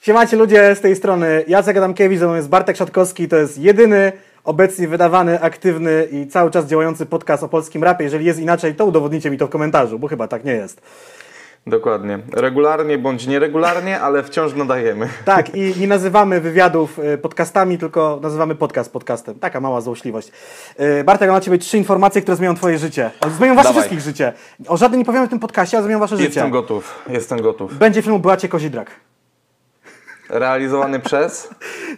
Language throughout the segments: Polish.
Siemacie ludzie, z tej strony Jacek Adamkiewicz, mną jest Bartek Szatkowski, to jest jedyny obecnie wydawany, aktywny i cały czas działający podcast o polskim rapie. Jeżeli jest inaczej, to udowodnicie mi to w komentarzu, bo chyba tak nie jest. Dokładnie. Regularnie bądź nieregularnie, ale wciąż nadajemy. Tak, i nie nazywamy wywiadów y, podcastami, tylko nazywamy podcast podcastem. Taka mała złośliwość. Y, Bartek, mam dla Ciebie trzy informacje, które zmienią Twoje życie. Zmienią Wasze Dawaj. wszystkich życie. O żadnym nie powiemy w tym podcaście, ale zmienią Wasze życie. Jestem gotów. Jestem gotów. Będzie film o Beacie Kozidrak. Realizowany przez?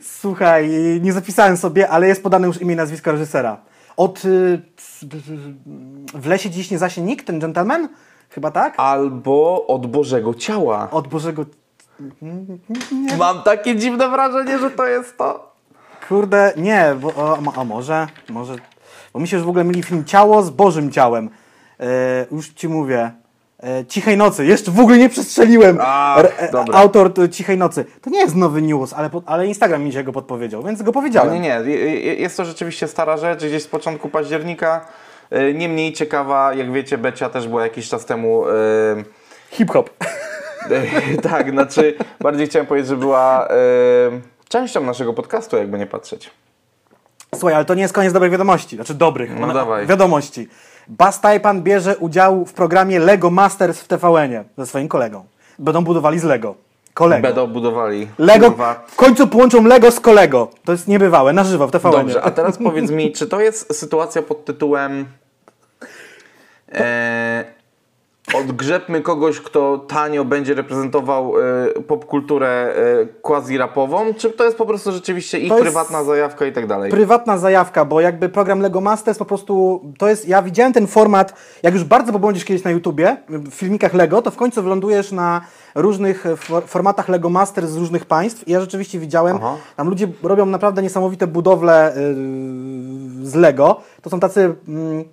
Słuchaj, nie zapisałem sobie, ale jest podane już imię i nazwisko reżysera. Od y, W lesie dziś nie zasie nikt, ten gentleman? Chyba tak? Albo od Bożego Ciała. Od Bożego... Mam takie dziwne wrażenie, że to jest to. Kurde, nie, bo, a, a może, może... Bo mi się już w ogóle mieli film Ciało z Bożym Ciałem. E, już Ci mówię. E, Cichej Nocy. Jeszcze w ogóle nie przestrzeliłem. A, e. Autor t- Cichej Nocy. To nie jest nowy news, ale, ale Instagram mi się go podpowiedział, więc go powiedziałem. Nie, nie. je- Jest to rzeczywiście stara rzecz, gdzieś z początku października. E, Niemniej ciekawa, jak wiecie, Becia też była jakiś czas temu. e, Hip-hop. e, tak, znaczy bardziej chciałem powiedzieć, że była e, częścią naszego podcastu, jakby nie patrzeć. Słuchaj, ale to nie jest koniec dobrych wiadomości. Znaczy dobrych. No dawaj. Wiadomości. Bas Tajpan bierze udział w programie Lego Masters w TVN-ie ze swoim kolegą. Będą budowali z Lego. Kolego. Będą budowali. Lego. Kurwa. W końcu połączą Lego z kolego. To jest niebywałe, na żywo w TVN-ie. Dobrze, a teraz powiedz mi, czy to jest sytuacja pod tytułem e, odgrzebmy kogoś, kto tanio będzie reprezentował e, popkulturę e, quasi-rapową, czy to jest po prostu rzeczywiście ich prywatna zajawka i tak dalej? Prywatna zajawka, bo jakby program Lego Masters po prostu to jest. Ja widziałem ten format, jak już bardzo pobłądzisz kiedyś na YouTubie, w filmikach Lego, to w końcu wylądujesz na różnych e, for, formatach Lego Masters z różnych państw. I ja rzeczywiście widziałem, Aha. tam ludzie robią naprawdę niesamowite budowle yy, z Lego. To są tacy. Mm,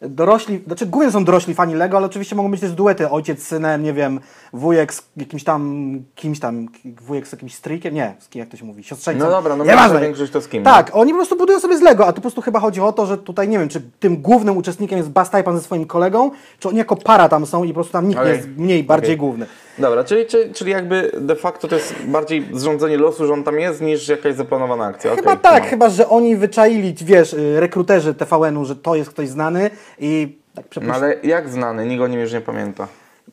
Dorośli, znaczy głównie są dorośli fani Lego, ale oczywiście mogą być też duety, ojciec z synem, nie wiem, wujek z jakimś tam, kimś tam, wujek z jakimś stryjkiem, nie, z kim, jak to się mówi, siostrzeńcem. No dobra, no że większość to z kim, Tak, oni po prostu budują sobie z Lego, a tu po prostu chyba chodzi o to, że tutaj nie wiem, czy tym głównym uczestnikiem jest Bas Tajpan ze swoim kolegą, czy oni jako para tam są i po prostu tam nikt Okej. jest mniej, bardziej Okej. główny. Dobra, czyli, czyli, czyli jakby de facto to jest bardziej zrządzenie losu, że on tam jest, niż jakaś zaplanowana akcja. Chyba Okej, tak, no. chyba, że oni wyczaili, wiesz, y, rekruterzy TVN-u, że to jest ktoś znany i tak No przepuść... ale jak znany? Nikt o nim już nie pamięta.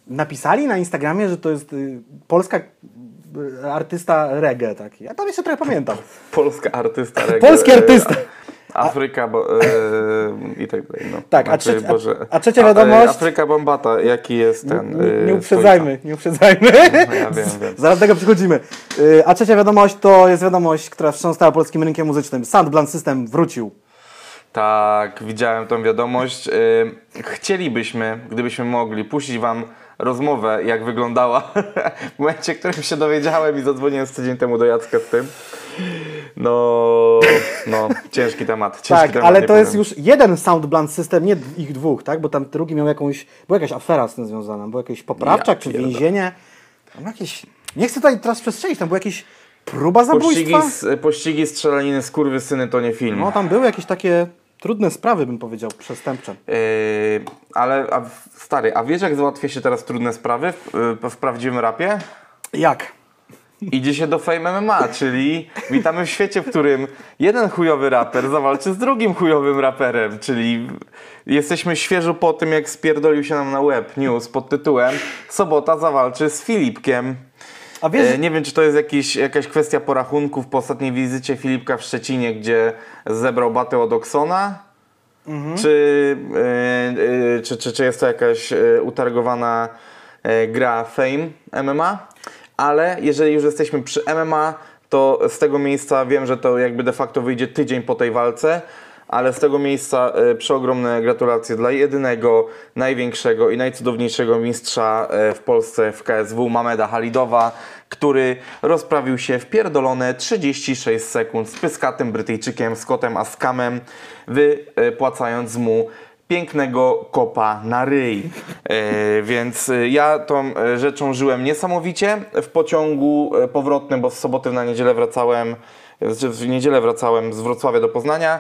napisali na Instagramie, że to jest y, polska y, artysta reggae taki. Ja tam jeszcze trochę pamiętam. Polska artysta. reggae, Polski artysta. Afryka bo, e, i tak dalej. No. Tak, a trzecia- a- Boże, a trzecia e, wiadomość- Afryka Bombata, jaki jest ten. Nie, e, nie uprzedzajmy, nie uprzedzajmy. No ja wiem, wiem. Zaraz tego przychodzimy. Y, A trzecia wiadomość to jest wiadomość, która wstrząsnęła polskim rynkiem muzycznym. Soundblan System wrócił. Tak, widziałem tą wiadomość. E, Chcielibyśmy, gdybyśmy mogli, puścić Wam rozmowę, jak wyglądała w momencie, w którym się dowiedziałem i zadzwoniłem z tydzień temu do Jacka z tym. No, no, ciężki temat. Ciężki Tak, temat, ale to jest powiem. już jeden Soundblan System, nie ich dwóch, tak? Bo tam drugi miał jakąś, była jakaś afera z tym związana, była jakaś poprawczak Ja czy więzienie. Tam jakieś, nie chcę tutaj teraz przestrzelić, tam była jakieś próba zabójstwa. Pościgi, z, pościgi strzelaniny, skurwysyny to nie film. No tam były jakieś takie trudne sprawy, bym powiedział, przestępcze. Yy, ale a, stary, a wiesz jak załatwia się teraz trudne sprawy w, w prawdziwym rapie? Jak? Idzie się do Fame MMA, czyli witamy w świecie, w którym jeden chujowy raper zawalczy z drugim chujowym raperem, czyli jesteśmy świeżo po tym, jak spierdolił się nam na web news pod tytułem Sobota zawalczy z Filipkiem. A wiesz, E, nie wiem, czy to jest jakiś, jakaś kwestia porachunków po ostatniej wizycie Filipka w Szczecinie, gdzie zebrał batę od Oksona? Czy, e, e, czy, czy, czy jest to jakaś utargowana gra Fame MMA? Ale jeżeli już jesteśmy przy MMA, to z tego miejsca wiem, że to jakby de facto wyjdzie tydzień po tej walce, ale z tego miejsca e, przeogromne gratulacje dla jedynego, największego i najcudowniejszego mistrza e, w Polsce w KSW, Mameda Halidowa, który rozprawił się w pierdolone 36 sekund z pyskatym Brytyjczykiem Scottem Askamem, wypłacając mu pięknego kopa na ryj. E, więc e, ja tą e, rzeczą żyłem niesamowicie w pociągu powrotnym, bo z soboty na niedzielę wracałem, znaczy w niedzielę wracałem z Wrocławia do Poznania.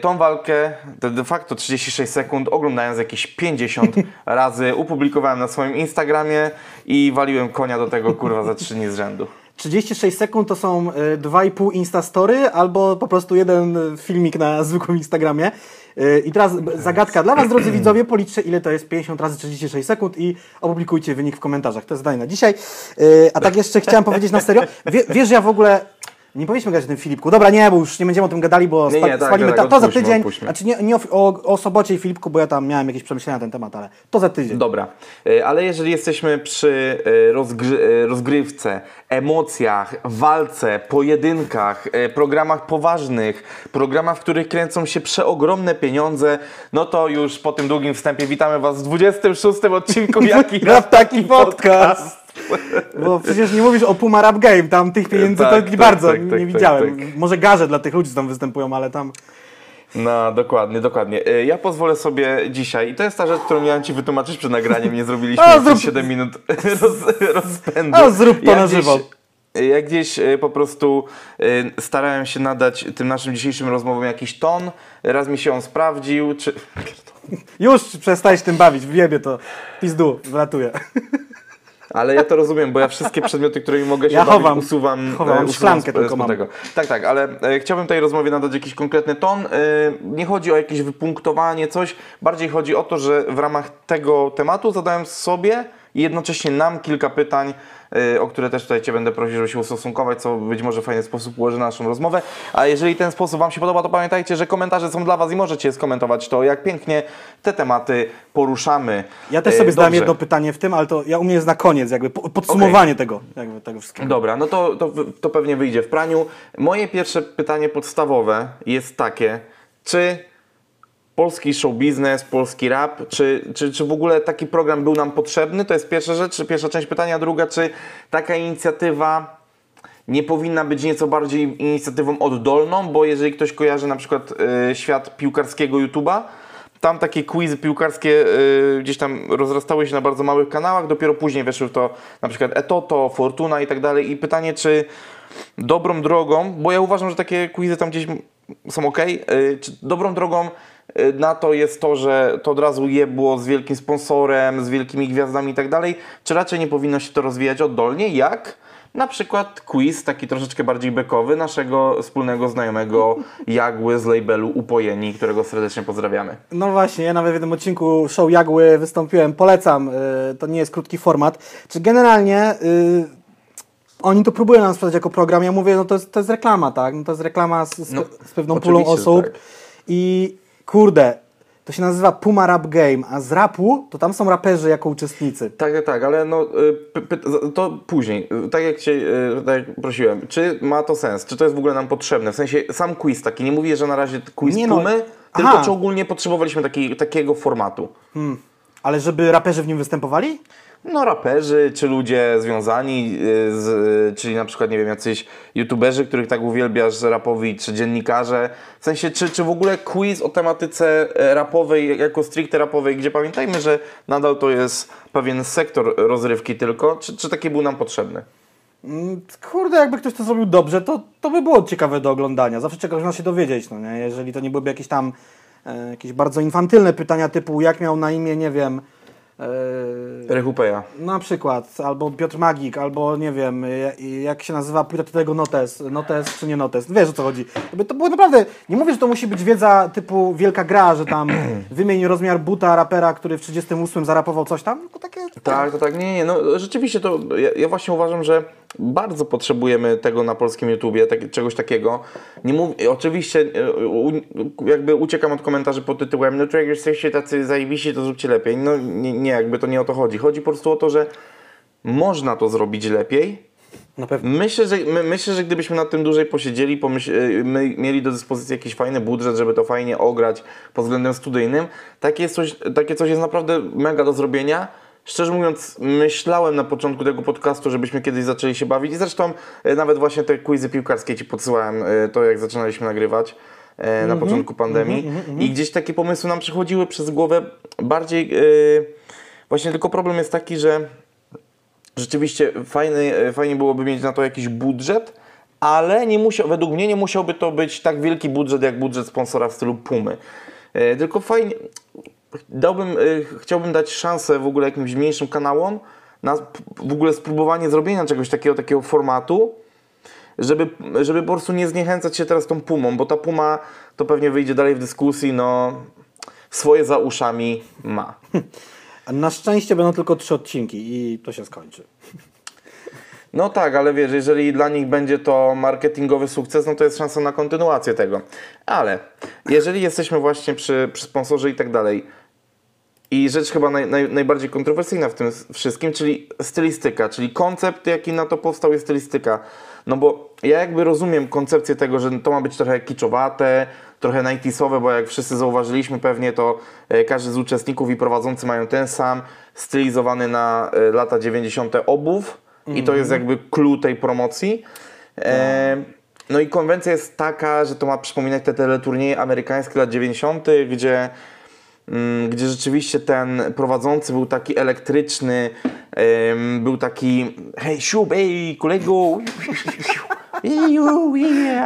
Tą walkę, de facto 36 sekund, oglądając jakieś 50 razy, upublikowałem na swoim Instagramie i waliłem konia do tego kurwa za 3 dni z rzędu. 36 sekund to są y, 2,5 Instastory albo po prostu jeden filmik na zwykłym Instagramie. I teraz zagadka dla Was, drodzy widzowie, policzcie ile to jest 50 razy 36 sekund i opublikujcie wynik w komentarzach. To jest zadanie na dzisiaj. Y, A tak jeszcze chciałem powiedzieć na serio. Wie, wiesz, ja w ogóle... Nie powinniśmy gadać o tym Filipku. Dobra, nie, bo już nie będziemy o tym gadali, bo Nie, nie, tak, spalimy tak, ta- to za tydzień. odpuśćmy. Znaczy nie, nie o, o, o sobocie i Filipku, bo ja tam miałem jakieś przemyślenia na ten temat, ale to za tydzień. Dobra, E, ale jeżeli jesteśmy przy e, rozgry e, rozgrywce, emocjach, walce, pojedynkach, programach poważnych, programach, w których kręcą się przeogromne pieniądze, no to już po tym długim wstępie witamy Was w 26 odcinku Jaki Rap taki podcast. Bo przecież nie mówisz o Puma Rap Game, tam tych pieniędzy Tak, to tak, bardzo tak, nie tak, widziałem. tak, Może garze dla tych ludzi, tam występują, ale tam... No, dokładnie, dokładnie. E, Ja pozwolę sobie dzisiaj, i to jest ta rzecz, którą miałem Ci wytłumaczyć przed nagraniem, nie zrobiliśmy jeszcze zrób- 7 minut roz, rozpędu. A, zrób to na gdzieś- żywo. Ja gdzieś e, po prostu e, starałem się nadać tym naszym dzisiejszym rozmowom jakiś ton. Raz mi się on sprawdził, czy... Już przestałeś tym bawić, w jebie to pizdu, wylatuje. Ale ja to rozumiem, bo ja wszystkie przedmioty, którymi mogę się Ja bawić, chowam. usuwam. Chowam, e, mam usuwam szklankę tylko mam. tego. Tak, tak, ale e, chciałbym tej rozmowie nadać jakiś konkretny ton. E, nie chodzi o jakieś wypunktowanie, coś. Bardziej chodzi o to, że w ramach tego tematu zadałem sobie i jednocześnie nam kilka pytań, o które też tutaj Cię będę prosił, żeby się ustosunkować, co być może w fajny sposób ułoży naszą rozmowę. A jeżeli ten sposób Wam się podoba, to pamiętajcie, że komentarze są dla Was i możecie skomentować to, jak pięknie te tematy poruszamy. Ja też E, sobie dobrze. jedno pytanie w tym, ale to ja u mnie jest na koniec, jakby po- podsumowanie tego, jakby tego wszystkiego. Dobra, no to, to, to pewnie wyjdzie w praniu. Moje pierwsze pytanie podstawowe jest takie, czy polski show biznes, polski rap, czy, czy, czy w ogóle taki program był nam potrzebny? To jest pierwsza rzecz, pierwsza część pytania. Druga, czy taka inicjatywa nie powinna być nieco bardziej inicjatywą oddolną, bo jeżeli ktoś kojarzy na przykład y, świat piłkarskiego YouTube'a, tam takie quizy piłkarskie y, gdzieś tam rozrastały się na bardzo małych kanałach, dopiero później weszły w to na przykład Etoto, Fortuna i tak dalej. I pytanie, czy dobrą drogą, bo ja uważam, że takie quizy tam gdzieś są ok, czy dobrą drogą y, na to jest to, że to od razu jebło z wielkim sponsorem, z wielkimi gwiazdami i tak dalej, czy raczej nie powinno się to rozwijać oddolnie, jak na przykład quiz, taki troszeczkę bardziej bekowy, naszego wspólnego znajomego Jagły z labelu Upojeni, którego serdecznie pozdrawiamy. No właśnie, ja nawet w jednym odcinku show Jagły wystąpiłem, polecam, y, to nie jest krótki format. Czy generalnie y, oni to próbują nam sprzedać jako program, ja mówię, no to jest, to jest reklama, tak? No to jest reklama z, z, No, z pewną pulą osób tak. i kurde, to się nazywa Puma Rap Game, a z rapu to tam są raperzy jako uczestnicy. Tak, tak, tak, ale no, y, to później. Tak jak Cię y, tak jak prosiłem, czy ma to sens? Czy to jest w ogóle nam potrzebne? W sensie sam quiz taki, nie mówię, że na razie quiz Nie no, Pumy, aha. tylko czy ogólnie potrzebowaliśmy taki, takiego formatu? Ale żeby raperzy w nim występowali? No raperzy, czy ludzie związani y, z, y, czyli na przykład, nie wiem, jacyś youtuberzy, których tak uwielbiasz, rapowi, czy dziennikarze. W sensie, czy, czy w ogóle quiz o tematyce e, rapowej, jako stricte rapowej, gdzie pamiętajmy, że nadal to jest pewien sektor rozrywki tylko, czy, czy taki był nam potrzebny? Mm, Kurde, jakby ktoś to zrobił dobrze, to, to by było ciekawe do oglądania. Zawsze czegoś można się dowiedzieć, no nie? Jeżeli to nie byłyby jakieś tam e, jakieś bardzo infantylne pytania typu jak miał na imię, nie wiem, Rechupeja. na przykład, albo Piotr Magik, albo nie wiem, e, jak się nazywa płyta tego Notes, Notes czy nie Notes, wiesz o co chodzi. To było naprawdę, nie mówię, że to musi być wiedza typu wielka gra, że tam wymień rozmiar buta rapera, który w 38 zarapował coś tam, tylko takie... Tak, to tak, nie, nie, no rzeczywiście to, ja, ja właśnie uważam, że bardzo potrzebujemy tego na polskim YouTubie, tak, czegoś takiego. Nie mów, oczywiście e, u, jakby uciekam od komentarzy pod tytułem, no to jak jesteście tacy zajebiści, to zróbcie lepiej. No nie, nie, jakby to nie o to chodzi. Chodzi po prostu o to, że można to zrobić lepiej, Na pewno. Myślę, że, my, myślę, że gdybyśmy nad tym dłużej posiedzieli, pomyśl, y, my mieli do dyspozycji jakiś fajny budżet, żeby to fajnie ograć pod względem studyjnym, takie, coś, takie coś jest naprawdę mega do zrobienia. Szczerze mówiąc, myślałem na początku tego podcastu, żebyśmy kiedyś zaczęli się bawić. I zresztą y, nawet właśnie te quizy piłkarskie Ci podsyłałem, y, to jak zaczynaliśmy nagrywać y, na początku pandemii. i gdzieś takie pomysły nam przychodziły przez głowę. Bardziej... y, Właśnie tylko problem jest taki, że rzeczywiście fajny, fajnie byłoby mieć na to jakiś budżet, ale nie musiał, według mnie nie musiałby to być tak wielki budżet jak budżet sponsora w stylu Pumy. E, Tylko fajnie, dałbym, e, chciałbym dać szansę w ogóle jakimś mniejszym kanałom na w ogóle spróbowanie zrobienia czegoś takiego, takiego formatu, żeby, żeby po prostu nie zniechęcać się teraz tą Pumą, bo ta Puma to pewnie wyjdzie dalej w dyskusji, no swoje za uszami ma. Na szczęście będą tylko trzy odcinki i to się skończy. No tak, ale wiesz, jeżeli dla nich będzie to marketingowy sukces, no to jest szansa na kontynuację tego. Ale jeżeli jesteśmy właśnie przy, przy sponsorze i tak dalej, i rzecz chyba naj, naj, najbardziej kontrowersyjna w tym wszystkim, czyli stylistyka, czyli koncept, jaki na to powstał, jest stylistyka. No bo ja jakby rozumiem koncepcję tego, że to ma być trochę kiczowate, trochę 90sowe, bo jak wszyscy zauważyliśmy pewnie, to e, każdy z uczestników i prowadzący mają ten sam stylizowany na e, lata 90. obów i to jest jakby clue tej promocji. E, no i konwencja jest taka, że to ma przypominać te teleturnieje amerykańskie lat 90., gdzie mm, gdzie rzeczywiście ten prowadzący był taki elektryczny, był taki hej siub, ej kolego,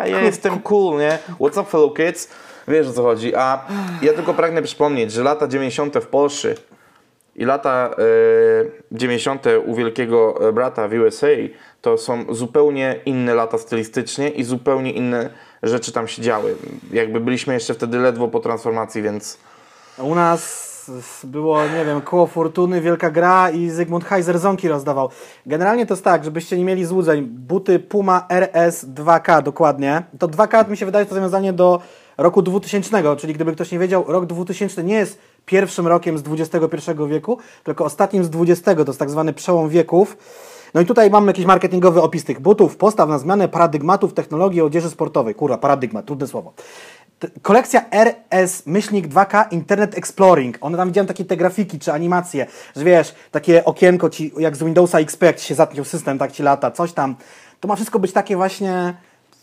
ja jestem cool, nie? What's up fellow kids? Wiesz o co chodzi, a ja tylko pragnę przypomnieć, że lata 90. w Polsce i lata e, 90. u wielkiego e, brata w USA to są zupełnie inne lata stylistycznie i zupełnie inne rzeczy tam się działy. Jakby byliśmy jeszcze wtedy ledwo po transformacji, więc U nas było, nie wiem, koło fortuny, wielka gra i Zygmunt Heiser zonki rozdawał. Generalnie to jest tak, żebyście nie mieli złudzeń. Buty Puma RS 2K dokładnie. To 2K mi się wydaje to zawiązanie do roku 2000, czyli gdyby ktoś nie wiedział, rok 2000 nie jest pierwszym rokiem z XXI wieku, tylko ostatnim z XX, to jest tak zwany przełom wieków. No i tutaj mamy jakiś marketingowy opis tych butów, postaw na zmianę paradygmatów technologii odzieży sportowej. Kurwa, paradygmat, trudne słowo. T- Kolekcja RS myślnik 2K Internet Exploring. One tam widziałem takie te grafiki czy animacje, że wiesz, takie okienko ci jak z Windowsa XP, jak ci się zatnił system, tak ci lata, coś tam. To ma wszystko być takie właśnie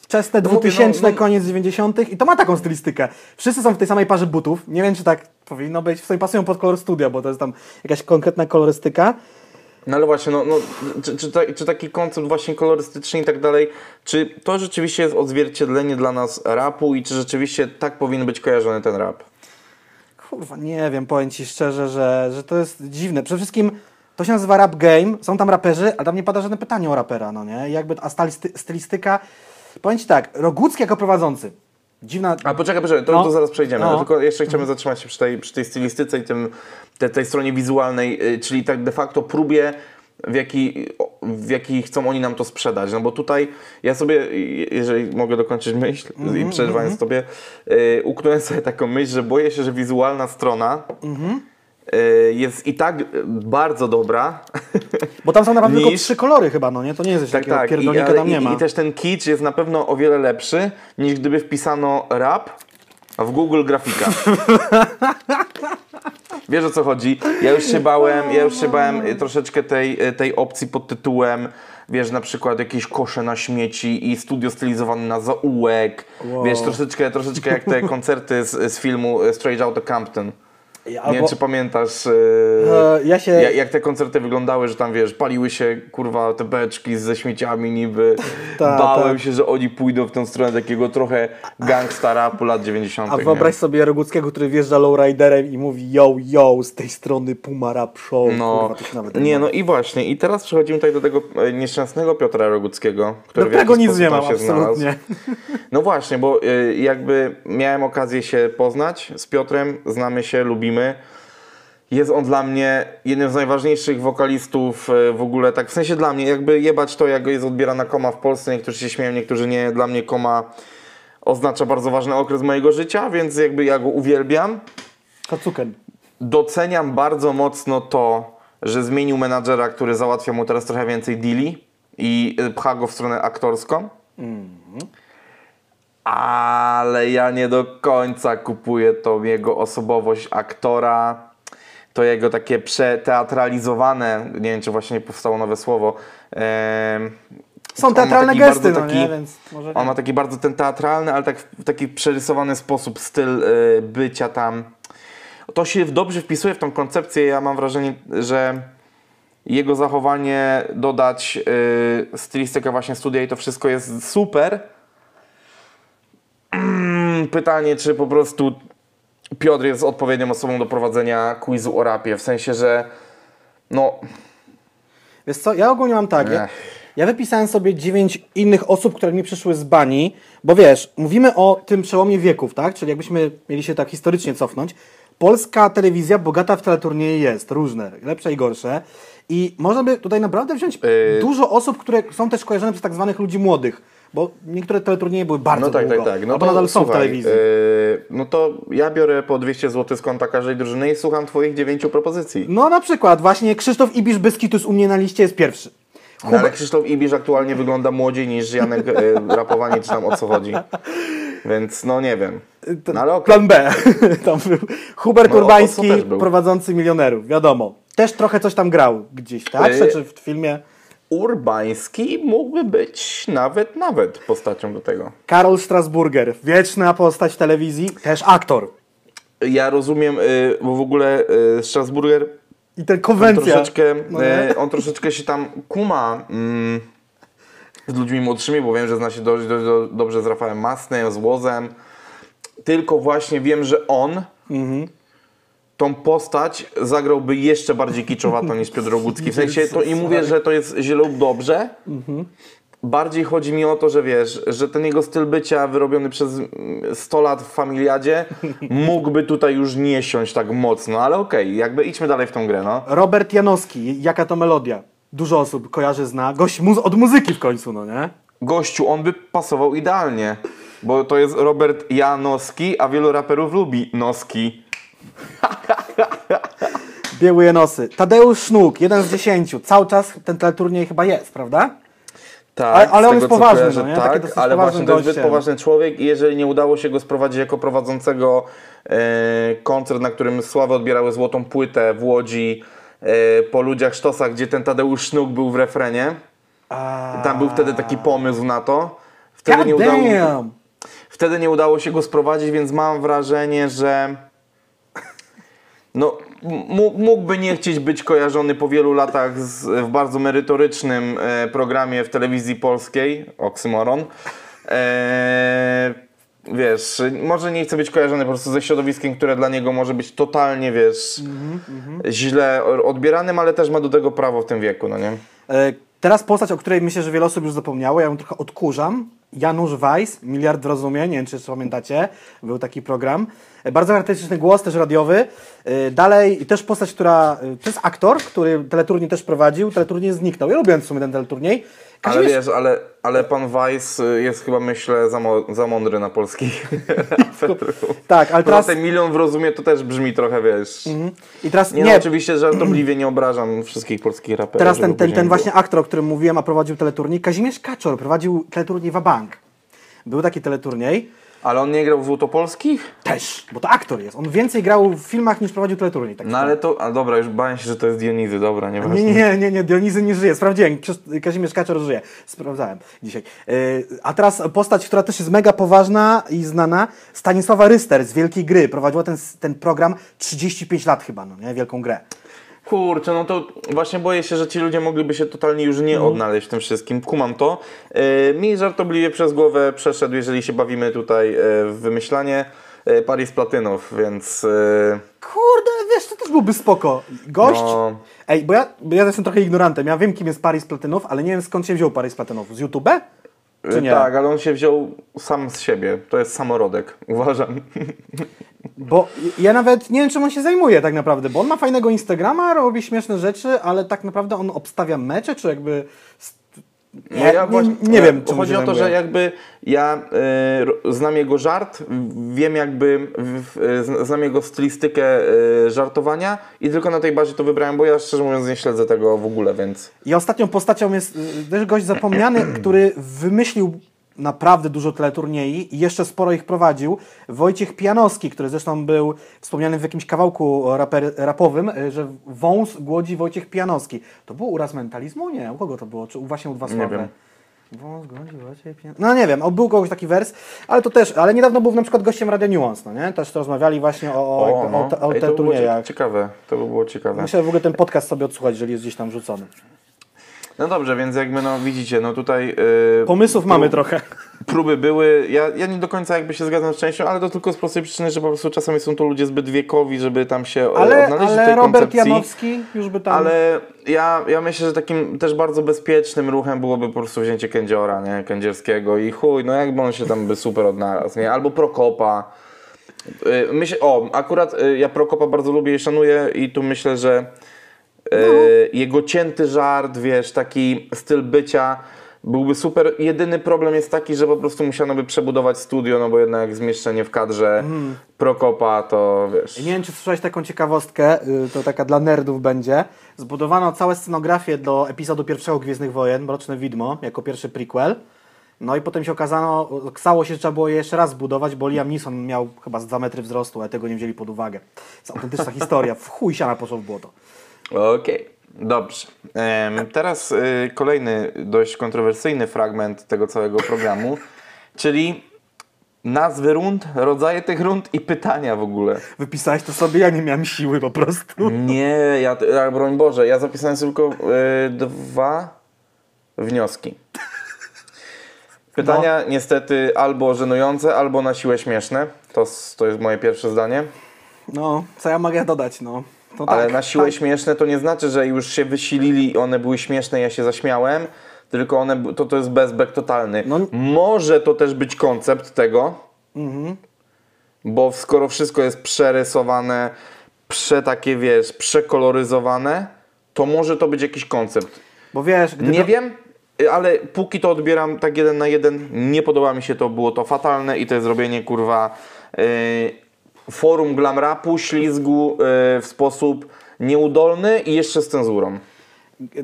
wczesne No mówię, 2000, no- no- koniec 90. i to ma taką stylistykę. Wszyscy są w tej samej parze butów. Nie wiem, czy tak powinno być. W sumie pasują pod kolor studia, bo to jest tam jakaś konkretna kolorystyka. No ale właśnie, no, no, czy, czy, ta, czy taki koncept właśnie kolorystyczny i tak dalej, czy to rzeczywiście jest odzwierciedlenie dla nas rapu i czy rzeczywiście tak powinien być kojarzony ten rap? Kurwa, nie wiem, powiem Ci szczerze, że, że to jest dziwne. Przede wszystkim to się nazywa rap game, są tam raperzy, ale tam nie pada żadne pytanie o rapera, no nie? Jakby, a stylisty, stylistyka, powiem Ci tak, Rogucki jako prowadzący, dziwna... A poczekaj, poczekaj, to, No. to zaraz przejdziemy. No. Ja Tylko jeszcze chciałbym zatrzymać się przy tej, przy tej stylistyce i tym, te, tej stronie wizualnej, y, czyli tak de facto próbie, w jaki, w jaki chcą oni nam to sprzedać. No bo tutaj ja sobie, jeżeli mogę dokończyć myśl Mhm, i przerywając tobie, y, uknąłem sobie taką myśl, że boję się, że wizualna strona Mhm. y, jest i tak y, bardzo dobra, Bo tam są naprawdę tylko Niż- trzy kolory chyba, no nie? To nie jest Tak, tak. I, pierdolnika ale, tam nie i, ma. I też ten kicz jest na pewno o wiele lepszy niż gdyby wpisano rap w Google grafika. Wiesz o co chodzi? Ja już się bałem, ja już się bałem y, troszeczkę tej, tej opcji pod tytułem wiesz, na przykład jakieś kosze na śmieci i studio stylizowane na zaułek. Wow. Wiesz, troszeczkę, troszeczkę jak te koncerty z, z filmu Straight Outta Compton. Ja- Nie wiem, albo- czy pamiętasz, yy, E, ja się- jak, jak te koncerty wyglądały, że tam wiesz, paliły się kurwa te beczki ze śmieciami niby. Ta, Bałem ta. się, że oni pójdą w tę stronę takiego trochę gangsta rapu lat 90. A nie? wyobraź sobie Roguckiego, który wjeżdża lowriderem i mówi yo, yo, z tej strony Puma Rap Show. No, Kurwa, nie, no i właśnie. I teraz przechodzimy tutaj do tego e, nieszczęsnego Piotra Roguckiego, który Do w tego nic nie mam, znalazł. absolutnie. No właśnie, bo y, jakby miałem okazję się poznać z Piotrem, znamy się, lubimy. Jest on dla mnie jednym z najważniejszych wokalistów y, w ogóle, tak w sensie dla mnie, jakby jebać to, jak jest odbierana koma w Polsce. Niektórzy się śmieją, niektórzy nie. Dla mnie koma oznacza bardzo ważny okres mojego życia, więc jakby ja go uwielbiam. Kacuken. Doceniam bardzo mocno to, że zmienił menadżera, który załatwia mu teraz trochę więcej deali i pcha go w stronę aktorską. Ale ja nie do końca kupuję tą jego osobowość aktora, to jego takie przeteatralizowane, nie wiem czy właśnie powstało nowe słowo. Są teatralne taki gesty, no nie? Więc może on ma taki bardzo ten teatralny, ale tak w taki przerysowany sposób, styl y, bycia tam. To się dobrze wpisuje w tą koncepcję. Ja mam wrażenie, że jego zachowanie dodać y, stylistykę właśnie studia i to wszystko jest super. Pytanie, czy po prostu Piotr jest odpowiednią osobą do prowadzenia quizu o rapie, w sensie, że no Wiesz co, ja ogólnie mam tak. Ja, ja wypisałem sobie dziewięć innych osób, które mi przyszły z bani, bo wiesz, mówimy o tym przełomie wieków, tak? Czyli jakbyśmy mieli się tak historycznie cofnąć. Polska telewizja bogata w teleturnieje jest, różne, lepsze i gorsze. I można by tutaj naprawdę wziąć Yy. dużo osób, które są też kojarzone przez tak zwanych ludzi młodych. Bo niektóre teleturnieje były bardzo No tak, długo, tak, tak. No albo to nadal są w telewizji. yy, no to ja biorę po 200 zł z konta każdej drużyny i słucham twoich dziewięciu propozycji. No na przykład właśnie Krzysztof Ibisz Beskitus u mnie na liście jest pierwszy. No, ale Krzysztof Ibisz aktualnie wygląda młodziej niż Janek e, Rapowanie, czy tam o co chodzi. Więc no nie wiem. No ale okej. Plan B. tam był Hubert No, Urbański, był? prowadzący milionerów, wiadomo. Też trochę coś tam grał gdzieś, tak? Yy. Czy w filmie. Urbański mógłby być nawet, nawet postacią do tego. Karol Strasburger, wieczna postać telewizji, też aktor. Ja rozumiem, y, bo w ogóle y, Strasburger I ten on konwencja. troszeczkę, No y, on troszeczkę się tam kuma mm, z ludźmi młodszymi, bo wiem, że zna się dość, dość do, dobrze z Rafałem Masnym, z Łozem. Tylko właśnie wiem, że on Mhm. Tą postać zagrałby jeszcze bardziej kiczowato niż Piotr Rogucki. W sensie to i mówię, że to jest źle lub dobrze. Mhm. Bardziej chodzi mi o to, że wiesz, że ten jego styl bycia wyrobiony przez mm, 100 lat w familiadzie mógłby tutaj już nie siąść tak mocno, ale okej, jakby idźmy dalej w tą grę, no. Robert Janowski, jaka to melodia. Dużo osób kojarzy, zna. Gość muzy- od muzyki w końcu, no nie? Gościu, on by pasował idealnie, bo to jest Robert Janowski, a wielu raperów lubi Noski. Białe nosy. Tadeusz Sznuk, jeden z dziesięciu. Cały czas ten teleturniej chyba jest, prawda? Tak, Ale- ale on jest poważny, kojarzę, no nie? Tak, ale właśnie to jest poważny człowiek i jeżeli nie udało się go sprowadzić jako prowadzącego e, koncert, na którym Sławę odbierały złotą płytę w Łodzi e, po ludziach sztosach, gdzie ten Tadeusz Sznuk był w refrenie, A... tam był wtedy taki pomysł na to. Wtedy God nie, udało, damn! wtedy nie udało się go sprowadzić, więc mam wrażenie, że no, mógłby nie chcieć być kojarzony po wielu latach z, w bardzo merytorycznym e, programie w telewizji polskiej, oksymoron. E, wiesz, może nie chce być kojarzony po prostu ze środowiskiem, które dla niego może być totalnie, wiesz, źle odbieranym, ale też ma do tego prawo w tym wieku, no nie? Teraz postać, o której myślę, że wiele osób już zapomniało, ja ją trochę odkurzam. Janusz Weiss, Miliard Rozumień, nie wiem czy pamiętacie, był taki program. E, Bardzo charakterystyczny głos, też radiowy. E, Dalej też postać, która, e, to jest aktor, który teleturniej też prowadził, teleturniej zniknął. Ja lubię w sumie ten teleturniej. Ale Kazimierz- wiesz, ale, ale pan Weiss y, jest chyba, myślę, za, mo- za mądry na polskich. Tak, ale Teraz... ten milion w rozumie to też brzmi trochę, wiesz... I teraz Nie, nie, No, oczywiście żartobliwie nie obrażam wszystkich polskich raperów. teraz ten, ten, ten właśnie aktor, o którym mówiłem, a prowadził teleturniej, Kazimierz Kaczor prowadził teleturniej Wabank. Był taki teleturniej. Ale on nie grał w Złotopolskich? Też, bo to aktor jest. On więcej grał w filmach niż prowadził teleturniej. Tak No ale to... A dobra, już bałem się, że to jest Dionizy, dobra, nieważne. Nie, nie, nie, nie, Dionizy nie żyje. Sprawdziłem, Kazimierz Kaczor żyje. Sprawdzałem dzisiaj. Yy, a teraz postać, która też jest mega poważna i znana, Stanisława Ryster z Wielkiej Gry. Prowadziła ten, ten program 35 lat chyba, no nie? Wielką Grę. Kurczę, no to właśnie boję się, że ci ludzie mogliby się totalnie już nie Mhm. odnaleźć w tym wszystkim. Kumam to. Yy, mi żartobliwie przez głowę przeszedł, jeżeli się bawimy tutaj yy, w wymyślanie, yy, Paris Platynów, więc... Kurde, wiesz, to też byłby spoko. Gość... No. Ej, bo ja, bo ja jestem trochę ignorantem. Ja wiem, kim jest Paris Platynów, ale nie wiem, skąd się wziął Paris Platynów. Z YouTube? Czy nie? Tak, ale on się wziął sam z siebie. To jest samorodek, uważam. Bo ja nawet nie wiem, czym on się zajmuje tak naprawdę, bo on ma fajnego Instagrama, robi śmieszne rzeczy, ale tak naprawdę on obstawia mecze, czy jakby... No Nie, ja właśnie- nie, nie wiem, czym Chodzi o to, że jakby ja e, ro- znam jego żart, wiem jakby, w, znam jego stylistykę e, żartowania i tylko na tej bazie to wybrałem, bo ja szczerze mówiąc nie śledzę tego w ogóle, więc... I ostatnią postacią jest y, też gość zapomniany, który wymyślił naprawdę dużo teleturniej i jeszcze sporo ich prowadził. Wojciech Pianowski, który zresztą był wspomniany w jakimś kawałku raper, rapowym, y, że wąs głodzi Wojciech Pianowski. To było uraz mentalizmu? Nie, u kogo to było? Czy u właśnie u Wasławy? wiem. Wąs głodzi Wojciech Pianowski. No nie wiem, był kogoś taki wers, ale to też, ale niedawno był na przykład gościem Radia Nuance, no nie? Też to rozmawiali właśnie o, o, o, o, te- o no. Ej, to by było cie- teleturniejach. ciekawe, to by było ciekawe. Myślę, że w ogóle ten podcast sobie odsłuchać, jeżeli jest gdzieś tam wrzucony. No dobrze, więc jakby no widzicie, no tutaj... e, Pomysłów mamy trochę. próby były, ja, ja nie do końca jakby się zgadzam z częścią, ale to tylko z prostej przyczyny, że po prostu czasami są to ludzie zbyt wiekowi, żeby tam się e, Ale, odnaleźć w ale tej Robert koncepcji. Janowski już by tam... Ale ja, ja myślę, że takim też bardzo bezpiecznym ruchem byłoby po prostu wzięcie Kędziora, nie? Kędzierskiego i chuj, no jakby on się tam by super odnalazł, nie? Albo Prokopa. Y, Myślę, o, akurat y, ja Prokopa bardzo lubię i szanuję i tu myślę, że y, jego cięty żart, wiesz, taki styl bycia byłby super. Jedyny problem jest taki, że po prostu musiano by przebudować studio, no bo jednak zmieszczenie w kadrze Prokopa to wiesz. Nie wiem, czy słyszałeś taką ciekawostkę, y, to taka dla nerdów będzie. Zbudowano całe scenografię do epizodu pierwszego Gwiezdnych Wojen, Mroczne Widmo, jako pierwszy prequel. No i potem się okazano, okazało się, że trzeba było je jeszcze raz zbudować, bo Liam Neeson miał chyba z 2 metry wzrostu, ale tego nie wzięli pod uwagę. To jest autentyczna historia, w chuj siana poszło w błoto. Okej, dobrze. Em, teraz y, kolejny dość kontrowersyjny fragment tego całego programu, czyli nazwy rund, rodzaje tych rund i pytania w ogóle. Wypisałeś to sobie, ja nie miałem siły po prostu. Nie, ja, ja broń Boże, ja zapisałem tylko y, dwa wnioski. Pytania niestety albo żenujące, albo na siłę śmieszne. To, to jest moje pierwsze zdanie. No, co ja mogę dodać, no. To Ale tak, na siłę tak. śmieszne to nie znaczy, że już się wysilili i one były śmieszne, ja się zaśmiałem, tylko one, to, to jest bezbek totalny. No. Może to też być koncept tego, Mhm. bo skoro wszystko jest przerysowane, prze takie wiesz, przekoloryzowane, to może to być jakiś koncept. Bo wiesz, Nie to- wiem, ale póki to odbieram tak jeden na jeden, nie podoba mi się to, było to fatalne i to jest zrobienie kurwa yy, forum glam rapu, ślizgu yy, w sposób nieudolny i jeszcze z cenzurą.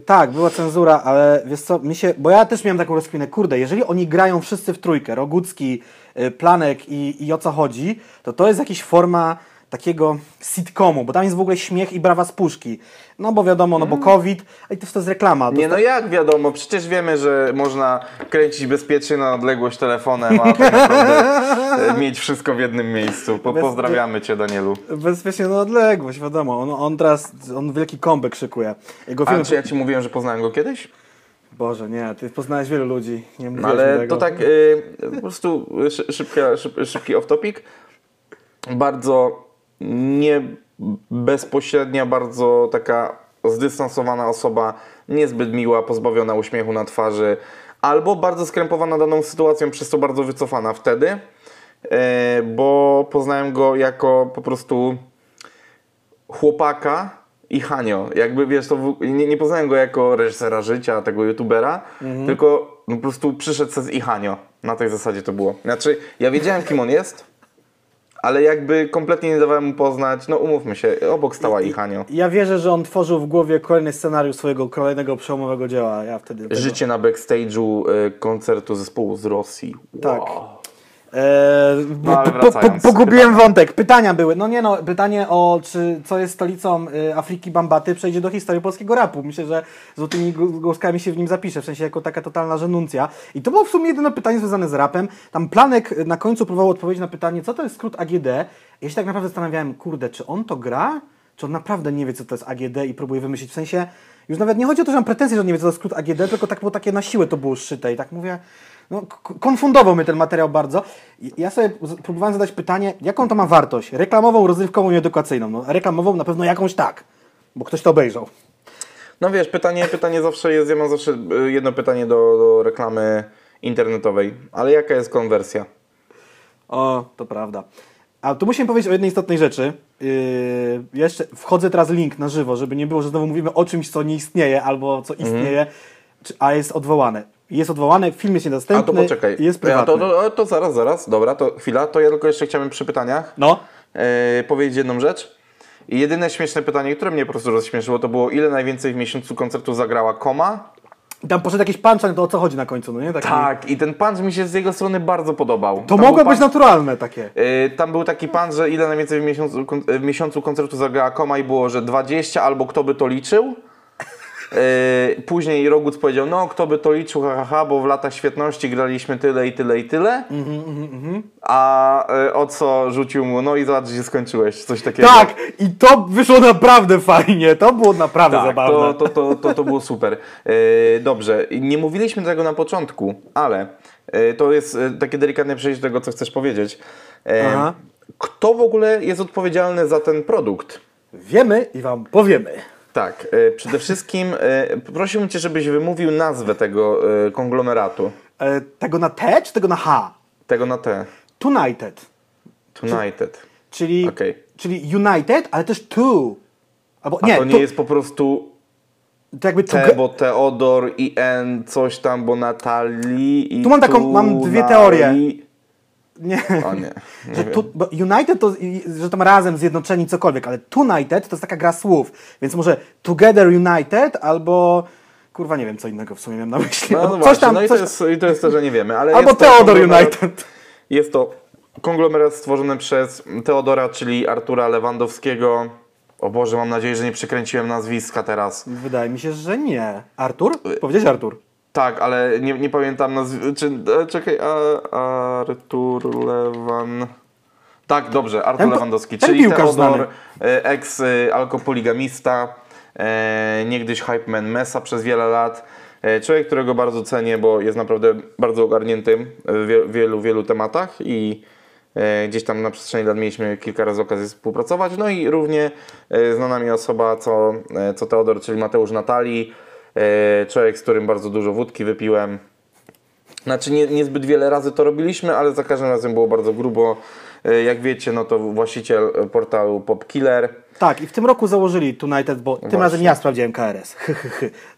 Tak, była cenzura, ale wiesz co, mi się, bo ja też miałem taką rozkminę, kurde, jeżeli oni grają wszyscy w trójkę, Rogucki, y, Planek i, i o co chodzi, to to jest jakaś forma takiego sitcomu, bo tam jest w ogóle śmiech i brawa z puszki. No bo wiadomo, no bo COVID, a i to, to jest reklama. To Mm. Nie no jak wiadomo, przecież wiemy, że można kręcić bezpiecznie na odległość telefonem, a tak naprawdę e, mieć wszystko w jednym miejscu. Po, pozdrawiamy Cię Danielu. Bezpiecznie na odległość, wiadomo. On, on teraz, on wielki kąbek szykuje. Jego A film... czy ja Ci mówiłem, że poznałem go kiedyś? Boże, nie, ty poznałeś wielu ludzi. Nie No ale tego. to tak y, po prostu szy, szybka, szyb, szybki off topic. Bardzo nie bezpośrednia, bardzo taka zdystansowana osoba, niezbyt miła, pozbawiona uśmiechu na twarzy, albo bardzo skrępowana daną sytuacją, przez to bardzo wycofana wtedy, y, bo poznałem go jako po prostu chłopaka i Hanio. Jakby wiesz, to w, nie, nie poznałem go jako reżysera życia, tego youtubera, tylko no, po prostu przyszedł z i Hanio. Na tej zasadzie to było. Znaczy, ja wiedziałem kim on jest, ale jakby kompletnie nie dawałem mu poznać, no umówmy się, obok stała i Hanio. Ja wierzę, że on tworzył w głowie kolejny scenariusz swojego kolejnego przełomowego dzieła. Ja wtedy. tego- Życie na backstage'u y, koncertu zespołu z Rosji. Tak. Wow. Eee, No, ale po, po, po, wracając, pogubiłem pytania. wątek. Pytania były. No nie no, pytanie o czy co jest stolicą y, Afryki Bambaty przejdzie do historii polskiego rapu. Myślę, że złotymi gł- głoskami się w nim zapisze, w sensie jako taka totalna żenuncja. I to było w sumie jedyne pytanie związane z rapem. Tam Planek y, na końcu próbował odpowiedzieć na pytanie, co to jest skrót AGD. Ja się tak naprawdę zastanawiałem, kurde, czy on to gra? Czy on naprawdę nie wie, co to jest AGD i próbuje wymyślić? W sensie, już nawet nie chodzi o to, że mam pretensje, że on nie wie, co to jest skrót AGD, tylko tak było takie na siłę to było szyte i tak mówię, no, konfundował mnie ten materiał bardzo. Ja sobie próbowałem zadać pytanie, jaką to ma wartość? Reklamową, rozrywkową i edukacyjną. No, reklamową na pewno jakąś tak, bo ktoś to obejrzał. No wiesz, pytanie, pytanie zawsze jest, ja mam zawsze y, jedno pytanie do, do reklamy internetowej, ale jaka jest konwersja? O, to prawda. A tu musimy powiedzieć o jednej istotnej rzeczy. Yy, jeszcze wchodzę teraz link na żywo, żeby nie było, że znowu mówimy o czymś, co nie istnieje albo co istnieje, czy, a jest odwołane. Jest odwołane, film jest A to niedostępny, poczekaj. jest A prywatny. to, to, to zaraz, zaraz, dobra, to chwila, to ja tylko jeszcze chciałem przy pytaniach No, e, powiedzieć jedną rzecz. I jedyne śmieszne pytanie, które mnie po prostu rozśmieszyło, to było ile najwięcej w miesiącu koncertu zagrała Koma? tam poszedł jakiś punchline, to o co chodzi na końcu, no nie? Taki, Tak, i ten punch mi się z jego strony bardzo podobał. To Tam mogło był być punch- naturalne takie. e, Tam był taki pan, że ile najwięcej w miesiącu, w miesiącu koncertu zagrała Koma i było, że 20 albo kto by to liczył. Yy, później Roguc powiedział, no kto by to liczył, ha, ha, ha, bo w latach świetności graliśmy tyle i tyle i tyle. A yy, o co rzucił mu, no i zobacz, gdzie skończyłeś, coś takiego. Tak, i to wyszło naprawdę fajnie, to było naprawdę Tak, zabawne. to, to, to, to, to było super. Yy, dobrze, nie mówiliśmy tego na początku, ale to jest takie delikatne przejście do tego, co chcesz powiedzieć. Aha. kto w ogóle jest odpowiedzialny za ten produkt? Wiemy i wam powiemy. Tak, yy, przede wszystkim yy, prosiłbym Cię, żebyś wymówił nazwę tego yy, konglomeratu. E, tego na T czy tego na H? Tego na T. United. United. Czyli, Okej. czyli United, ale też two. Albo A nie, to nie jest po prostu to jakby T, toge- bo Teodor i N coś tam, bo Natalii i Tu mam taką- mam dwie teorie. Nie. O nie. Że tu, bo United to, że tam razem zjednoczeni cokolwiek, ale United to jest taka gra słów, więc może Together United albo kurwa nie wiem co innego w sumie miałem na myśli. No, no coś właśnie, tam, no i, coś, to jest, i to jest to, że nie wiemy. Ale albo Theodor United. Jest to konglomerat stworzony przez Teodora, czyli Artura Lewandowskiego. O Boże, mam nadzieję, że nie przekręciłem nazwiska teraz. Wydaje mi się, że nie. Artur? Powiedziałeś Artur. Tak, ale nie, nie pamiętam nazwiska. Czy, e, czekaj, a, Artur Lewan. Tak, dobrze, Artur Lewandowski, ten czyli Teodor, ex-alkopoligamista, e, niegdyś hype man Mesa przez wiele lat. E, człowiek, którego bardzo cenię, bo jest naprawdę bardzo ogarniętym w wie- wielu, wielu tematach i e, gdzieś tam na przestrzeni lat mieliśmy kilka razy okazję współpracować. No i równie e, znana mi osoba, co, e, co Teodor, czyli Mateusz Natalii. E, człowiek, z którym bardzo dużo wódki wypiłem. Znaczy nie, niezbyt wiele razy to robiliśmy, ale za każdym razem było bardzo grubo. E, Jak wiecie, no to właściciel portalu Popkiller. Tak, i w tym roku założyli United, bo tym razem ja sprawdziłem KRS.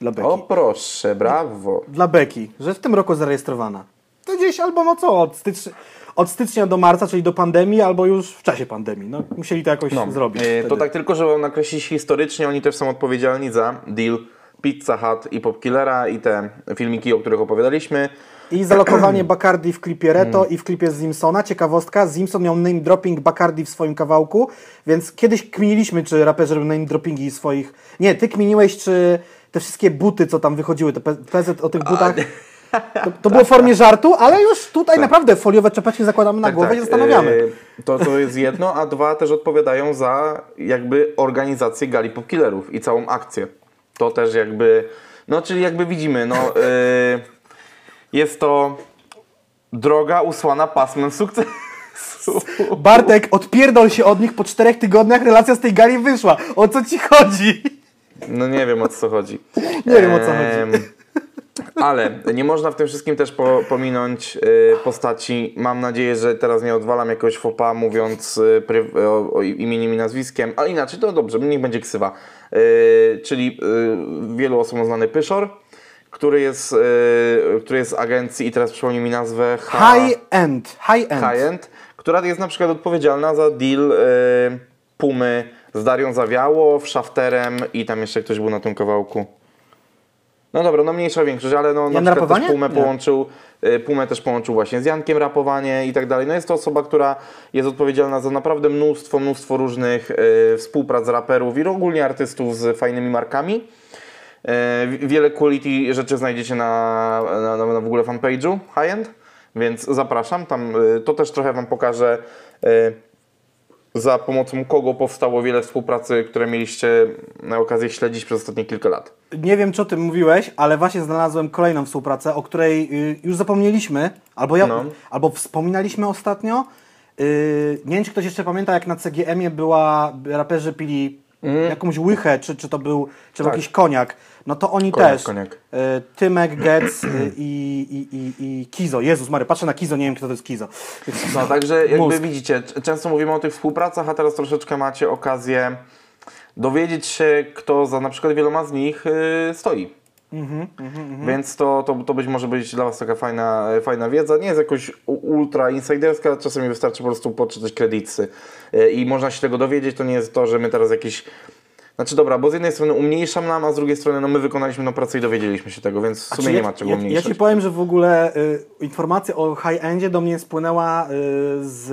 Dla Beki. O proszę, brawo. Dla Beki, że w tym roku zarejestrowana. To gdzieś albo no co, od stycznia, od stycznia do marca, czyli do pandemii, albo już w czasie pandemii. No, musieli to jakoś zrobić. E, To tak tylko, żeby nakreślić historycznie, oni też są odpowiedzialni za deal Pizza Hut i Popkillera i te filmiki, o których opowiadaliśmy. I zalokowanie Bacardi w klipie Reto Mm. i w klipie z Zimsona. Ciekawostka, Zimson miał name dropping Bacardi w swoim kawałku, więc kiedyś kminiliśmy, czy raperzy robią name droppingi swoich... Nie, ty kminiłeś, czy te wszystkie buty, co tam wychodziły, te PZ o tych butach... To, to było w formie żartu, ale już tutaj naprawdę foliowe czapeczki zakładamy na głowę i zastanawiamy. e, To, to jest jedno, a dwa też odpowiadają za jakby organizację gali Popkillerów i całą akcję. To też jakby, no czyli jakby widzimy, no e, jest to droga usłana pasmem sukcesu. Bartek, odpierdol się od nich po czterech tygodniach, relacja z tej gali wyszła. O co ci chodzi? No nie wiem o co chodzi. Nie wiem, o co chodzi. Ale nie można w tym wszystkim też po, pominąć y, postaci. Mam nadzieję, że teraz nie odwalam jakiegoś fopa mówiąc y, pry, o, o imieniem i nazwiskiem, ale inaczej to dobrze, niech będzie ksywa. Y, czyli y, wielu osobom znany Pyszor, który jest, y, który jest z agencji i teraz przypomnij mi nazwę H- High end, high end. High-End, która jest na przykład odpowiedzialna za deal Pumy z Darią Zawiało, Shafterem i tam jeszcze ktoś był na tym kawałku. No dobra, no mniejsza większość, ale no na Jan przykład też? Pumę Nie. połączył, y, Pumę też połączył właśnie z Jankiem Rapowanie i tak dalej. No jest to osoba, która jest odpowiedzialna za naprawdę mnóstwo, mnóstwo różnych y, współprac raperów i ogólnie artystów z fajnymi markami. Wi- Wiele quality rzeczy znajdziecie na, na, na, na w ogóle fanpage'u High End, więc zapraszam. Tam e, to też trochę Wam pokażę e, za pomocą kogo powstało wiele współpracy, które mieliście na okazję śledzić przez ostatnie kilka lat. Nie wiem, czy o tym mówiłeś, ale właśnie znalazłem kolejną współpracę, o której y, już zapomnieliśmy, albo, ja, No. albo wspominaliśmy ostatnio. Y, nie wiem, czy ktoś jeszcze pamięta, jak na CGM-ie była, raperzy pili jakąś łychę, czy, czy to był, czy Tak. jakiś koniak. No to oni Koniak, też. koniak. Y, Tymek, Getz y, i, i, i, i Kizo. Jezus Mary, patrzę na Kizo, nie wiem, kto to jest Kizo. No także jakby Mózg. widzicie, często mówimy o tych współpracach, a teraz troszeczkę macie okazję dowiedzieć się, kto za na przykład wieloma z nich y, stoi. Więc to, to, to być może być dla Was taka fajna, fajna wiedza. Nie jest jakoś ultra insiderska, czasami wystarczy po prostu poczytać kredytsy y, i można się tego dowiedzieć. To nie jest to, że my teraz jakieś. Znaczy dobra, bo z jednej strony umniejszam nam, a z drugiej strony no my wykonaliśmy tą pracę i dowiedzieliśmy się tego, więc w sumie nie ja, ma czego ja, ja umniejszać. Ci powiem, że w ogóle y, informacja o high-endzie do mnie spłynęła y, z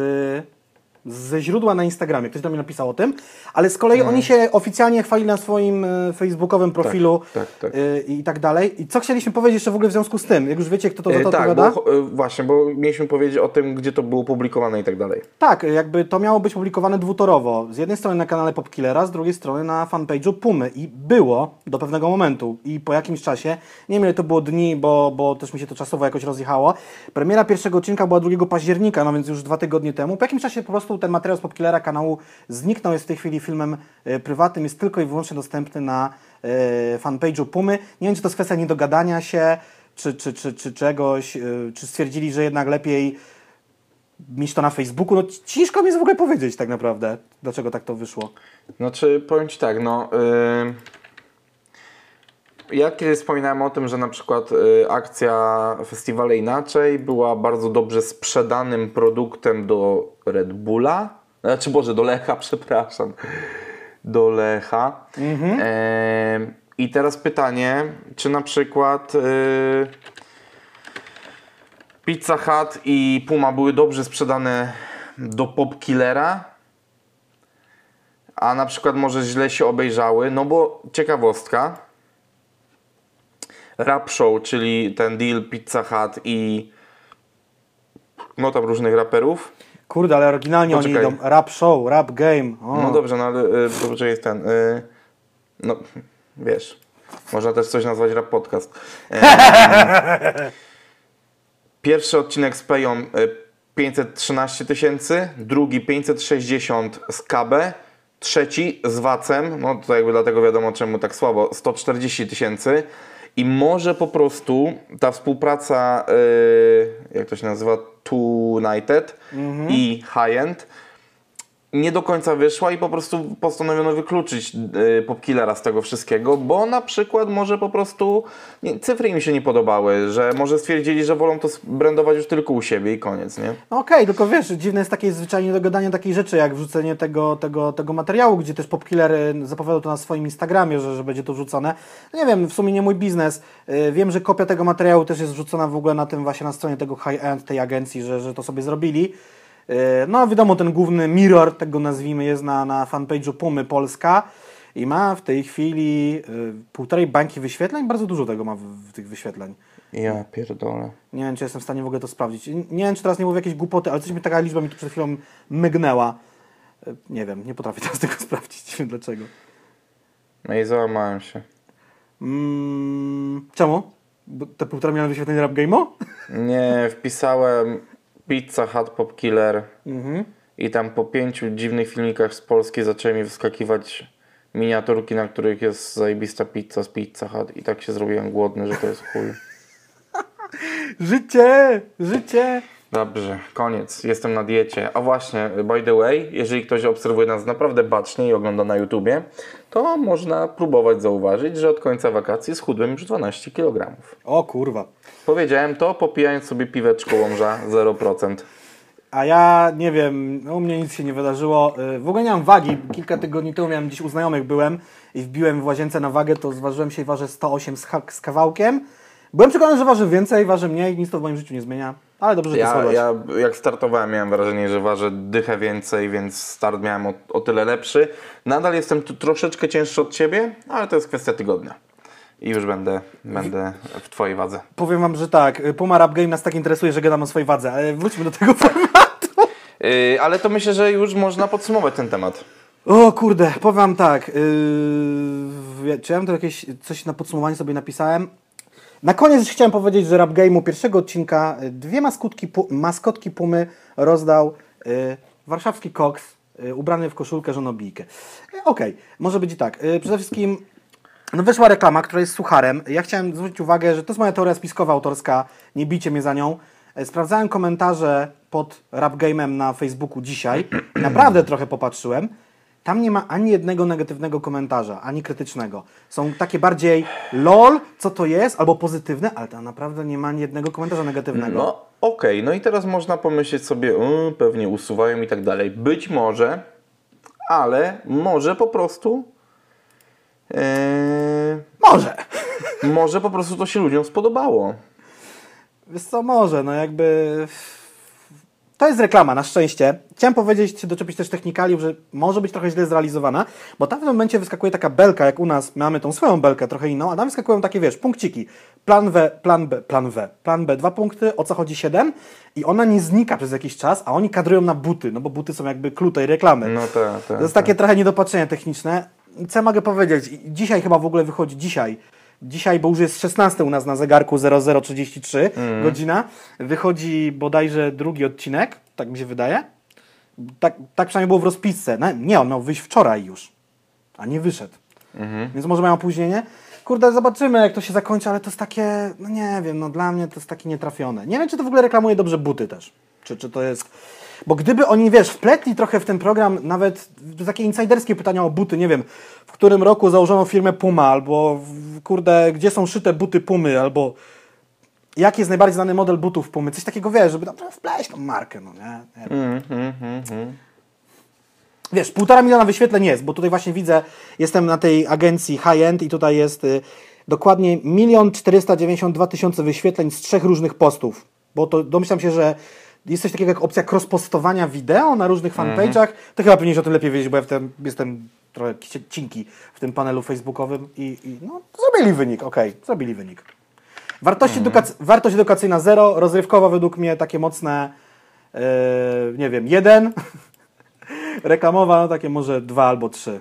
ze źródła na Instagramie, ktoś do mnie napisał o tym, ale z kolei Mhm. oni się oficjalnie chwalili na swoim e, facebookowym profilu tak, tak. e, i tak dalej. I co chcieliśmy powiedzieć jeszcze w ogóle w związku z tym? Jak już wiecie, kto to za E, to tak, odpowiada? bo, właśnie, bo mieliśmy powiedzieć o tym, gdzie to było publikowane i tak dalej. Tak, jakby to miało być publikowane dwutorowo. Z jednej strony na kanale Popkillera, z drugiej strony na fanpage'u Pumy. I było do pewnego momentu. I po jakimś czasie, nie wiem ile to było dni, bo, bo też mi się to czasowo jakoś rozjechało. Premiera pierwszego odcinka była 2 października, no więc już dwa tygodnie temu. Po jakimś czasie po prostu ten materiał z Popkillera kanału zniknął. Jest w tej chwili filmem e, prywatnym, jest tylko i wyłącznie dostępny na e, fanpage'u Pumy. Nie wiem, czy to jest kwestia niedogadania się, czy, czy, czy, czy czegoś, e, czy stwierdzili, że jednak lepiej mieć to na Facebooku, no ciężko mi jest w ogóle powiedzieć tak naprawdę, dlaczego tak to wyszło. Znaczy, powiem Ci tak, no... Yy... Ja kiedyś wspominałem o tym, że na przykład yy, akcja Festiwale Inaczej była bardzo dobrze sprzedanym produktem do Red Bulla. Znaczy, Boże, do Lecha, przepraszam. Do Lecha. Mhm. Yy, I teraz pytanie, czy na przykład... Yy... Pizza Hut i Puma były dobrze sprzedane do Pop Killera, a na przykład może źle się obejrzały, no bo ciekawostka, Rap Show, czyli ten deal Pizza Hut i no tam różnych raperów. Kurde, ale oryginalnie Poczekaj. oni idą rap show, rap game. O. No dobrze, no ale y, poczekaj, jest ten, y, no wiesz, można też coś nazwać rap podcast. E, Pierwszy odcinek z y, 513 tysięcy, drugi 560 z KB, trzeci z Wacem, no to jakby dlatego wiadomo czemu tak słabo, 140 tysięcy i może po prostu ta współpraca, y, jak to się nazywa, Tunited i High End nie do końca wyszła i po prostu postanowiono wykluczyć y, Popkillera z tego wszystkiego, bo na przykład może po prostu nie, cyfry im się nie podobały, że może stwierdzili, że wolą to brandować już tylko u siebie i koniec, nie? No Okej, tylko wiesz, dziwne jest takie zwyczajnie dogadanie takiej rzeczy, jak wrzucenie tego, tego, tego materiału, gdzie też Popkiller y, zapowiadał to na swoim Instagramie, że, że będzie to wrzucone. No Nie wiem, w sumie nie mój biznes. Y, Wiem, że kopia tego materiału też jest wrzucona w ogóle na tym właśnie na stronie tego high-end, tej agencji, że, że to sobie zrobili. Y, No wiadomo, ten główny mirror, tego nazwijmy, jest na, na fanpage'u Pumy Polska i ma w tej chwili y, półtorej bańki wyświetleń, bardzo dużo tego ma w, w tych wyświetleń. Ja pierdolę. Nie wiem, czy jestem w stanie w ogóle to sprawdzić. Nie wiem, czy teraz nie mówię jakieś głupoty, ale coś mi taka liczba mi tu przed chwilą mygnęła. E, Nie wiem, nie potrafię teraz tego sprawdzić. Nie wiem dlaczego. No i załamałem się. Mm, czemu? Bo te półtora miliona wyświetleń Rap Game'o? Nie, wpisałem Pizza Hut Pop Killer Mhm. i tam po pięciu dziwnych filmikach z Polski zaczęły mi wyskakiwać miniaturki, na których jest zajebista pizza z Pizza Hut i tak się zrobiłem głodny, że to jest chuj. Życie! Życie! Dobrze, koniec. Jestem na diecie. A właśnie, by the way, jeżeli ktoś obserwuje nas naprawdę bacznie i ogląda na YouTubie, to można próbować zauważyć, że od końca wakacji schudłem już 12 kg. O kurwa. Powiedziałem to, popijając sobie piweczko łomża 0%. A ja nie wiem, no, u mnie nic się nie wydarzyło. Y, W ogóle nie mam wagi. Kilka tygodni temu miałem gdzieś u znajomych byłem i wbiłem w łazience na wagę, to zważyłem się i ważę 108 z, z kawałkiem. Byłem przekonany, że waży więcej, waży mniej, nic to w moim życiu nie zmienia. Ale dobrze, że to Ja, słychać. ja jak startowałem, miałem wrażenie, że ważę dychę więcej, więc start miałem o, o tyle lepszy. Nadal jestem tu troszeczkę cięższy od Ciebie, ale to jest kwestia tygodnia. I już będę, będę w Twojej wadze. Powiem wam, że tak, y, Puma Rap Game nas tak interesuje, że gadam o swojej wadze, ale wróćmy do tego formatu. Yy, ale to myślę, że już można podsumować ten temat. O kurde, powiem wam tak, yy, czy ja mam to jakieś coś na podsumowanie sobie napisałem? Na koniec chciałem powiedzieć, że Rap Game'u pierwszego odcinka y, dwie maskotki, pu- maskotki Pumy rozdał y, warszawski koks y, ubrany w koszulkę żonobijkę. Y, Okej, może być i tak. Y, przede wszystkim no wyszła reklama, która jest sucharem. Ja chciałem zwrócić uwagę, że to jest moja teoria spiskowa autorska, nie bijcie mnie za nią. E, Sprawdzałem komentarze pod rap game'em na Facebooku dzisiaj. Naprawdę trochę popatrzyłem. Tam nie ma ani jednego negatywnego komentarza, ani krytycznego. Są takie bardziej lol, co to jest, albo pozytywne, ale tam naprawdę nie ma ani jednego komentarza negatywnego. No okej, no i teraz można pomyśleć sobie, "Y, pewnie usuwają i tak dalej. Być może, ale może po prostu. Yy, Może. może po prostu to się ludziom spodobało. Wiesz co, może, no jakby... to jest reklama, na szczęście. Chciałem powiedzieć, doczepić też technikaliów, że może być trochę źle zrealizowana, bo tam w tym momencie wyskakuje taka belka, jak u nas mamy tą swoją belkę trochę inną, a tam wyskakują takie, wiesz, punkciki. Plan W, plan B, plan W, plan B, dwa punkty, o co chodzi 7 i ona nie znika przez jakiś czas, a oni kadrują na buty, no bo buty są jakby klucz tej reklamy. No tak, tak. To jest takie trochę niedopatrzenie techniczne. Co ja mogę powiedzieć? Dzisiaj chyba w ogóle wychodzi dzisiaj. Dzisiaj, bo już jest 16 u nas na zegarku 0033 Mhm. godzina. Wychodzi bodajże drugi odcinek, tak mi się wydaje. Tak, tak przynajmniej było w rozpisce. No, nie, on miał wyjść wczoraj już, a nie wyszedł. Mhm. Więc może mają opóźnienie. Kurde, zobaczymy jak to się zakończy, ale to jest takie, no nie wiem, no dla mnie to jest takie nietrafione. Nie wiem, czy to w ogóle reklamuje dobrze buty też. Czy, czy to jest... Bo gdyby oni, wiesz, wpletli trochę w ten program nawet takie insiderskie pytania o buty, nie wiem, w którym roku założono firmę Puma, albo kurde, gdzie są szyte buty Pumy, albo jaki jest najbardziej znany model butów Pumy, coś takiego, wiesz, żeby tam trochę wpleść tą markę, no nie? nie. Mm, mm, mm, mm. Wiesz, półtora miliona wyświetleń jest, bo tutaj właśnie widzę, jestem na tej agencji high-end i tutaj jest y, dokładnie milion 492 tysiące wyświetleń z trzech różnych postów. Bo to domyślam się, że jest coś takiego jak opcja cross-postowania wideo na różnych fanpage'ach. To chyba powinieneś o tym lepiej wiedzieć, bo ja w tym, jestem trochę cinki w tym panelu facebookowym i, i no, zrobili wynik, okej, zrobili wynik. Wartość, edukac- wartość edukacyjna zero, rozrywkowa według mnie takie mocne, yy, nie wiem, jeden. Reklamowa, no takie może dwa albo trzy.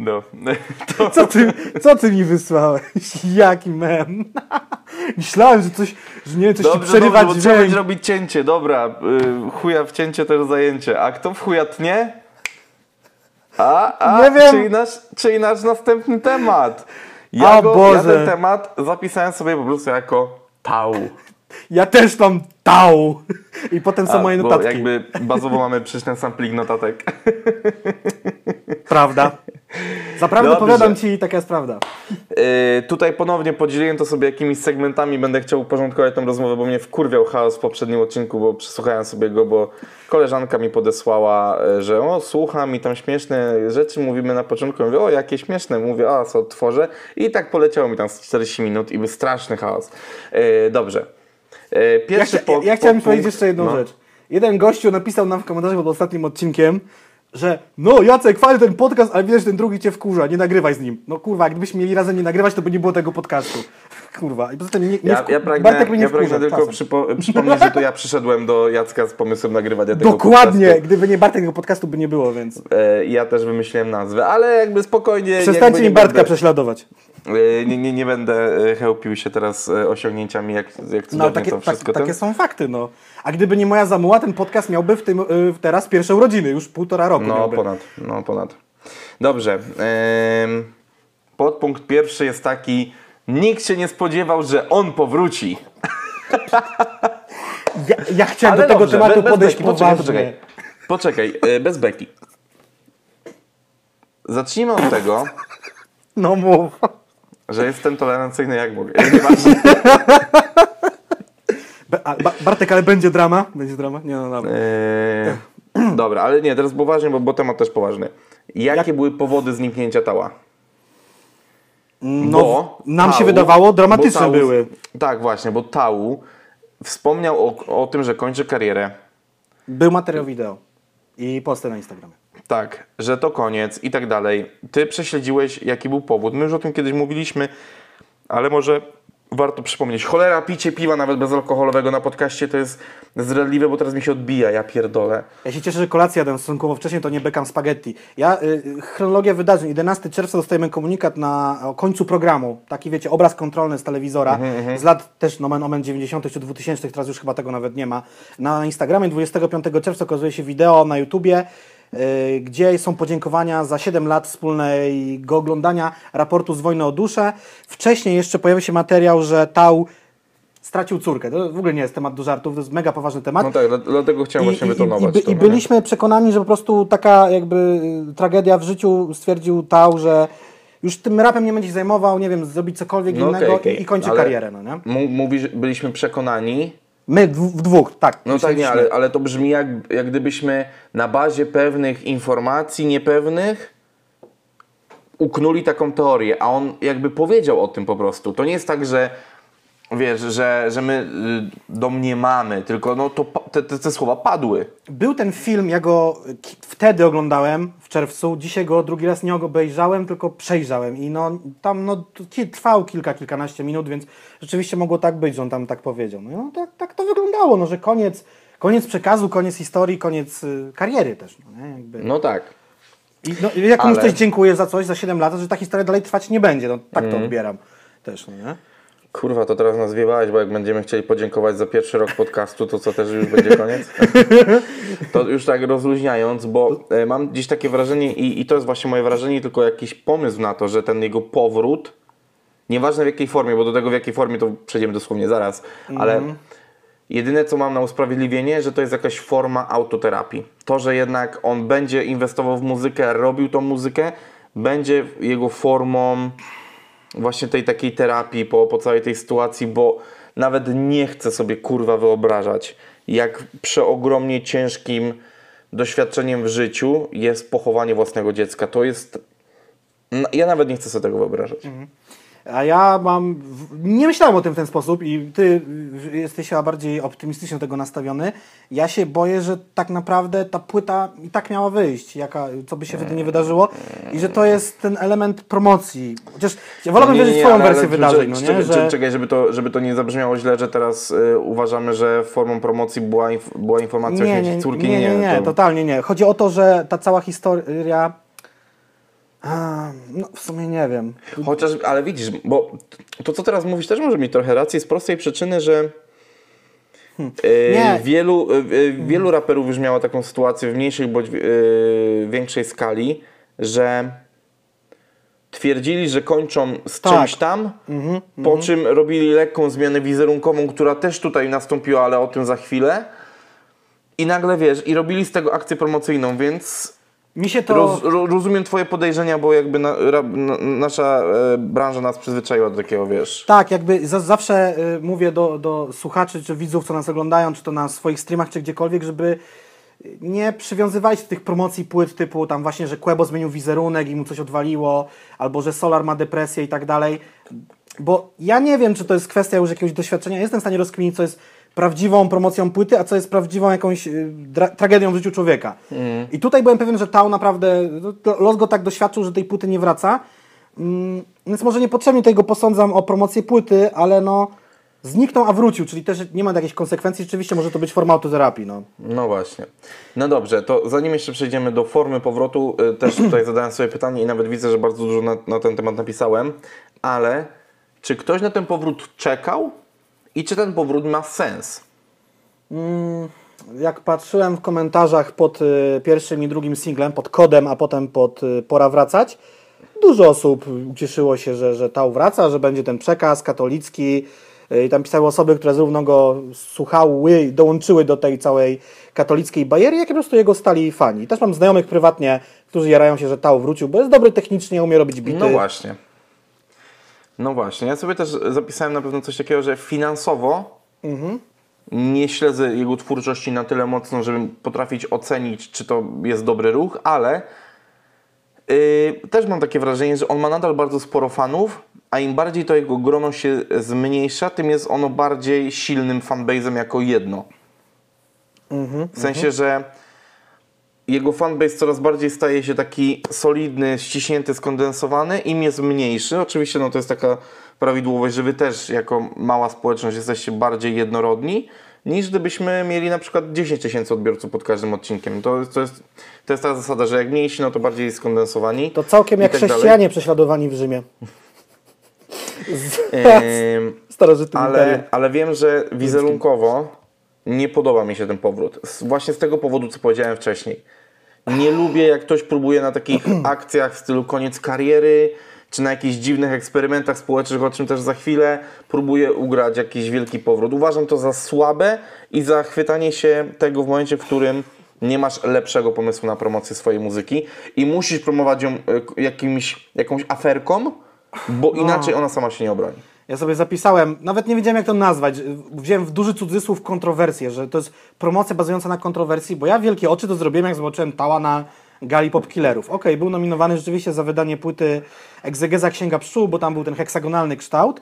No. Co ty, co ty mi wysłałeś? Jaki mem? Myślałem, że coś, że nie wiem, coś ci Dobrze, przerywa dobrze, bo trzeba dźwięk. będzie robić cięcie, dobra. Y, chuja w cięcie też zajęcie. A kto w chuja tnie? A, a, Nie wiem. Czyli, nasz, czyli nasz następny temat. Ja, A go, ja Boże. ten temat zapisałem sobie po prostu jako tał. Ja też tam tał. I potem są A, moje bo notatki. jakby bazowo mamy przecież ten sam plik notatek. Prawda. Zaprawdę Dobrze. powiadam ci, taka jest prawda. Yy, tutaj ponownie podzieliłem to sobie jakimiś segmentami, będę chciał uporządkować tę rozmowę, bo mnie wkurwiał chaos w poprzednim odcinku, bo przesłuchałem sobie go, bo koleżanka mi podesłała, e, że o, słucham i tam śmieszne rzeczy mówimy na początku, mówię, o, jakie śmieszne, mówię, a, co tworzę i tak poleciało mi tam z 40 minut i był straszny chaos. Yy, dobrze. Ja, pierwszy chcia, pod- ja chciałem podpunkt- powiedzieć jeszcze jedną no. rzecz. Jeden gościu napisał nam w komentarzach pod ostatnim odcinkiem, że no Jacek, fajny ten podcast, ale wiesz, ten drugi cię wkurza, nie nagrywaj z nim. No kurwa, gdybyśmy mieli razem nie nagrywać, to by nie było tego podcastu. Kurwa, i poza tym nie, nie Ja, ja pragnę, Bartek mnie nie ja pragnę wkurza tylko przypo, przypomnieć, że to ja przyszedłem do Jacka z pomysłem nagrywania tego Dokładnie, podcastu. gdyby nie Bartek, tego podcastu by nie było, więc E, Ja też wymyśliłem nazwę, ale jakby spokojnie. przestańcie mi Bartka będę, prześladować. e, nie, nie, nie będę e, chełpił się teraz e, osiągnięciami, jak, jak cudownie No takie, to tak, wszystko takie ten... są fakty, no. A gdyby nie moja zamuła, ten podcast miałby w tym, y, teraz pierwsze urodziny, już półtora roku No miałby. ponad, no ponad. Dobrze. podpunkt pierwszy jest taki. Nikt się nie spodziewał, że on powróci. Ja, ja chciałem Ale do tego dobrze, tematu be- bez podejść poczekaj, poważnie. poczekaj. Poczekaj, e, bez beki. Zacznijmy od tego, No mów. że jestem tolerancyjny jak mogę. Bartek, ale będzie drama? Będzie drama? Nie, no dobra. Eee, dobra, ale nie, teraz poważnie, bo, bo temat też poważny. Jakie były powody zniknięcia tała? No, bo nam się wydawało, dramatyczne były. Tak, właśnie, bo Tau wspomniał o, o tym, że kończy karierę. Był materiał wideo i posty na Instagramie. Tak, że to koniec i tak dalej. Ty prześledziłeś, jaki był powód. My już o tym kiedyś mówiliśmy, ale może warto przypomnieć. Cholera, picie piwa nawet bezalkoholowego na podcaście to jest zdradliwe, bo teraz mi się odbija, ja pierdolę. Ja się cieszę, że kolację jadłem stosunkowo wcześniej, to nie bekam spaghetti. Ja, y, chronologia wydarzeń. 11 czerwca dostajemy komunikat na o końcu programu. Taki, wiecie, obraz kontrolny z telewizora. Z lat też nomen omen 90 czy 2000, teraz już chyba tego nawet nie ma. Na Instagramie 25 czerwca okazuje się wideo na YouTubie, gdzie są podziękowania za 7 lat wspólnego oglądania raportu z wojny o duszę. Wcześniej jeszcze pojawił się materiał, że Tał stracił córkę. To w ogóle nie jest temat do żartów, to jest mega poważny temat. No tak, dla- dlatego chciałem właśnie I, wytonować by- to. I no byliśmy przekonani, że po prostu taka jakby y, tragedia w życiu stwierdził Tał, że już tym rapem nie będzie się zajmował, nie wiem, zrobić cokolwiek No innego okej, okej, i, i kończy ale- karierę, no nie? Mówisz, byliśmy przekonani, My w, dwóch, tak. No tak, nie, ale, ale to brzmi jak, jak gdybyśmy na bazie pewnych informacji niepewnych uknuli taką teorię, a on jakby powiedział o tym po prostu. To nie jest tak, że wiesz, że, że my y, domniemamy, tylko no to te, te, te słowa padły. Był ten film, ja go wtedy oglądałem w czerwcu, dzisiaj go drugi raz nie obejrzałem, tylko przejrzałem i no tam no, trwał kilka, kilkanaście minut, więc rzeczywiście mogło tak być, że on tam tak powiedział. No, no tak, tak to wyglądało, no że koniec, koniec przekazu, koniec historii, koniec y, kariery też, no, nie? Jakby. No tak. I no, jak Ale- ktoś dziękuję za coś, za 7 lat, że ta historia dalej trwać nie będzie, no tak Mhm. to odbieram też, no nie? Kurwa, to teraz nas wiewałeś, bo jak będziemy chcieli podziękować za pierwszy rok podcastu, to co też już będzie koniec? to już tak rozluźniając, bo e, mam dziś takie wrażenie i, i to jest właśnie moje wrażenie, tylko jakiś pomysł na to, że ten jego powrót, nieważne w jakiej formie, bo do tego w jakiej formie to przejdziemy dosłownie zaraz, ale jedyne co mam na usprawiedliwienie, że to jest jakaś forma autoterapii. To, że jednak on będzie inwestował w muzykę, robił tą muzykę, będzie jego formą właśnie tej takiej terapii po, po całej tej sytuacji, bo nawet nie chcę sobie kurwa wyobrażać, jak przeogromnie ciężkim doświadczeniem w życiu jest pochowanie własnego dziecka. To jest. Ja nawet nie chcę sobie tego wyobrażać. A ja mam. Nie myślałem o tym w ten sposób i ty jesteś chyba bardziej optymistycznie do tego nastawiony. Ja się boję, że tak naprawdę ta płyta i tak miała wyjść, jaka, co by się wtedy nie wydarzyło, i że to jest ten element promocji. Chociaż ja wolałbym Nie, nie, wierzyć w nie, Twoją ale- wersję wydarzeń, czekaj, no nie? Że... Czekaj, żeby to, żeby to nie zabrzmiało źle, że teraz y, uważamy, że formą promocji była, inf- była informacja o Nie, śmierci nie, córki. nie, nie, nie, to- totalnie nie. Chodzi o to, że ta cała historia. A, no w sumie nie wiem. Chociaż, ale widzisz, bo to co teraz mówisz też może mieć trochę racji z prostej przyczyny, że e, Nie. wielu, e, e, wielu raperów już miało taką sytuację w mniejszej bądź e, większej skali, że twierdzili, że kończą z Tak. czymś tam, po czym robili lekką zmianę wizerunkową, która też tutaj nastąpiła, ale o tym za chwilę. I nagle wiesz, i robili z tego akcję promocyjną, więc Mi się to. Roz, ro, rozumiem twoje podejrzenia, bo jakby na, na, nasza e, branża nas przyzwyczaiła do takiego, wiesz. Tak, jakby za, zawsze y, mówię do, do słuchaczy czy widzów, co nas oglądają, czy to na swoich streamach, czy gdziekolwiek, żeby nie przywiązywali się do tych promocji płyt typu tam właśnie, że Quebo zmienił wizerunek i mu coś odwaliło, albo że Solar ma depresję i tak dalej. Bo ja nie wiem, czy to jest kwestia już jakiegoś doświadczenia. Jestem w stanie rozkminić, co jest prawdziwą promocją płyty, a co jest prawdziwą jakąś y, tragedią w życiu człowieka. I tutaj byłem pewien, że Tał naprawdę, no, los go tak doświadczył, że tej płyty nie wraca. Mm, Więc może niepotrzebnie tego posądzam o promocję płyty, ale no zniknął, a wrócił, czyli też nie ma jakichś konsekwencji. Rzeczywiście może to być forma autoterapii. No. No właśnie. No dobrze, to zanim jeszcze przejdziemy do formy powrotu, e, też tutaj zadałem sobie pytanie i nawet widzę, że bardzo dużo na, na ten temat napisałem, ale czy ktoś na ten powrót czekał i czy ten powrót ma sens? Jak patrzyłem w komentarzach pod y, pierwszym i drugim singlem, pod kodem, a potem pod y, Pora Wracać, dużo osób ucieszyło się, że, że Tał wraca, że będzie ten przekaz katolicki. Y, I tam pisały osoby, które zarówno go słuchały i dołączyły do tej całej katolickiej bajery, jak i po prostu jego stali fani. Też mam znajomych prywatnie, którzy jarają się, że Tał wrócił, bo jest dobry technicznie, umie robić bity. No właśnie. No właśnie. Ja sobie też zapisałem na pewno coś takiego, że finansowo nie śledzę jego twórczości na tyle mocno, żeby potrafić ocenić, czy to jest dobry ruch, ale yy, też mam takie wrażenie, że on ma nadal bardzo sporo fanów, a im bardziej to jego grono się zmniejsza, tym jest ono bardziej silnym fanbase'em jako jedno. W sensie, że jego fanbase coraz bardziej staje się taki solidny, ściśnięty, skondensowany, im jest mniejszy. Oczywiście no, to jest taka prawidłowość, że wy też jako mała społeczność jesteście bardziej jednorodni, niż gdybyśmy mieli na przykład 10 tysięcy odbiorców pod każdym odcinkiem. To, jest- to, jest, to jest ta zasada, że jak mniejsi, no to bardziej skondensowani. To całkiem jak tak dalej. chrześcijanie prześladowani w Rzymie. Ehm, Starożytnym ale, imperium. ale wiem, że wizerunkowo nie podoba mi się ten powrót. Z- Właśnie z tego powodu, co powiedziałem wcześniej. Nie lubię, jak ktoś próbuje na takich akcjach w stylu koniec kariery, czy na jakichś dziwnych eksperymentach społecznych, o czym też za chwilę, próbuje ugrać jakiś wielki powrót. Uważam to za słabe i za chwytanie się tego w momencie, w którym nie masz lepszego pomysłu na promocję swojej muzyki i musisz promować ją e, jakimś, jakąś aferką, bo inaczej ona sama się nie obroni. Ja sobie zapisałem, nawet nie wiedziałem jak to nazwać, wziąłem w duży cudzysłów kontrowersję, że to jest promocja bazująca na kontrowersji, bo ja wielkie oczy to zrobiłem jak zobaczyłem Tała na gali Pop Killerów. Okej, był nominowany rzeczywiście za wydanie płyty Egzegeza Księga Pszczół, bo tam był ten heksagonalny kształt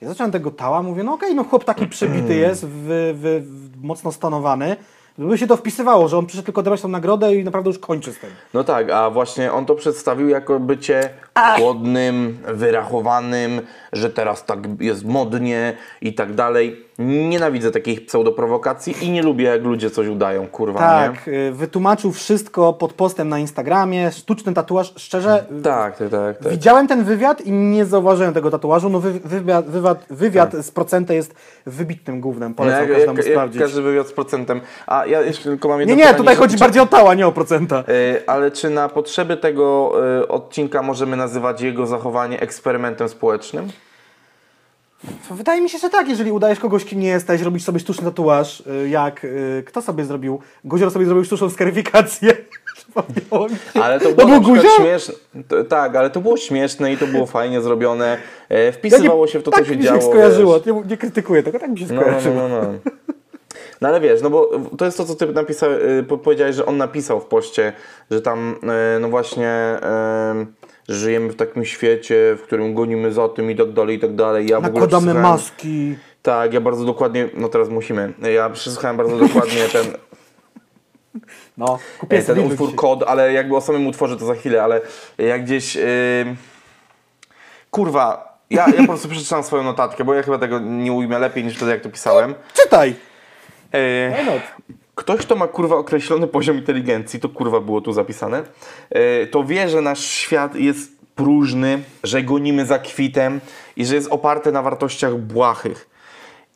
Ja zacząłem tego tała, mówię, no okej, no chłop taki przybity jest, wy, wy, w- mocno stonowany. By się to wpisywało, że on przyszedł tylko odebrać tą nagrodę i naprawdę już kończy z tym. No tak, a właśnie on to przedstawił jako bycie chłodnym, wyrachowanym, że teraz tak jest modnie i tak dalej. Nienawidzę takich pseudoprowokacji i nie lubię jak ludzie coś udają, kurwa, nie? Tak, y, wytłumaczył wszystko pod postem na Instagramie, sztuczny tatuaż, szczerze, y, Tak, tak, tak. tak. Widziałem ten wywiad i nie zauważyłem tego tatuażu. No wy, wywiad, wywiad, wywiad z procentem jest wybitnym głównym. Polecam Tak. jak, każdemu jak, jak sprawdzić. każdy wywiad z procentem. A ja jeszcze tylko mam jedno Nie, nie, tutaj chodzi czy- bardziej o tała, nie o procenta. Y, Ale czy na potrzeby tego y, odcinka możemy nazywać jego zachowanie eksperymentem społecznym? Wydaje mi się, że tak, jeżeli udajesz kogoś, kim nie jesteś, robisz sobie sztuczny tatuaż, y, jak y, kto sobie zrobił? Guzior sobie zrobił sztuczną skaryfikację. Mi się. Ale to To było był na przykład Guzior? śmieszne. To, tak, ale to było śmieszne i to było fajnie zrobione. E, Wpisywało się w to, tak co się mi działo. się skojarzyło, nie, nie krytykuję tego, tak mi się No, no, skojarzyło. no, no, no. No ale wiesz, no bo to jest to, co ty napisał, y, po- powiedziałeś, że on napisał w poście, że tam, no właśnie, że żyjemy w takim świecie, w którym gonimy za tym i tak dalej, i tak dalej. Ja w ogóle Nakładamy maski. Tak, ja bardzo dokładnie, no teraz musimy, ja przesłuchałem bardzo dokładnie ten, No, kupię E, ten utwór kod, ale jakby o samym utworze to za chwilę, ale jak gdzieś. Yy... Kurwa, ja, ja po prostu przeczytam swoją notatkę, bo ja chyba tego nie ujmę lepiej niż wtedy jak to pisałem. Czytaj! Yy... Ktoś, kto ma kurwa określony poziom inteligencji, to kurwa było tu zapisane, yy, to wie, że nasz świat jest próżny, że gonimy za kwitem i że jest oparty na wartościach błahych.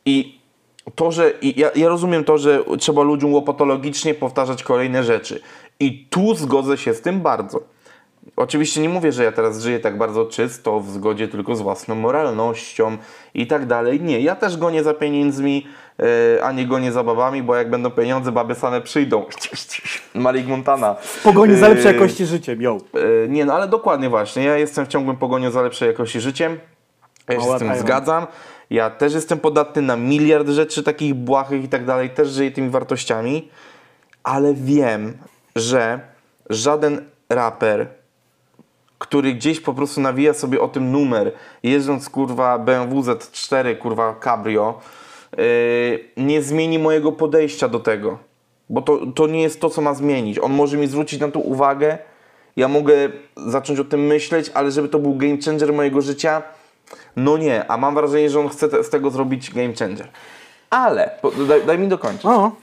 I to, że ja, ja rozumiem to, że trzeba ludziom łopatologicznie powtarzać kolejne rzeczy. I tu zgodzę się z tym bardzo. Oczywiście nie mówię, że ja teraz żyję tak bardzo czysto, w zgodzie tylko z własną moralnością i tak dalej. Nie, ja też gonię za pieniędzmi, yy, a nie gonię za babami, bo jak będą pieniądze, baby same przyjdą. Malik Montana. W pogoni za lepszej Yy, jakości życiem, yo. E, Nie, no ale dokładnie właśnie. Ja jestem w ciągłym pogoniu za lepszej jakości życiem. Ja się z tym zgadzam. Ja też jestem podatny na miliard rzeczy takich błahych i tak dalej. Też żyję tymi wartościami. Ale wiem, że żaden raper, który gdzieś po prostu nawija sobie o tym numer, jeżdżąc kurwa BMW Z4, kurwa Cabrio, nie zmieni mojego podejścia do tego. Bo to, to nie jest to, co ma zmienić. On może mi zwrócić na to uwagę, ja mogę zacząć o tym myśleć, ale żeby to był game changer mojego życia, no nie. A mam wrażenie, że on chce te, z tego zrobić game changer. Ale, daj, daj mi dokończyć. No,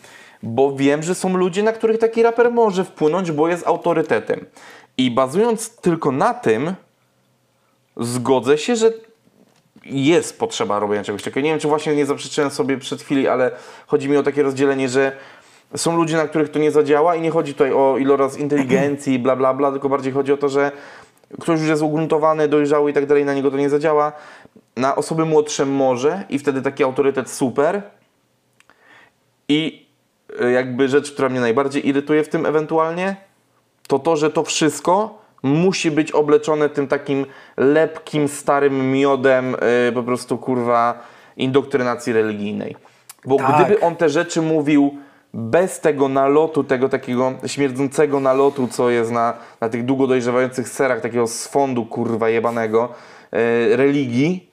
Bo wiem, że są ludzie, na których taki raper może wpłynąć, bo jest autorytetem. I bazując tylko na tym, zgodzę się, że jest potrzeba robienia czegoś takiego. Nie wiem, czy właśnie nie zaprzeczyłem sobie przed chwilą, ale chodzi mi o takie rozdzielenie, że są ludzie, na których to nie zadziała i nie chodzi tutaj o iloraz inteligencji, bla, bla, bla, tylko bardziej chodzi o to, że ktoś już jest ugruntowany, dojrzały i tak dalej, na niego to nie zadziała. Na osoby młodsze może i wtedy taki autorytet super, i y, jakby rzecz, która mnie najbardziej irytuje w tym ewentualnie, to to, że to wszystko musi być obleczone tym takim lepkim, starym miodem y, po prostu kurwa indoktrynacji religijnej. Bo Tak. gdyby on te rzeczy mówił bez tego nalotu, tego takiego śmierdzącego nalotu, co jest na, na tych długo dojrzewających serach, takiego sfondu kurwa jebanego y, religii,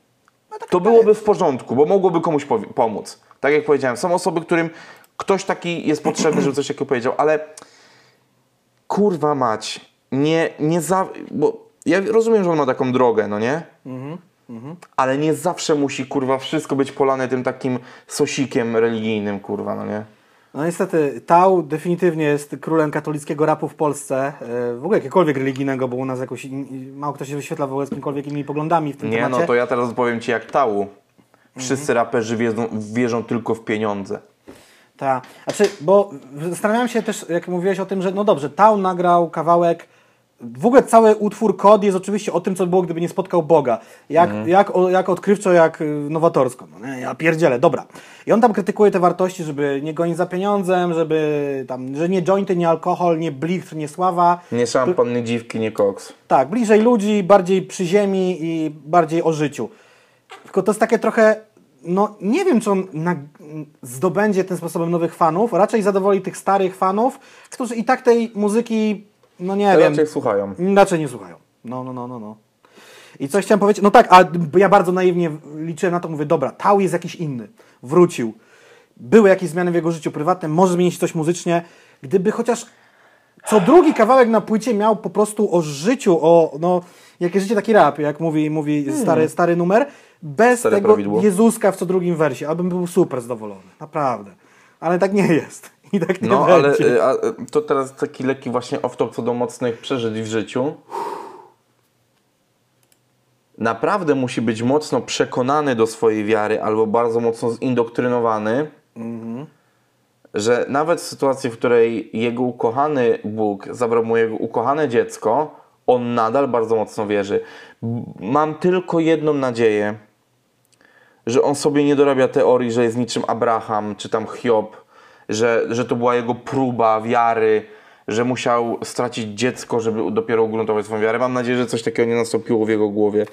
to byłoby w porządku, bo mogłoby komuś pomóc. Tak jak powiedziałem, są osoby, którym ktoś taki jest potrzebny, żeby coś takiego powiedział, ale kurwa mać, nie, nie za... bo ja rozumiem, że on ma taką drogę, no nie? Ale nie zawsze musi, kurwa, wszystko być polane tym takim sosikiem religijnym, kurwa, no nie? No niestety, Tał definitywnie jest królem katolickiego rapu w Polsce, e, w ogóle jakiegokolwiek religijnego, bo u nas jakoś mało kto się wyświetla w ogóle z kimkolwiek innymi poglądami w tym Nie, temacie. no to ja teraz powiem Ci jak tału. Wszyscy raperzy wierzą, wierzą tylko w pieniądze. Tak. Znaczy, bo zastanawiałem się też, jak mówiłeś o tym, że no dobrze, Tał nagrał kawałek. W ogóle cały utwór Kod jest oczywiście o tym, co było, gdyby nie spotkał Boga. Jak, jak, o, jak odkrywczo, jak y, nowatorsko. No, nie? Ja pierdzielę, dobra. I on tam krytykuje te wartości, żeby nie gonić za pieniądzem, żeby tam, że nie jointy, nie alkohol, nie blichtr, nie sława. Nie szampan, nie dziwki, nie koks. Tak, bliżej ludzi, bardziej przy ziemi i bardziej o życiu. Tylko to jest takie trochę, no nie wiem, czy on na, zdobędzie tym sposobem nowych fanów, raczej zadowoli tych starych fanów, którzy i tak tej muzyki, no nie wiem, Raczej słuchają. raczej nie słuchają. No, no, no, no, no. I coś chciałem powiedzieć, no tak, a ja bardzo naiwnie liczyłem na to, mówię, dobra, Tał jest jakiś inny, wrócił. Były jakieś zmiany w jego życiu prywatnym, może zmienić coś muzycznie. Gdyby chociaż co drugi kawałek na płycie miał po prostu o życiu, o no, jakie życie taki rap, jak mówi, mówi stary, stary numer, bez Stare tego prawidło. Jezuska w co drugim wersie, abym był super zadowolony, naprawdę. Ale tak nie jest. I tak nie No, ale będzie. y, a, y, to teraz taki lekki właśnie off-top co do mocnych przeżyć w życiu. Naprawdę musi być mocno przekonany do swojej wiary albo bardzo mocno zindoktrynowany, że nawet w sytuacji, w której jego ukochany Bóg zabrał mu jego ukochane dziecko, on nadal bardzo mocno wierzy. Mam tylko jedną nadzieję, że on sobie nie dorabia teorii, że jest niczym Abraham czy tam Hiob, że, że to była jego próba wiary, że musiał stracić dziecko, żeby dopiero ugruntować swoją wiarę. Mam nadzieję, że coś takiego nie nastąpiło w jego głowie.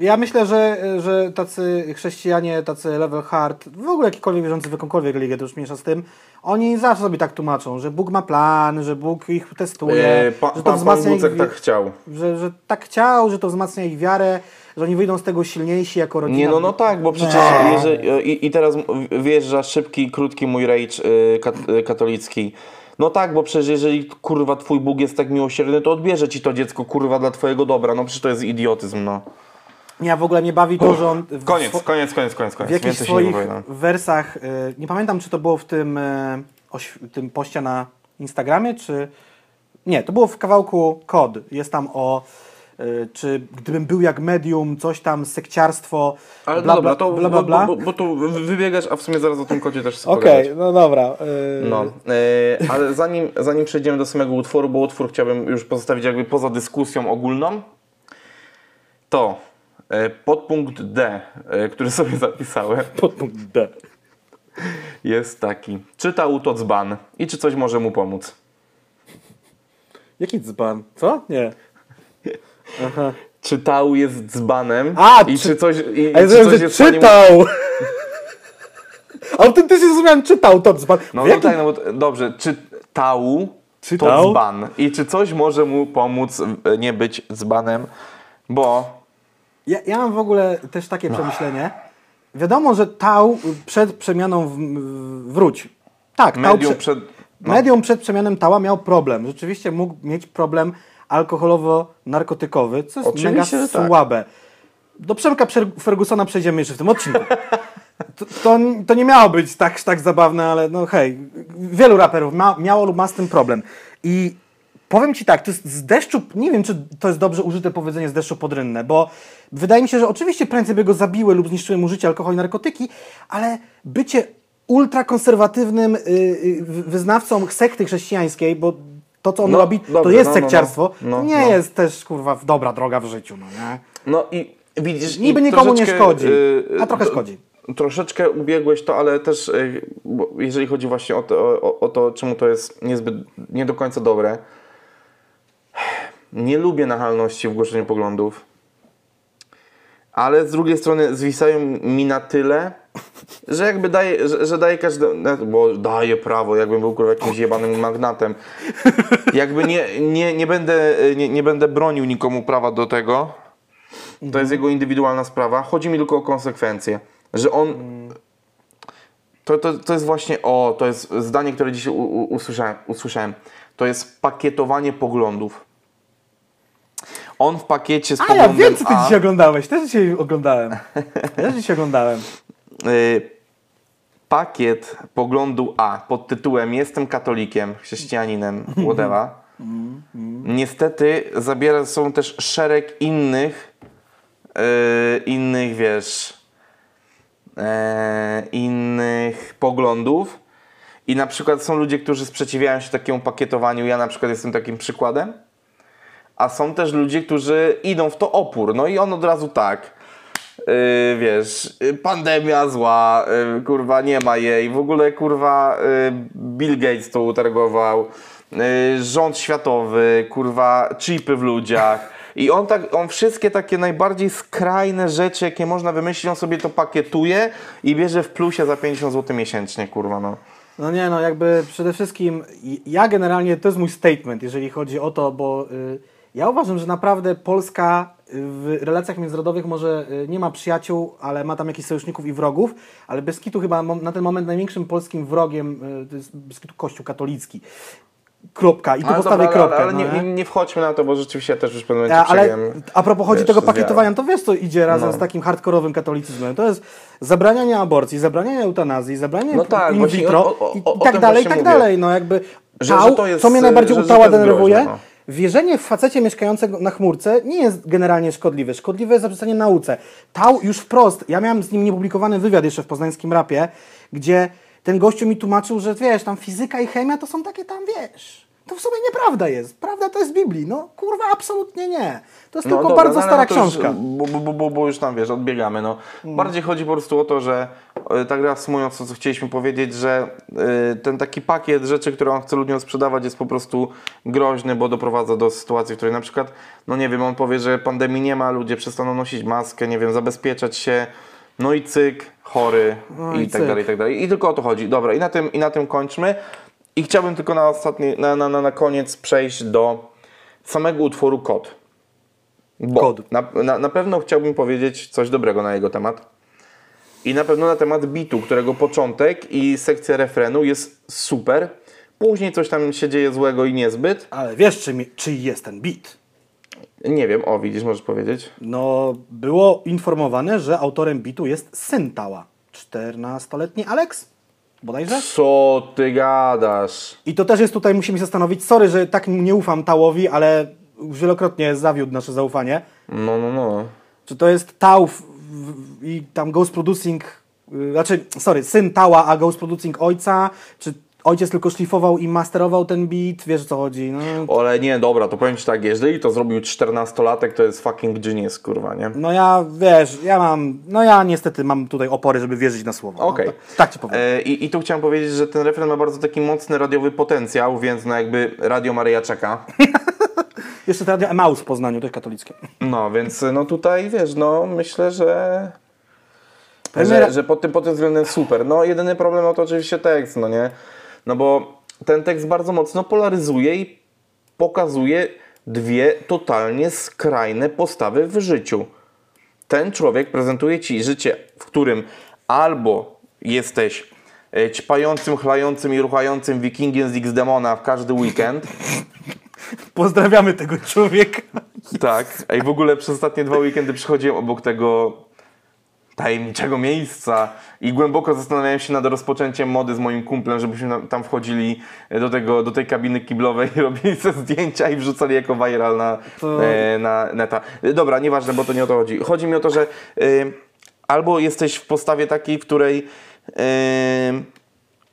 Ja myślę, że, że tacy chrześcijanie, tacy level hard, w ogóle jakikolwiek wierzący w jakąkolwiek religię, to już mniejsza z tym, oni zawsze sobie tak tłumaczą, że Bóg ma plan, że Bóg ich testuje, E, pa, że to pan, pan wzmacnia ich, Bucek wi- tak chciał. że, że tak chciał, że to wzmacnia ich wiarę, że oni wyjdą z tego silniejsi jako rodzina. Nie, no, no tak, bo przecież Nie. jeżeli, i, i teraz wjeżdża szybki, krótki mój rage y, kat, y, katolicki. No tak, bo przecież jeżeli kurwa twój Bóg jest tak miłosierny, to odbierze ci to dziecko kurwa dla twojego dobra. No przecież to jest idiotyzm, no. Nie, w ogóle mnie bawi to, że on w, Koniec, swo- koniec, koniec, koniec, w koniec. jakichś Więcej nie swoich wypowiadam. wersach, y, nie pamiętam czy to było w tym, y, oś- tym poście na Instagramie, czy... Nie, to było w kawałku Kod. Jest tam o... y, Czy gdybym był jak medium, coś tam, sekciarstwo, Ale bla, no dobra, bla, to bla, bla, bla. Bo, bo, bo tu wy- wybiegasz, a w sumie zaraz o tym kodzie też chcę Okej, pogadać. no dobra. y, No, e, ale zanim, zanim przejdziemy do samego utworu, bo utwór chciałbym już pozostawić jakby poza dyskusją ogólną, to e, podpunkt D, e, który sobie zapisałem, Podpunkt D. jest taki. Czytał to dzban i czy coś może mu pomóc? Jaki dzban? Co? Nie. Aha. Czytał jest dzbanem A, i czy- czy coś, i, A ja czy zrozumiałem, coś że jest stanie mu- czytał! Autentycznie zrozumiałem, czytał to dzban. No, no jakim- tak, no bo dobrze, czytał Czytał? to dzban i czy coś może mu pomóc nie być dzbanem, bo Ja, ja mam w ogóle też takie przemyślenie. Wiadomo, że Tał przed przemianą w, w, wróć. Tak, Tał medium prze, przed... No. medium przed przemianą Tała miał problem. Rzeczywiście mógł mieć problem alkoholowo-narkotykowy, co jest Oczywiście, mega tak. słabe. Do Przemka Fergusona przejdziemy jeszcze w tym odcinku. To, to, to nie miało być tak, tak zabawne, ale no hej, wielu raperów ma, miało lub ma z tym problem. I powiem Ci tak, to jest z deszczu, nie wiem czy to jest dobrze użyte powiedzenie z deszczu pod rynnę, bo wydaje mi się, że oczywiście prędzej by go zabiły lub zniszczyły mu życie alkohol i narkotyki, ale bycie ultrakonserwatywnym y, y, wyznawcą sekty chrześcijańskiej, bo to co on No, robi, to jest no, no, no. sekciarstwo, No, nie no. jest też kurwa dobra droga w życiu, no nie? No i widzisz... Niby nikomu nie szkodzi, y, a trochę y, szkodzi. Troszeczkę ubiegłeś to, ale też y, jeżeli chodzi właśnie o to, o, o to, czemu to jest niezbyt, nie do końca dobre. Nie lubię nachalności w głoszeniu poglądów, ale z drugiej strony zwisają mi na tyle, że jakby daje, że, że daje każdy, bo daje prawo, jakbym był kurwa jakimś jebanym magnatem. Jakby nie, nie, nie, będę, nie, nie będę bronił nikomu prawa do tego. To jest jego indywidualna sprawa. Chodzi mi tylko o konsekwencje. Że on. To, to, to jest właśnie. O, to jest zdanie, które dzisiaj u, u, usłyszałem. To jest pakietowanie poglądów. On w pakiecie z A ja wiem, co ty A, dzisiaj oglądałeś. Też dzisiaj oglądałem. Też dzisiaj oglądałem. y, pakiet poglądu A pod tytułem Jestem katolikiem, chrześcijaninem, whatever. Niestety zabiera sobą też szereg innych, y, innych wiesz, e, innych poglądów. I na przykład są ludzie, którzy sprzeciwiają się takiemu pakietowaniu. Ja na przykład jestem takim przykładem. A są też ludzie, którzy idą w to opór. No i on od razu tak. Yy, wiesz, yy, pandemia zła, yy, kurwa nie ma jej, w ogóle kurwa yy, Bill Gates to utargował, yy, rząd światowy, kurwa chipy w ludziach. I on tak, on wszystkie takie najbardziej skrajne rzeczy, jakie można wymyślić, on sobie to pakietuje i bierze w plusie za 50 zł miesięcznie, kurwa no. No nie, no jakby przede wszystkim ja generalnie, to jest mój statement, jeżeli chodzi o to, bo y, Ja uważam, że naprawdę Polska w relacjach międzynarodowych może y, nie ma przyjaciół, ale ma tam jakichś sojuszników i wrogów, ale bez kitu chyba na ten moment największym polskim wrogiem y, to jest bez kitu Kościół katolicki. Kropka. I tu Ale postawię dobra, ale, kropkę. ale no, nie, nie? nie, wchodźmy na to, bo rzeczywiście ja też już w pewnym momencie ale a propos chodzi wiesz, tego pakietowania, to wiesz co idzie razem No. z takim hardkorowym katolicyzmem. To jest zabranianie aborcji, zabranianie eutanazji, zabranianie No tak, in vitro o- o- i, o i tak dalej, i tak mówię. dalej. No jakby Że- tał, że to jest, co mnie najbardziej że- utała denerwuje, groźne, no. Wierzenie w facecie mieszkającego na chmurce nie jest generalnie szkodliwe. Szkodliwe jest zaprzestanie nauce. Tał już wprost, ja miałem z nim niepublikowany wywiad jeszcze w poznańskim rapie, gdzie ten gościu mi tłumaczył, że wiesz, tam fizyka i chemia to są takie tam, wiesz... To w sumie nieprawda jest. Prawda to jest z Biblii. No kurwa, absolutnie nie. To jest tylko dobra, bardzo no ale stara no już, książka. Bo, bo, bo, bo, już tam wiesz, odbiegamy. No. Mm. Bardziej chodzi po prostu o to, że e, tak reasumując to, co chcieliśmy powiedzieć, że e, ten taki pakiet rzeczy, które on chce ludziom sprzedawać, jest po prostu groźny, bo doprowadza do sytuacji, w której na przykład, no nie wiem, on powie, że pandemii nie ma, ludzie przestaną nosić maskę, nie wiem, zabezpieczać się. No i cyk, chory No i, i tak dalej, i tak dalej. I tylko o to chodzi. Dobra, i na tym, i na tym kończmy. I chciałbym tylko na ostatni, na, na, na, na koniec przejść do samego utworu Kod. Bo Kod. Na, na, na pewno chciałbym powiedzieć coś dobrego na jego temat. I na pewno na temat bitu, którego początek i sekcja refrenu jest super. Później coś tam się dzieje złego i niezbyt. Ale wiesz, czy, mi- czy jest ten beat? Nie wiem, o widzisz, możesz powiedzieć. No, było informowane, że autorem bitu jest syn Tała. 14-letni Alex? Bodajże? Co ty gadasz? I to też jest tutaj, musimy się zastanowić. Sorry, że tak nie ufam Tałowi, ale wielokrotnie zawiódł nasze zaufanie. No, no, no. Czy to jest Tał i tam Ghost Producing, y, znaczy, sorry, syn Tała, a Ghost Producing ojca? Czy ojciec tylko szlifował i masterował ten beat? Wiesz o co chodzi? No, Ale nie, dobra, to powiem Ci tak, jeżeli to zrobił 14-latek, to jest fucking genius, kurwa, nie? no ja, wiesz, ja mam, no ja niestety mam tutaj opory, żeby wierzyć na słowo. Okej. No, tak, ci powiem. E, I, I tu chciałem powiedzieć, że ten refren ma bardzo taki mocny radiowy potencjał, więc no jakby Radio Maryja czeka. Jeszcze to radio Emaus w Poznaniu, też katolickie. No, więc no tutaj, wiesz, no myślę, że... Że, że pod, tym, pod tym względem super. No jedyny problem no to oczywiście tekst, no nie? No bo ten tekst bardzo mocno polaryzuje i pokazuje dwie totalnie skrajne postawy w życiu. Ten człowiek prezentuje ci życie, w którym albo jesteś e, ćpającym, chlającym i ruchającym wikingiem z X-Demona w każdy weekend, Pozdrawiamy tego człowieka. Tak, a i w ogóle przez ostatnie dwa weekendy przychodziłem obok tego tajemniczego miejsca i głęboko zastanawiałem się nad rozpoczęciem mody z moim kumplem, żebyśmy tam wchodzili do, tego, do tej kabiny kiblowej i robili sobie zdjęcia i wrzucali jako viral na, e, na neta. E, Dobra, nieważne, bo to nie o to chodzi. Chodzi mi o to, że e, albo jesteś w postawie takiej, w której e,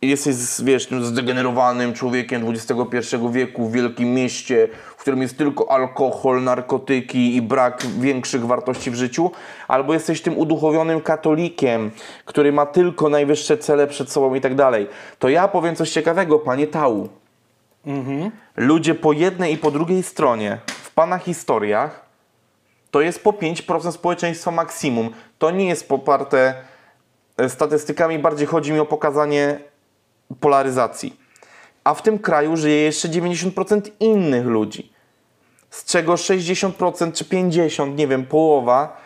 jesteś, wiesz, zdegenerowanym człowiekiem XXI wieku w wielkim mieście, którym jest tylko alkohol, narkotyki i brak większych wartości w życiu, albo jesteś tym uduchowionym katolikiem, który ma tylko najwyższe cele przed sobą i tak dalej. To ja powiem coś ciekawego, panie Tału. Ludzie po jednej i po drugiej stronie w pana historiach to jest po 5% społeczeństwa maksimum. To nie jest poparte e, statystykami, bardziej chodzi mi o pokazanie polaryzacji. A w tym kraju żyje jeszcze 90% innych ludzi, z czego 60% czy 50%, nie wiem, połowa,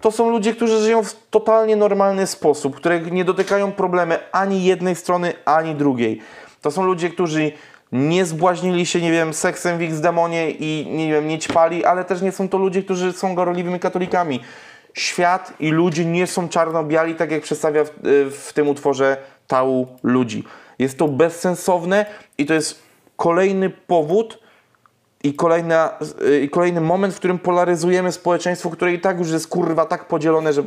to są ludzie, którzy żyją w totalnie normalny sposób, które nie dotykają problemy ani jednej strony, ani drugiej. To są ludzie, którzy nie zbłaźnili się, nie wiem, seksem w X-demonie i nie wiem, nie ćpali, ale też nie są to ludzie, którzy są gorliwymi katolikami. Świat i ludzie nie są czarno-biali, tak jak przedstawia w, w tym utworze Tału ludzi. Jest to bezsensowne i to jest kolejny powód, i, kolejna, I kolejny moment, w którym polaryzujemy społeczeństwo, które i tak już jest kurwa tak podzielone, że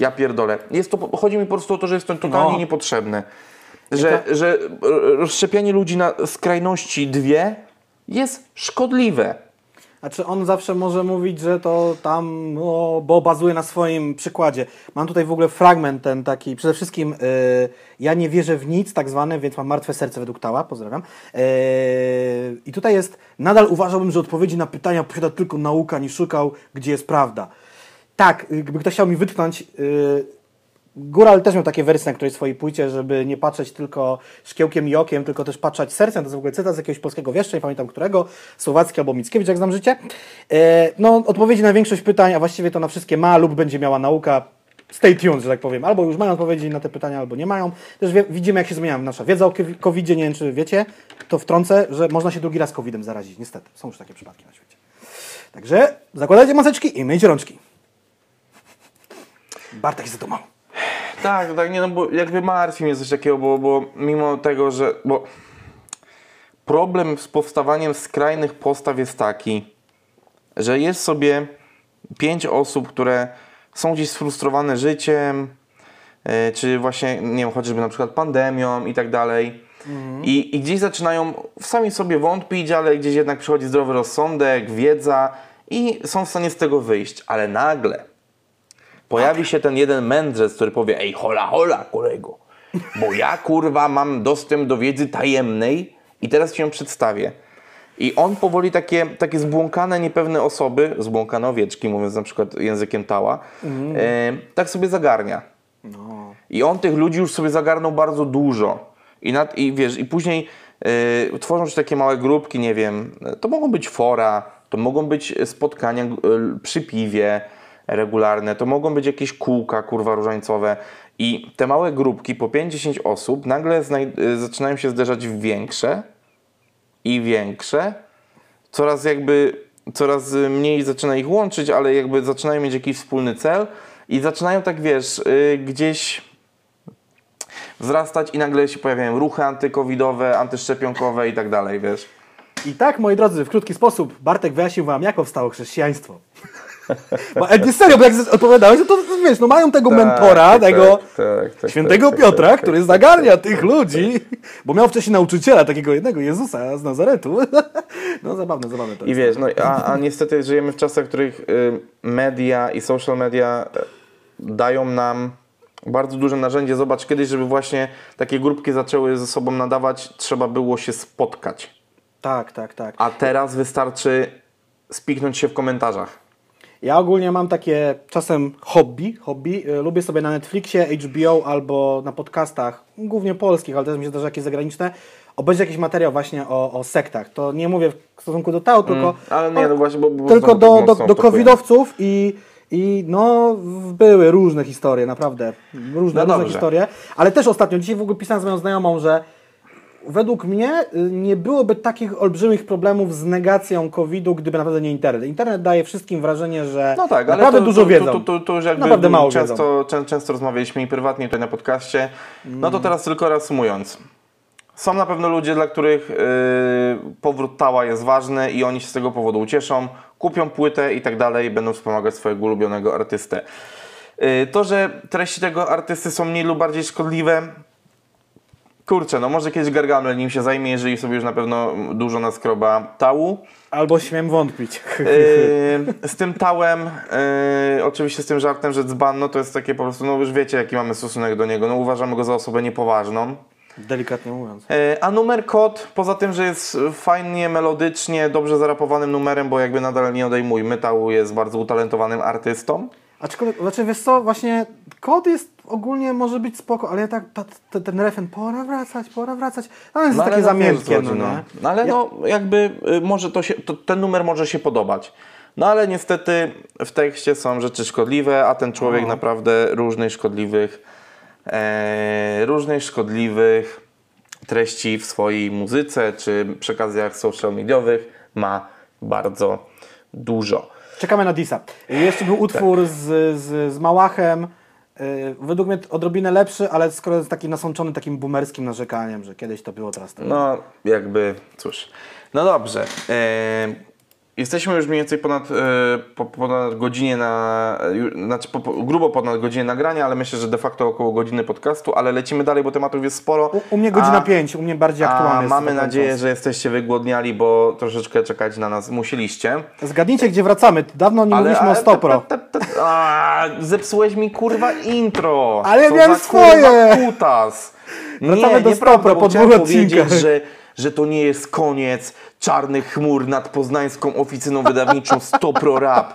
ja pierdolę. Jest to, chodzi mi po prostu o to, że jest to totalnie No. niepotrzebne. Że, że y, rozszczepianie ludzi na skrajności dwie jest szkodliwe. Znaczy on zawsze może mówić, że to tam, no, bo bazuje na swoim przykładzie. Mam tutaj w ogóle fragment ten taki, przede wszystkim y, ja nie wierzę w nic, tak zwane, więc mam martwe serce według Tała, pozdrawiam. Y, I tutaj jest, nadal uważałbym, że odpowiedzi na pytania posiada tylko nauka, nie szukał, gdzie jest prawda. Tak, y, gdyby ktoś chciał mi wytknąć, y, Góral też miał takie wersje na której swojej płycie, żeby nie patrzeć tylko szkiełkiem i okiem, tylko też patrzeć sercem. To jest w ogóle cytat z jakiegoś polskiego wieszcza, nie pamiętam którego, Słowacki albo Mickiewicz, jak znam życie. E, no, odpowiedzi na większość pytań, a właściwie to na wszystkie ma lub będzie miała nauka. Stay tuned, że tak powiem. Albo już mają odpowiedzi na te pytania, albo nie mają. Też wie, widzimy, jak się zmienia nasza wiedza o covid Nie wiem, czy wiecie, to wtrącę, że można się drugi raz COVID-em zarazić. Niestety, są już takie przypadki na świecie. Także zakładajcie maseczki i myjcie rączki. Bartek jest za to mało. Tak, tak, nie, no bo jakby martwi mnie coś takiego, bo, bo mimo tego, że. Bo problem z powstawaniem skrajnych postaw jest taki, że jest sobie pięć osób, które są gdzieś sfrustrowane życiem, yy, czy właśnie, nie wiem, chociażby na przykład pandemią i tak dalej. Mhm. I, I gdzieś zaczynają sami sobie wątpić, ale gdzieś jednak przychodzi zdrowy rozsądek, wiedza i są w stanie z tego wyjść. Ale nagle pojawi się ten jeden mędrzec, który powie, ej hola hola kolego, bo ja kurwa mam dostęp do wiedzy tajemnej i teraz ci ją przedstawię. I on powoli takie, takie zbłąkane, niepewne osoby, zbłąkane owieczki, mówiąc na przykład językiem Tała, mm. tak sobie zagarnia. No. I on tych ludzi już sobie zagarnął bardzo dużo. I, nad, i wiesz, i później e, tworzą się takie małe grupki, nie wiem, to mogą być fora, to mogą być spotkania e, przy piwie, regularne, to mogą być jakieś kółka, kurwa, różańcowe i te małe grupki po 5-10 osób nagle y, zaczynają się zderzać w większe i większe, coraz jakby, coraz mniej zaczyna ich łączyć, ale jakby zaczynają mieć jakiś wspólny cel i zaczynają tak, wiesz, yy, gdzieś wzrastać i nagle się pojawiają ruchy antykowidowe, antyszczepionkowe i tak dalej, wiesz. I tak, moi drodzy, w krótki sposób Bartek wyjaśnił Wam, jak powstało chrześcijaństwo. Bo, nie serio, bo jak odpowiadałeś, to, to wiesz, no mają tego tak, mentora, tak, tego tak, tak świętego tak, Piotra, tak, który zagarnia tych ludzi, bo miał wcześniej nauczyciela, takiego jednego Jezusa z Nazaretu. No zabawne, zabawne to I wiesz, no a, a niestety żyjemy w czasach, w których y, media i social media y, dają nam bardzo duże narzędzie. Zobacz, kiedyś, żeby właśnie takie grupki zaczęły ze sobą nadawać, trzeba było się spotkać. Tak, tak, tak. A teraz wystarczy spiknąć się w komentarzach. Ja ogólnie mam takie czasem hobby, hobby. Y, lubię sobie na Netflixie, HBO albo na podcastach, głównie polskich, ale też mi się zdarza jakieś zagraniczne, obejrzeć jakiś materiał właśnie o, o sektach. To nie mówię w stosunku do Tao, tylko, mm, ale nie, no właśnie, bo, bo tylko do, do, do covidowców i, i no były różne historie, naprawdę. Różne, no różne historie. Ale też ostatnio, dzisiaj w ogóle pisałem z moją znajomą, że według mnie y, nie byłoby takich olbrzymich problemów z negacją COVID-u, gdyby naprawdę nie internet. Internet daje wszystkim wrażenie, że no tak, naprawdę to, dużo to, wiedzą. To, to, to, już jakby naprawdę mało często, wiedzą. często rozmawialiśmy i prywatnie tutaj na podcaście. No to teraz tylko reasumując. Są na pewno ludzie, dla których yy, powrót Tała jest ważny i oni się z tego powodu ucieszą, kupią płytę i tak dalej, będą wspomagać swojego ulubionego artystę. Yy, to, że treści tego artysty są mniej lub bardziej szkodliwe, Kurczę, no może kiedyś Gargamel nim się zajmie, jeżeli sobie już na pewno dużo naskroba tału. Albo śmiem wątpić. Yy, z tym tałem, yy, oczywiście z tym żartem, że dzban, no to jest takie po prostu, no już wiecie jaki mamy stosunek do niego, no uważamy go za osobę niepoważną. Delikatnie mówiąc. Yy, a numer kod, poza tym, że jest fajnie, melodycznie, dobrze zarapowanym numerem, bo jakby nadal nie odejmujmy, Tału jest bardzo utalentowanym artystą. Aczkolwiek, znaczy wiesz co, właśnie kod jest ogólnie może być spoko, ale ja tak, ta, ta, ten refren, pora wracać, pora wracać, no jest no, takie zamiętkie, no, no. no, ale ja... no jakby y, może to się, to, ten numer może się podobać. No ale niestety w tekście są rzeczy szkodliwe, a ten człowiek o. naprawdę różnych szkodliwych, e, różnych szkodliwych treści w swojej muzyce czy przekazach social mediowych ma bardzo dużo. Czekamy na Disa. Jeszcze był utwór tak. z, z, z Małachem. Yy, według mnie odrobinę lepszy, ale skoro jest taki nasączony takim boomerskim narzekaniem, że kiedyś to było, teraz to No, jakby, cóż. No dobrze. Yy, Jesteśmy już mniej więcej ponad, e, po, ponad godzinie na, znaczy po, grubo ponad godzinę nagrania, ale myślę, że de facto około godziny podcastu, ale lecimy dalej, bo tematów jest sporo. U, u mnie godzina 5, u mnie bardziej aktualnie. mamy nadzieję, czas. że jesteście wygłodniali, bo troszeczkę czekać na nas musieliście. Zgadnijcie, gdzie wracamy. Dawno nie ale, mówiliśmy ale, o Stopro. Ta, ta, ta, a, zepsułeś mi kurwa intro. Ale ja miałem swoje. Kutas. Wracamy nie, do Stopro po dwóch odcinkach. że że to nie jest koniec czarnych chmur nad poznańską oficyną wydawniczą Stopro Rap,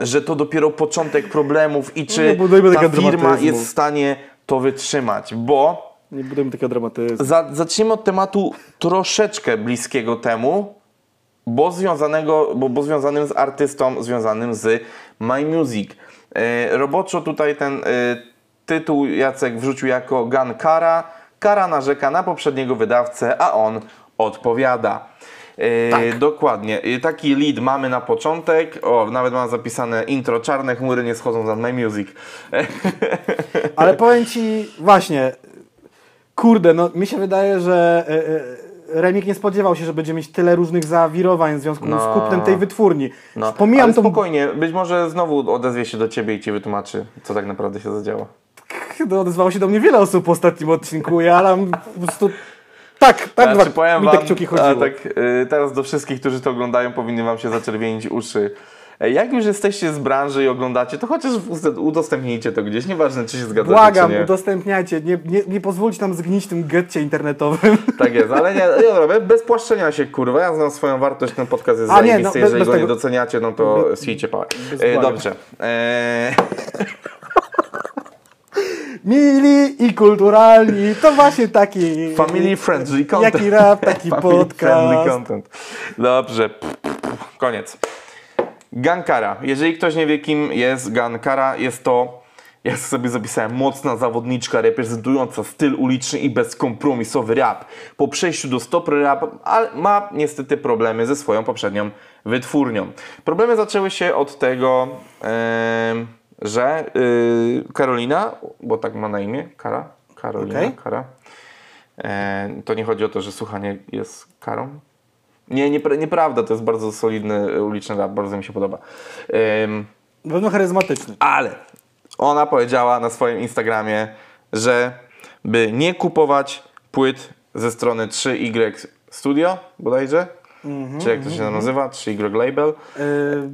że to dopiero początek problemów i czy budujmy ta firma jest w stanie to wytrzymać, bo Nie budujemy takiego dramatyzmu. za, zacznijmy od tematu troszeczkę bliskiego temu, bo, związanego, bo, bo związanym z artystą, związanym z My Music. E, roboczo tutaj ten e, tytuł Jacek wrzucił jako Gun Kara. Narzeka na poprzedniego wydawcę, a on odpowiada. E, Dokładnie. E, Taki lead mamy na początek. O, nawet mam zapisane intro. Czarne chmury nie schodzą za My Music. Ale powiem Ci, właśnie, kurde, no mi się wydaje, że e, Remik nie spodziewał się, że będzie mieć tyle różnych zawirowań w związku No. z kupnem tej wytwórni. No, Pomijam ale tą... spokojnie, być może znowu odezwie się do ciebie i ci wytłumaczy, co tak naprawdę się zadziało. No, odezwało się do mnie wiele osób po ostatnim odcinku, ja tam po prostu... Tak, tak, Znaczy, dwa, mi tak kciuki chodziło. tak, y, teraz do wszystkich, którzy to oglądają, powinny wam się zaczerwienić uszy. E, Jak już jesteście z branży i oglądacie, to chociaż udostępnijcie to gdzieś, nieważne czy się zgadzacie, Błagam, czy nie. udostępniajcie, nie, nie, nie pozwólcie nam zgnić w tym getcie internetowym. Tak jest, ale nie, nie dobra, bez płaszczenia się, kurwa, ja znam swoją wartość, ten podcast jest A nie, zajebisty, no, bez- jeżeli bez go nie tego- doceniacie, no to świjcie pałę. bez E. Dobrze. E, Mili i kulturalni, to właśnie taki... Family friendly content. Jaki rap, taki Family friendly podcast. content. Dobrze. Koniec. Gankara. Jeżeli ktoś nie wie, kim jest Gankara, jest to, ja sobie zapisałem, mocna zawodniczka reprezentująca styl uliczny i bezkompromisowy rap. Po przejściu do stop rap ale ma niestety problemy ze swoją poprzednią wytwórnią. Problemy zaczęły się od tego, em, że y, Karolina, bo tak ma na imię, Kara, Karolina, Okej. Kara, E, to nie chodzi o to, że słuchanie jest karą. Nie, niepra- nieprawda, to jest bardzo solidny uliczny rap, bardzo mi się podoba. Na pewno charyzmatyczny. ale ona powiedziała na swoim Instagramie, że by nie kupować płyt ze strony 3Y Studio bodajże, czy jak to się nazywa, 3Y Label,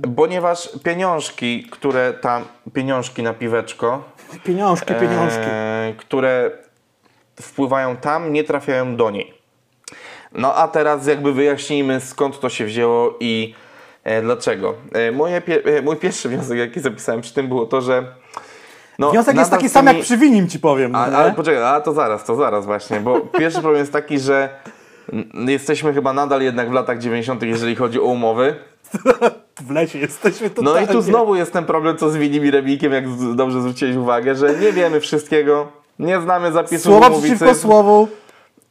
Yy, ponieważ pieniążki, które tam, pieniążki na piweczko, pieniążki, pieniążki. e, które wpływają tam, nie trafiają do niej. No a teraz jakby wyjaśnijmy skąd to się wzięło i e, dlaczego. E, moje e, mój pierwszy wniosek, jaki zapisałem przy tym było to, że no, Wniosek jest taki sam jak przy Winim ci powiem. a, no, ale poczekaj, a to zaraz, to zaraz właśnie, bo pierwszy problem jest taki, że jesteśmy chyba nadal jednak w latach 90., jeżeli chodzi o umowy. W lesie jesteśmy No totalnie. i tu znowu jest ten problem, co z Winim i Remikiem, jak dobrze zwróciłeś uwagę, że nie wiemy wszystkiego, nie znamy zapisów Słowa przeciwko słowu.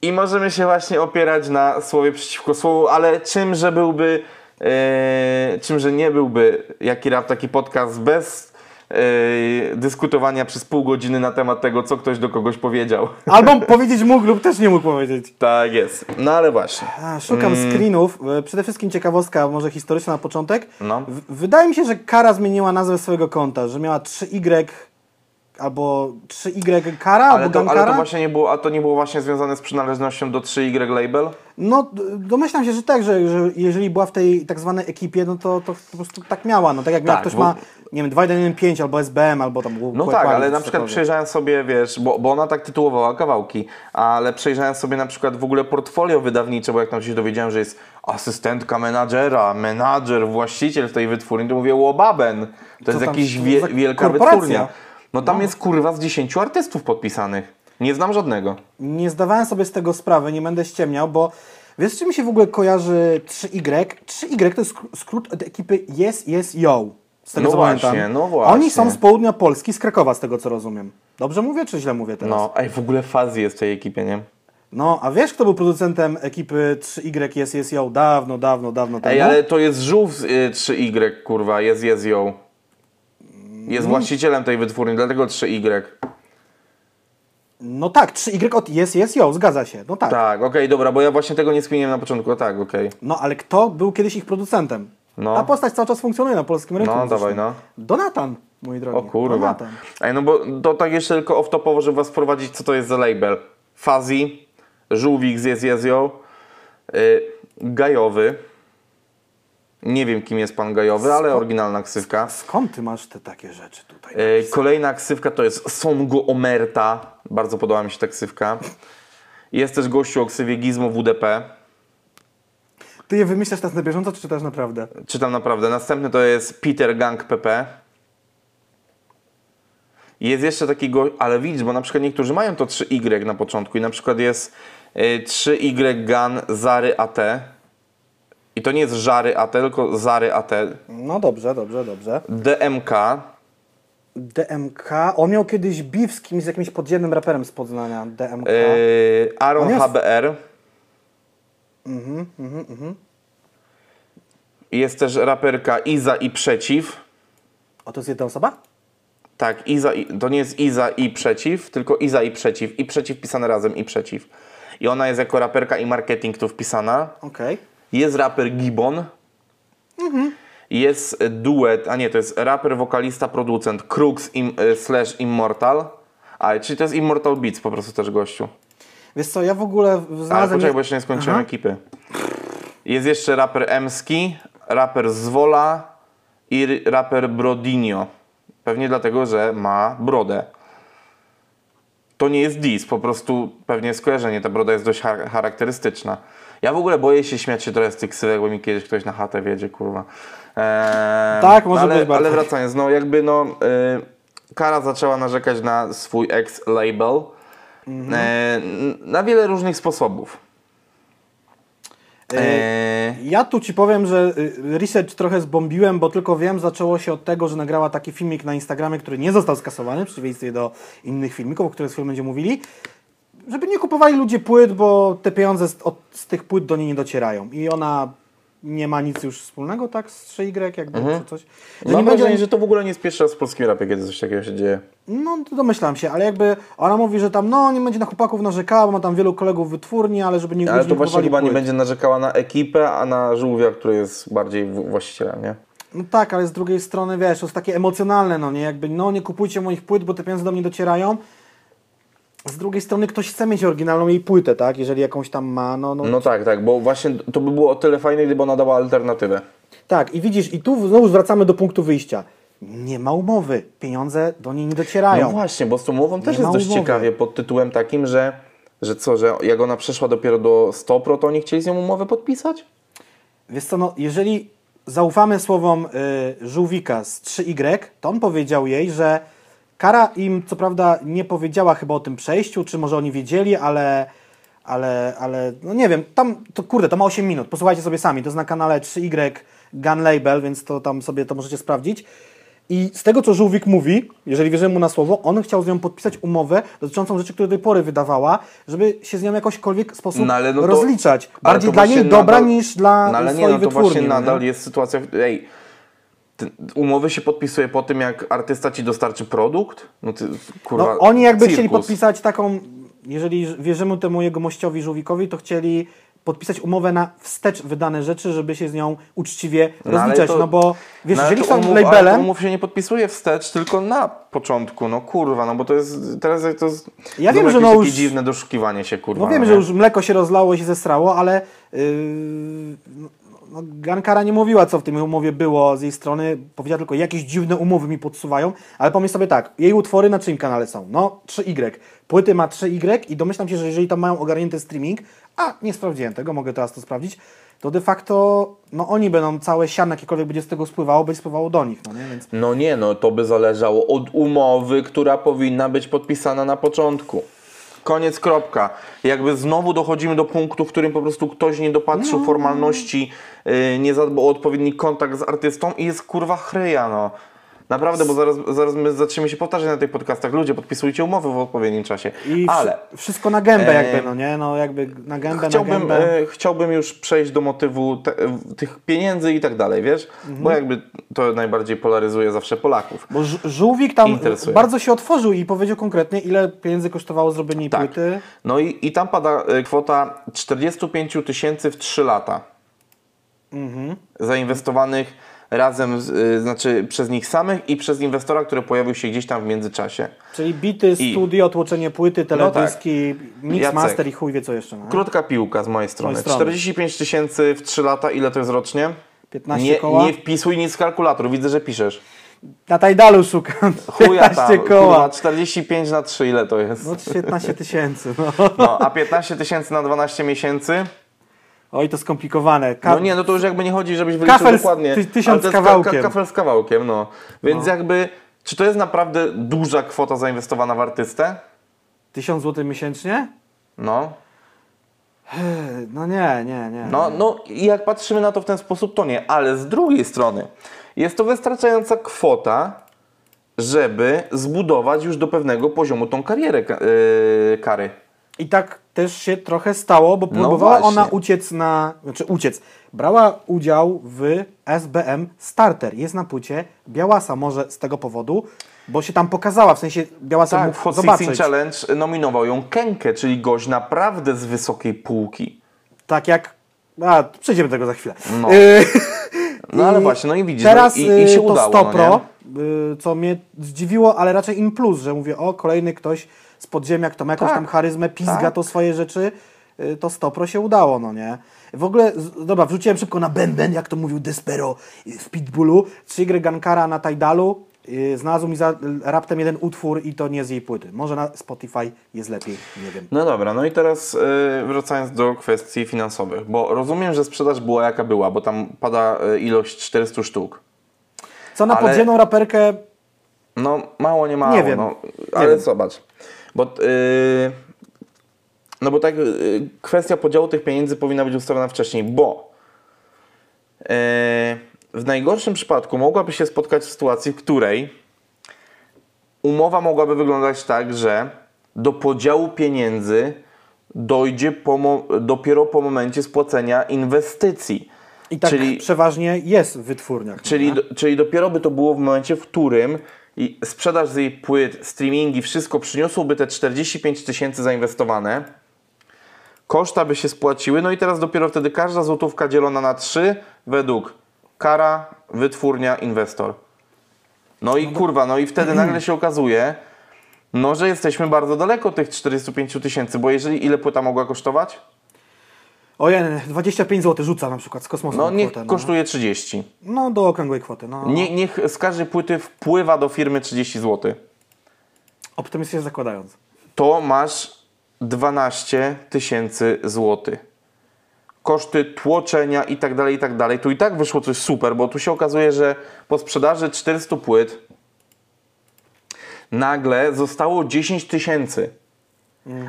i możemy się właśnie opierać na słowie przeciwko słowu, ale czymże byłby, e, czymże nie byłby jaki rap, taki podcast bez dyskutowania przez pół godziny na temat tego, co ktoś do kogoś powiedział. Albo powiedzieć mógł lub też nie mógł powiedzieć. Tak jest. No ale właśnie. A, szukam Mm. screenów. E, Przede wszystkim ciekawostka, może historyczna na początek. No. W- Wydaje mi się, że Kara zmieniła nazwę swojego konta, że miała 3Y albo 3Y Kara Ale albo to, Gankara. ale to właśnie nie było, a to nie było właśnie związane z przynależnością do 3Y Label? No, domyślam się, że tak, że, że jeżeli była w tej tak zwanej ekipie, no to, to po prostu tak miała. No tak jak Tak, ktoś bo- ma, nie wiem, 2.1.5 albo SBM, albo tam No tak, ale na przykład cokolwiek. przejrzałem sobie, wiesz, bo, bo ona tak tytułowała kawałki, ale przejrzałem sobie na przykład w ogóle portfolio wydawnicze, bo jak tam się dowiedziałem, że jest asystentka menadżera, menadżer, właściciel w tej wytwórni, to mówię, łobaben, to jest tam jakaś za wie, wielka korporacja? wytwórnia. No tam jest kurwa z 10 artystów podpisanych. Nie znam żadnego. Nie zdawałem sobie z tego sprawy, nie będę ściemniał, bo wiesz, z czym mi się w ogóle kojarzy 3Y? 3Y to jest skr- skrót od ekipy Yes, Yes, Yo. Z tego No co właśnie, pamiętam. no właśnie. Oni są z południa Polski, z Krakowa, z tego co rozumiem. Dobrze mówię, czy źle mówię teraz? No, ej, w ogóle Fazi jest w tej ekipie, nie? No, a wiesz, kto był producentem ekipy 3Y, Yes, Yes, Yo? Dawno, dawno, dawno temu. Ej, ale to jest żółw z, y, 3Y, kurwa, jest, jest ją. Jest właścicielem tej wytwórni, dlatego 3Y. No tak, 3Y od Yes, Yes, Yo, zgadza się. No tak. Tak, okej, dobra, bo ja właśnie tego nie skminiłem na początku. Tak, okej. No, ale kto był kiedyś ich producentem? No. Ta postać cały czas funkcjonuje na polskim rynku. No, muzycznym. dawaj, no. Donatan, mój drogi. O kurwa. Donatan. Ej, no bo to tak jeszcze tylko off-topowo, żeby was wprowadzić, co to jest za label. Fazi, Żółwik z Jest Jest Ją, y, Gajowy. Nie wiem, kim jest pan Gajowy, ale oryginalna ksywka. Skąd ty masz te takie rzeczy tutaj? Y, kolejna ksywka to jest Songo Omerta. Bardzo podoba mi się ta ksywka. Jest też gościu o ksywie Gizmo WDP. Ty je wymyślasz teraz na bieżąco, czy czytasz naprawdę? Czytam naprawdę. Następny to jest Peter Gang PP. Jest jeszcze takiego, ale widzisz, bo na przykład niektórzy mają to 3Y na początku i na przykład jest y, 3Y Gun Zary AT. I to nie jest Żary AT, tylko Zary AT. No dobrze, dobrze, dobrze. DMK. DMK, on miał kiedyś beef z kimś, z jakimś podziemnym raperem z Poznania, DMK. y, Aaron On jest- HBR. Mhm, Jest też raperka Iza i Przeciw. O, to jest jedna osoba? Tak, Iza i, to nie jest Iza i Przeciw, tylko Iza i Przeciw. I Przeciw pisane razem, i Przeciw. I ona jest jako raperka i marketing tu wpisana. Okej. Jest raper Gibbon. Jest duet, a nie, to jest raper, wokalista, producent Crux im, e, slash Immortal. A, czyli to jest Immortal Beats po prostu też gościu. Wiesz co, ja w ogóle Ale znalazłem... poczekaj, bo jeszcze nie skończyłem ekipy. Jest jeszcze raper Emski, raper Zwola i raper Brodinio. Pewnie dlatego, że ma brodę. To nie jest diss, po prostu pewnie skojarzenie. Ta broda jest dość char- charakterystyczna. Ja w ogóle boję się śmiać się trochę z tych ksywek, bo mi kiedyś ktoś na chatę wiedzie, kurwa. Eee, Tak, może ale, być bardzo. Ale wracając, no jakby no... Y, Kara zaczęła narzekać na swój ex-label Mhm. e, na wiele różnych sposobów. E, Ja tu ci powiem, że y, research trochę zbombiłem, bo tylko wiem, zaczęło się od tego, że nagrała taki filmik na Instagramie, który nie został skasowany, w przeciwieństwie do innych filmików, o których z chwilą będziemy mówili, żeby nie kupowali ludzie płyt, bo te pieniądze z, od, z tych płyt do niej nie docierają. I ona nie ma nic już wspólnego, tak, z 3Y, jakby, czy coś. Że Mam nie będzie, wrażenie, że to w ogóle nie jest pierwszy raz w polskim rapie, kiedy coś takiego się dzieje. no to domyślam się, ale jakby ona mówi, że tam, no nie będzie na chłopaków narzekała, bo ma tam wielu kolegów wytwórni, ale żeby nie Ale to nie właśnie chyba nie płyt. będzie narzekała na ekipę, a na żółwia, który jest bardziej właścicielem, nie? No tak, ale z drugiej strony, wiesz, to jest takie emocjonalne, no nie, jakby, no nie kupujcie moich płyt, bo te pieniądze do mnie docierają. Z drugiej strony ktoś chce mieć oryginalną jej płytę, tak, jeżeli jakąś tam ma, no, no, No tak, tak, bo właśnie to by było o tyle fajne, gdyby ona dała alternatywę. tak. I widzisz, i tu znowu zwracamy do punktu wyjścia. Nie ma umowy, pieniądze do niej nie docierają. No właśnie, bo z tą umową też jest dość umowy. ciekawie pod tytułem takim, że, że co, że jak ona przeszła dopiero do 100 pro, to oni chcieli z nią umowę podpisać? Wiesz co, no, jeżeli zaufamy słowom y, Żółwika z 3Y, to on powiedział jej, że Kara im co prawda nie powiedziała chyba o tym przejściu, czy może oni wiedzieli, ale, ale, ale no nie wiem, tam, to kurde, to ma 8 minut, posłuchajcie sobie sami, to jest na kanale 3Y Gun Label, więc to tam sobie to możecie sprawdzić. I z tego, co Żółwik mówi, jeżeli wierzymy mu na słowo, on chciał z nią podpisać umowę dotyczącą rzeczy, które do tej pory wydawała, żeby się z nią jakośkolwiek sposób No, no to- rozliczać. Bardziej dla niej właśnie dobra nadal- niż dla No ale nie, swojej no to wytwórni. właśnie nadal nie? jest sytuacja, w- ej, umowy się podpisuje po tym, jak artysta ci dostarczy produkt? No ty, kurwa, No, oni jakby cirkus. chcieli podpisać taką, jeżeli wierzymy temu jego mościowi Żółwikowi, to chcieli podpisać umowę na wstecz wydane rzeczy, żeby się z nią uczciwie No, rozliczać. to- No bo wiesz, No, jeżeli są umów- Ale to labelem, umów się nie podpisuje wstecz, tylko na początku, no kurwa, no bo to jest, teraz to jest Ja wiem, że no już- dziwne doszukiwanie się, kurwa. no wiemy, nie? że już mleko się rozlało i się zesrało, ale yy, no, Gankara nie mówiła, co w tej umowie było z jej strony. Powiedziała tylko, jakieś dziwne umowy mi podsuwają, ale pomyśl sobie tak, jej utwory na czyim kanale są? No 3Y. Płyty ma 3Y i domyślam się, że jeżeli tam mają ogarnięty streaming, a nie sprawdziłem tego, mogę teraz to sprawdzić, to de facto no oni będą całe siano, jakiekolwiek będzie z tego spływało, będzie spływało do nich, no nie? Więc No nie, no to by zależało od umowy, która powinna być podpisana na początku. Koniec, kropka. Jakby znowu dochodzimy do punktu, w którym po prostu ktoś nie No. dopatrzył formalności, yy, nie zadbał o odpowiedni kontakt z artystą i jest kurwa chryja, no. Naprawdę, bo zaraz, zaraz my zaczniemy się powtarzać na tych podcastach. Ludzie, podpisujcie umowy w odpowiednim czasie. I Ale wszy- wszystko na gębę E, jakby, no nie? No jakby na gębę, na chciałbym, gębę. e, chciałbym już przejść do motywu te, e, tych pieniędzy i tak dalej, wiesz? Mhm. Bo jakby to najbardziej polaryzuje zawsze Polaków. Bo Żółwik tam Interesuje. bardzo się otworzył i powiedział konkretnie, ile pieniędzy kosztowało zrobienie Tak. płyty. No i, i tam pada e, kwota 45 tysięcy w 3 lata. Mhm. Zainwestowanych razem, z, y, znaczy przez nich samych i przez inwestora, który pojawił się gdzieś tam w międzyczasie. Czyli bity, I- studio, tłoczenie płyty, teledyski, mix, Jacek. master i chuj wie co jeszcze. No. Krótka piłka z mojej strony. strony. 45 tysięcy w 3 lata, ile to jest rocznie? 15 nie, koła? nie wpisuj nic z kalkulatoru, widzę, że piszesz. Na Tajdalu szukam. Chuja 15 tam, koła. kurwa, 45 na 3, ile to jest? No 15 tysięcy. No. No, a 15 tysięcy na 12 miesięcy? Oj, to skomplikowane. Ka- No nie, no to już jakby nie chodzi, żebyś wyliczył Kafel z dokładnie. ty- tysiąc jest kawałkiem. kafel z kawałkiem, no. Więc jakby, czy to jest naprawdę duża kwota zainwestowana w artystę? 1000 zł miesięcznie? No. No nie, nie, nie. No, no i jak patrzymy na to w ten sposób, to nie. Ale z drugiej strony jest to wystarczająca kwota, żeby zbudować już do pewnego poziomu tą karierę ka- yy, kary. I tak też się trochę stało, bo No próbowała właśnie. ona uciec na. Znaczy uciec. Brała udział w SBM Starter. Jest na płycie Białasa, może z tego powodu, bo się tam pokazała, w sensie Białasa Tak, mógł Hot zobaczyć. 16 Challenge nominował ją Kenkę, czyli gość naprawdę z wysokiej półki. Tak jak. A, przejdziemy do tego za chwilę. No. No ale właśnie, no i widzisz, Teraz no, i, i się y, to udało. 100 no, Pro, y, co mnie zdziwiło, ale raczej in plus, że mówię, o, kolejny ktoś z podziemia, kto ma jakąś Tak, tam charyzmę, pizga tak. to swoje rzeczy, y, to 100 Pro się udało, no nie? W ogóle, dobra, wrzuciłem szybko na Ben Ben, jak to mówił Despero y, w Pitbullu, trzy gry Gankara na Tidalu, y, znalazł mi za raptem jeden utwór i to nie z jej płyty. Może na Spotify jest lepiej, nie wiem. No dobra, no i teraz wracając do kwestii finansowych, bo rozumiem, że sprzedaż była jaka była, bo tam pada ilość 400 sztuk. Co na Ale- podziemną raperkę, No mało, nie mało, Nie wiem. no, Nie ale wiem. Bo y, no bo tak y, kwestia podziału tych pieniędzy powinna być ustalona wcześniej, bo y, w najgorszym przypadku mogłaby się spotkać w sytuacji, w której umowa mogłaby wyglądać tak, że do podziału pieniędzy dojdzie po dopiero po momencie spłacenia inwestycji. i tak Czyli- przeważnie jest w wytwórniach. Czyli, do, czyli dopiero by to było w momencie, w którym i sprzedaż z jej płyt, streamingi, wszystko przyniosłoby te 45 tysięcy zainwestowane, koszta by się spłaciły, no i teraz dopiero wtedy każda złotówka dzielona na 3 według kara, wytwórnia, inwestor. No i kurwa, no i wtedy nagle się okazuje, no że jesteśmy bardzo daleko tych 45 tysięcy, bo jeżeli ile płyta mogła kosztować? Ojej, 25 zł rzuca na przykład z kosmosu. No niech kwotę, no. kosztuje 30. No do okrągłej kwoty. No. Nie, niech z każdej płyty wpływa do firmy 30 zł. Optymistycznie zakładając. To masz 12 tysięcy złotych. Koszty tłoczenia i tak dalej, i tak dalej. Tu i tak wyszło coś super, bo tu się okazuje, że po sprzedaży 400 płyt nagle zostało 10 tysięcy.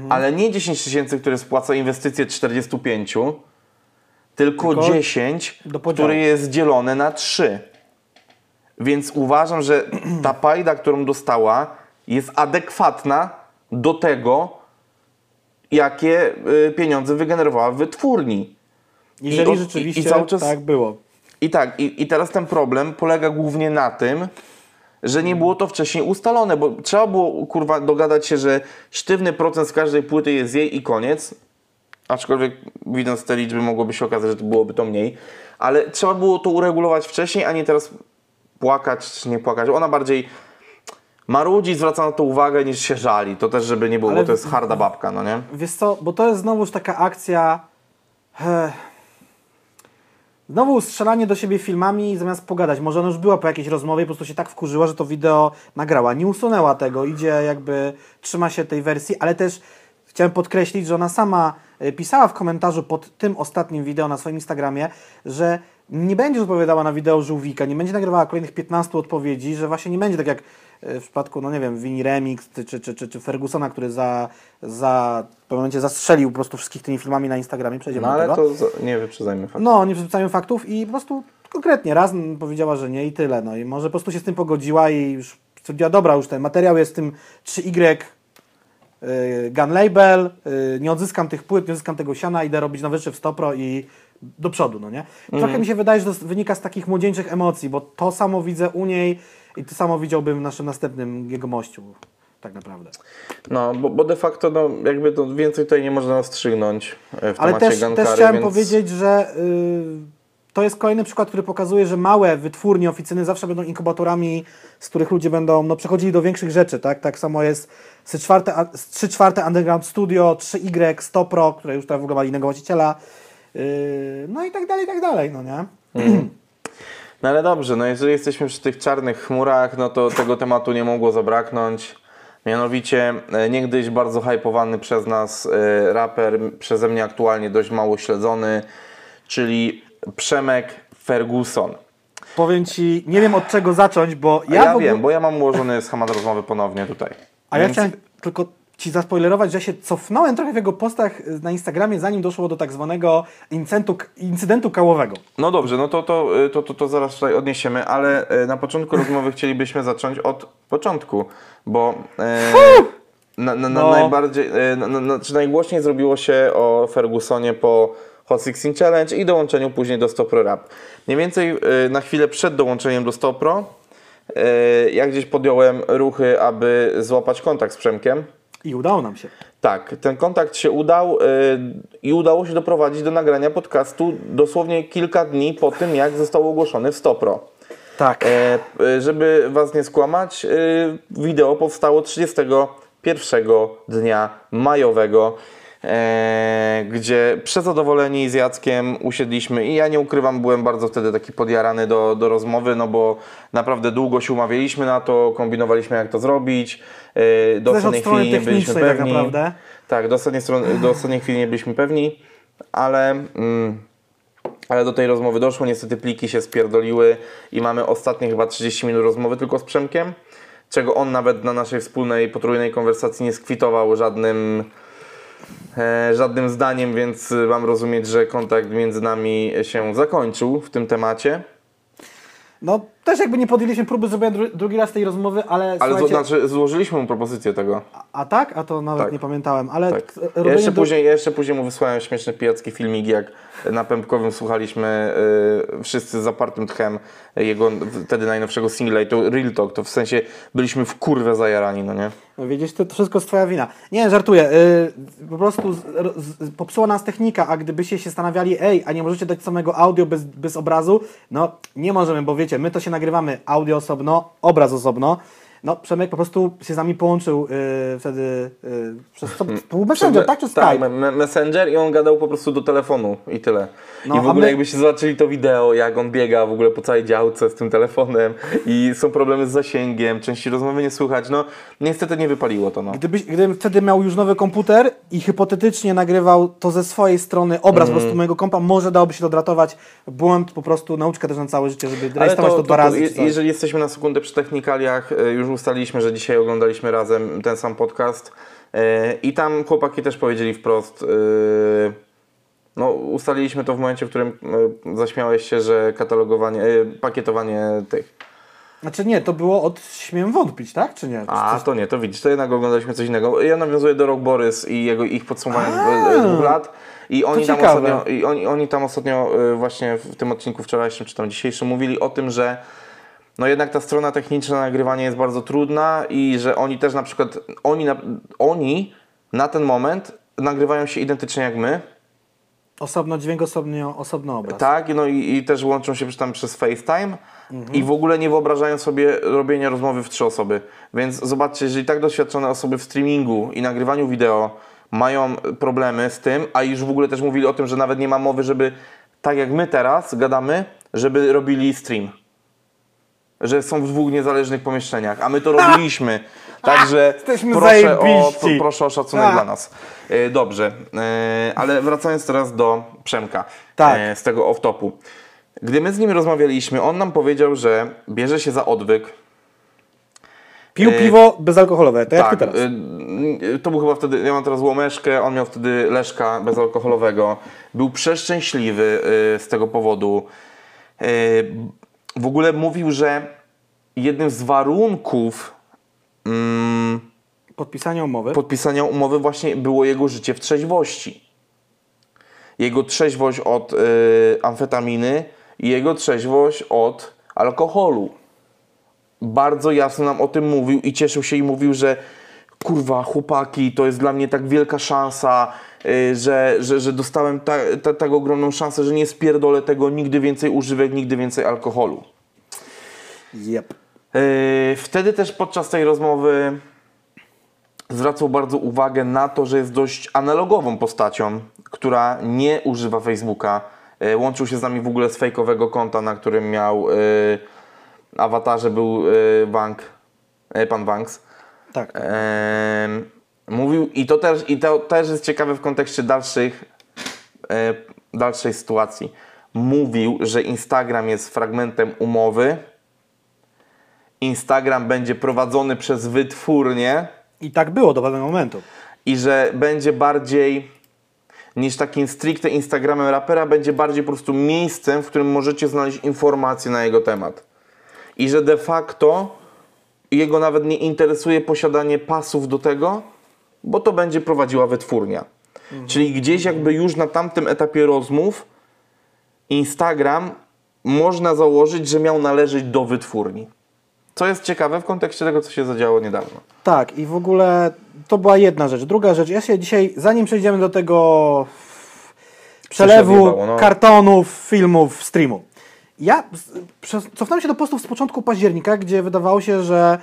Ale nie 10 tysięcy, które spłaca inwestycje 45, tylko, Tylko 10, do podziału. które jest dzielone na 3. Więc uważam, że ta pajda, którą dostała, jest adekwatna do tego, jakie y, pieniądze wygenerowała w wytwórni. Jeżeli i- rzeczywiście i cały czas- tak było. I tak, i, i teraz ten problem polega głównie na tym, że nie było to wcześniej ustalone, bo trzeba było kurwa dogadać się, że sztywny procent z każdej płyty jest jej i koniec. Aczkolwiek widząc te liczby mogłoby się okazać, że to byłoby to mniej. Ale trzeba było to uregulować wcześniej, a nie teraz płakać czy nie płakać. Ona bardziej marudzi, zwraca na to uwagę niż się żali. To też żeby nie było, Ale bo to jest harda babka, no nie? Wiesz co, bo to jest znowuż taka akcja. eh, Znowu strzelanie do siebie filmami zamiast pogadać. Może ona już była po jakiejś rozmowie, po prostu się tak wkurzyła, że to wideo nagrała. Nie usunęła tego, idzie jakby, trzyma się tej wersji, ale też chciałem podkreślić, że ona sama e, pisała w komentarzu pod tym ostatnim wideo na swoim Instagramie, że nie będzie odpowiadała na wideo żółwika, nie będzie nagrywała kolejnych 15 odpowiedzi, że właśnie nie będzie tak jak e, w przypadku, no nie wiem, Wini Remix czy, czy, czy, czy, Fergusona, który za, za, w pewnym momencie zastrzelił po prostu wszystkich tymi filmami na Instagramie. Przejdziemy No do ale tego. to nie wyprzedzajmy faktu. No, nie przedstawiam faktów i po prostu konkretnie raz powiedziała, że nie i tyle. No i może po prostu się z tym pogodziła i już stwierdziła, dobra, już ten materiał jest w tym 3Y y, gun label, y, nie odzyskam tych płyt, nie odzyskam tego siana, idę robić rzeczy w Stopro i do przodu, no nie? Trochę mi się wydaje, że to wynika z takich młodzieńczych emocji, bo to samo widzę u niej i to samo widziałbym w naszym następnym jego mościu, tak naprawdę. No, bo, bo de facto no, jakby to więcej tutaj nie można ostrzygnąć e, w Ale temacie też, Gankary, też chciałem więc... powiedzieć, że y, to jest kolejny przykład, który pokazuje, że małe wytwórnie, oficyny zawsze będą inkubatorami, z których ludzie będą no, przechodzili do większych rzeczy. Tak, tak samo jest z 3 czwarte, a- z 3 czwarte Underground Studio, 3Y, 100 Pro, które już teraz w ogóle ma innego właściciela. Y, no i tak dalej, i tak dalej, no nie? No ale dobrze, no jeżeli jesteśmy przy tych czarnych chmurach, no to tego tematu nie mogło zabraknąć. Mianowicie e, niegdyś bardzo hypowany przez nas e, raper, przeze mnie aktualnie dość mało śledzony, czyli Przemek Ferguson. Powiem Ci, nie wiem od czego zacząć, bo Ja, ja, ja ogóle... wiem, bo ja mam ułożony schemat rozmowy ponownie tutaj. A ja Więc- chciałem tylko Ci zaspoilerować, że się cofnąłem trochę w jego postach na Instagramie, zanim doszło do tak zwanego incentu, incydentu kałowego. No dobrze, no to, to, y, to, to, to zaraz tutaj odniesiemy, ale y, na początku rozmowy chcielibyśmy zacząć od początku, bo na, na, na No. najbardziej, na, na, na, czy najgłośniej zrobiło się o Fergusonie po Hot 16 Challenge i dołączeniu później do 100 Pro Rap. Mniej więcej na chwilę przed dołączeniem do 100 Pro e, ja gdzieś podjąłem ruchy, aby złapać kontakt z Przemkiem. I udało nam się. Tak, ten kontakt się udał y, i udało się doprowadzić do nagrania podcastu dosłownie kilka dni po tym, jak został ogłoszony w Stopro. Tak. E, y, żeby Was nie skłamać, y, wideo powstało 31 dnia majowego, gdzie przezadowoleni z Jackiem usiedliśmy i ja nie ukrywam, byłem bardzo wtedy taki podjarany do, do rozmowy, no bo naprawdę długo się umawialiśmy na to, kombinowaliśmy jak to zrobić, e, do ostatniej chwili nie byliśmy tak pewni. naprawdę. Tak, do ostatniej, strony, do ostatniej chwili nie byliśmy pewni, ale, mm, ale do tej rozmowy doszło. Niestety pliki się spierdoliły i mamy ostatnie chyba 30 minut rozmowy tylko z Przemkiem, czego on nawet na naszej wspólnej potrójnej konwersacji nie skwitował żadnym, e, żadnym zdaniem, więc mam rozumieć, że kontakt między nami się zakończył w tym temacie. No, też jakby nie podjęliśmy próby zrobienia dru drugi raz tej rozmowy, ale, Ale to słuchajcie... znaczy złożyliśmy mu propozycję tego. A tak? A to nawet Tak. nie pamiętałem, ale Tak. k- Ja jeszcze, później, ja jeszcze później mu wysłałem śmieszny pijacki filmik, jak na Pępkowym słuchaliśmy y, wszyscy z zapartym tchem jego wtedy najnowszego singla i to Real Talk, to w sensie byliśmy w kurwę zajarani, no nie? No widzisz, to, to wszystko jest twoja wina. Nie, żartuję. Yy, po prostu z, z, popsuła nas technika, a gdybyście się zastanawiali, ej, a nie możecie dać samego audio bez, bez obrazu? No, nie możemy, bo wiecie, my to się nagrywamy audio osobno, obraz osobno. No, Przemek po prostu się z nami połączył yy, wtedy yy, przez to był Messenger, tak? Czy Tak, Skype? me- Messenger i on gadał po prostu do telefonu i tyle. No, I w ogóle my- jakbyście zobaczyli to wideo, jak on biega w ogóle po całej działce z tym telefonem i są problemy z zasięgiem, części rozmowy nie słychać, no niestety nie wypaliło to, no. Gdybyś, gdybym wtedy miał już nowy komputer i hipotetycznie nagrywał to ze swojej strony obraz po prostu mojego kompa, może dałoby się to odratować. Błąd po prostu, nauczka też na całe życie, żeby rejestrować to, dwa razy. je- jeżeli jesteśmy na sekundę przy technikaliach, e, już ustaliliśmy, że dzisiaj oglądaliśmy razem ten sam podcast e, i tam chłopaki też powiedzieli wprost, e, no ustaliliśmy to w momencie, w którym e, zaśmiałeś się, że katalogowanie, pakietowanie tych. Znaczy nie, to było od śmiem wątpić, tak? Czy nie? A, to nie, to widzisz, to jednak oglądaliśmy coś innego. Ja nawiązuję do Rock Borys i jego, ich podsumowanie A, z dwóch lat. I oni, tam ostatnio, I oni, oni tam ostatnio właśnie w tym odcinku wczorajszym czy tam dzisiejszym mówili o tym, że no jednak ta strona techniczna nagrywania jest bardzo trudna i że oni też na przykład, oni na, oni na ten moment nagrywają się identycznie jak my, Osobno dźwięk, osobno, osobno obraz. tak, no i, i też łączą się przy- tam przez FaceTime i w ogóle nie wyobrażają sobie robienia rozmowy w trzy osoby. Więc zobaczcie, jeżeli tak doświadczone osoby w streamingu i nagrywaniu wideo mają problemy z tym, a już w ogóle też mówili o tym, że nawet nie ma mowy, żeby tak jak my teraz gadamy, żeby robili stream. Że są w dwóch niezależnych pomieszczeniach, a my to robiliśmy. Także Jesteśmy proszę o, zajebiści. proszę o szacunek A. dla nas. E, Dobrze, e, ale wracając teraz do Przemka Tak. e, z tego off-topu. Gdy my z nim rozmawialiśmy, on nam powiedział, że bierze się za odwyk. Pił E, piwo bezalkoholowe, to jak ty teraz? y, to był chyba wtedy, ja mam teraz łomeszkę, on miał wtedy leszka bezalkoholowego. Był przeszczęśliwy y, z tego powodu. W ogóle mówił, że jednym z warunków mm, Podpisanie umowy. podpisania umowy właśnie było jego życie w trzeźwości. Jego trzeźwość od y, amfetaminy i jego trzeźwość od alkoholu. Bardzo jasno nam o tym mówił i cieszył się i mówił, że kurwa, chłopaki, to jest dla mnie tak wielka szansa, że, że, że dostałem ta, ta, tak ogromną szansę, że nie spierdolę tego, nigdy więcej używek, nigdy więcej alkoholu. Yep. Yy, Wtedy też podczas tej rozmowy zwracał bardzo uwagę na to, że jest dość analogową postacią, która nie używa Facebooka. Yy, Łączył się z nami w ogóle z fejkowego konta, na którym miał yy, awatarze, był bank, pan Banks. Tak. Em, mówił, i to, też, i to też jest ciekawe w kontekście dalszych, e, dalszej sytuacji. Mówił, że Instagram jest fragmentem umowy. Instagram będzie prowadzony przez wytwórnię I tak było do pewnego momentu. i że będzie bardziej niż takim stricte Instagramem rapera, będzie bardziej po prostu miejscem, w którym możecie znaleźć informacje na jego temat. I że de facto jego nawet nie interesuje posiadanie pasów do tego, bo to będzie prowadziła wytwórnia. Czyli gdzieś jakby już na tamtym etapie rozmów Instagram można założyć, że miał należeć do wytwórni. Co jest ciekawe w kontekście tego, co się zadziało niedawno. Tak, i w ogóle to była jedna rzecz. Druga rzecz, ja się dzisiaj, zanim przejdziemy do tego przelewu no. kartonów, filmów, streamu, ja cofnąłem się do postów z początku października, gdzie wydawało się, że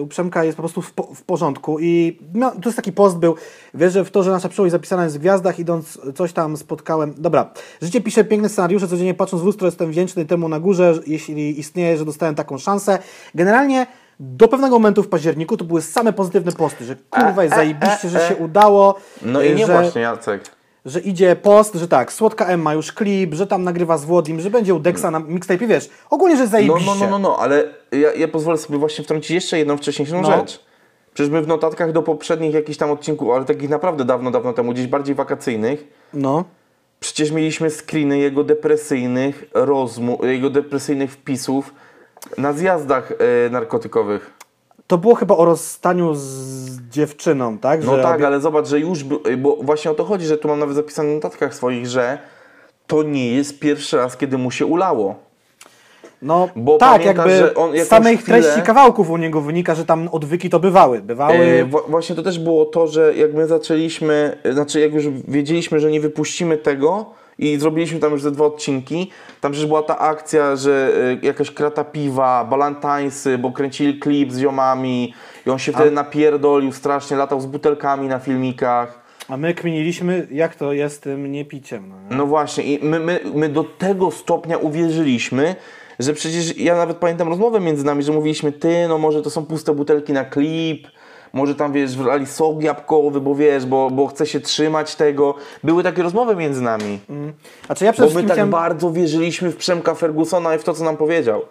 u Przemka jest po prostu w, po, w porządku i no, to jest taki post był, wierzę w to, że nasza przyszłość zapisana jest w gwiazdach, idąc coś tam spotkałem, dobra, życie pisze piękne scenariusze, codziennie patrząc w lustro jestem wdzięczny temu na górze, jeśli istnieje, że dostałem taką szansę. Generalnie do pewnego momentu w październiku to były same pozytywne posty, że kurwa jest zajebiście, że się udało, No i nie że, właśnie, Jacek. Że idzie post, że tak, Słodka M ma już klip, że tam nagrywa z Włodim, że będzie u Dexa na mixtape, wiesz, ogólnie, że jest No, zajebiście. no, no, no, no, ale ja, ja pozwolę sobie właśnie wtrącić jeszcze jedną wcześniejszą No. rzecz. Przecież my w notatkach do poprzednich jakichś tam odcinków, ale takich naprawdę dawno, dawno temu, gdzieś bardziej wakacyjnych, No. przecież mieliśmy screeny jego depresyjnych rozmów, jego depresyjnych wpisów na zjazdach e, narkotykowych. To było chyba o rozstaniu z dziewczyną, tak? No Że tak, obie- ale zobacz, że już, bo właśnie o to chodzi, że tu mam nawet zapisane w notatkach swoich, że to nie jest pierwszy raz, kiedy mu się ulało. No bo tak, pamiętasz, jakby on z samych chwilę- treści kawałków u niego wynika, że tam odwyki to bywały. Bywały. Wła- właśnie to też było to, że jak my zaczęliśmy, znaczy jak już wiedzieliśmy, że nie wypuścimy tego i zrobiliśmy tam już ze dwa odcinki, tam przecież była ta akcja, że e, jakaś krata piwa, balantańsy, bo kręcili klip z ziomami i on się wtedy napierdolił strasznie, latał z butelkami na filmikach. A my kminiliśmy, jak to jest tym niepiciem. No, nie? No właśnie i my, my, my do tego stopnia uwierzyliśmy, że przecież ja nawet pamiętam rozmowę między nami, że mówiliśmy, ty, no może to są puste butelki na klip, może tam, wiesz, wlali sok jabłkowy, bo wiesz, bo, bo chce się trzymać tego. Były takie rozmowy między nami, A czy ja przede bo my tak chciałem... bardzo wierzyliśmy w Przemka Fergusona i w to, co nam powiedział.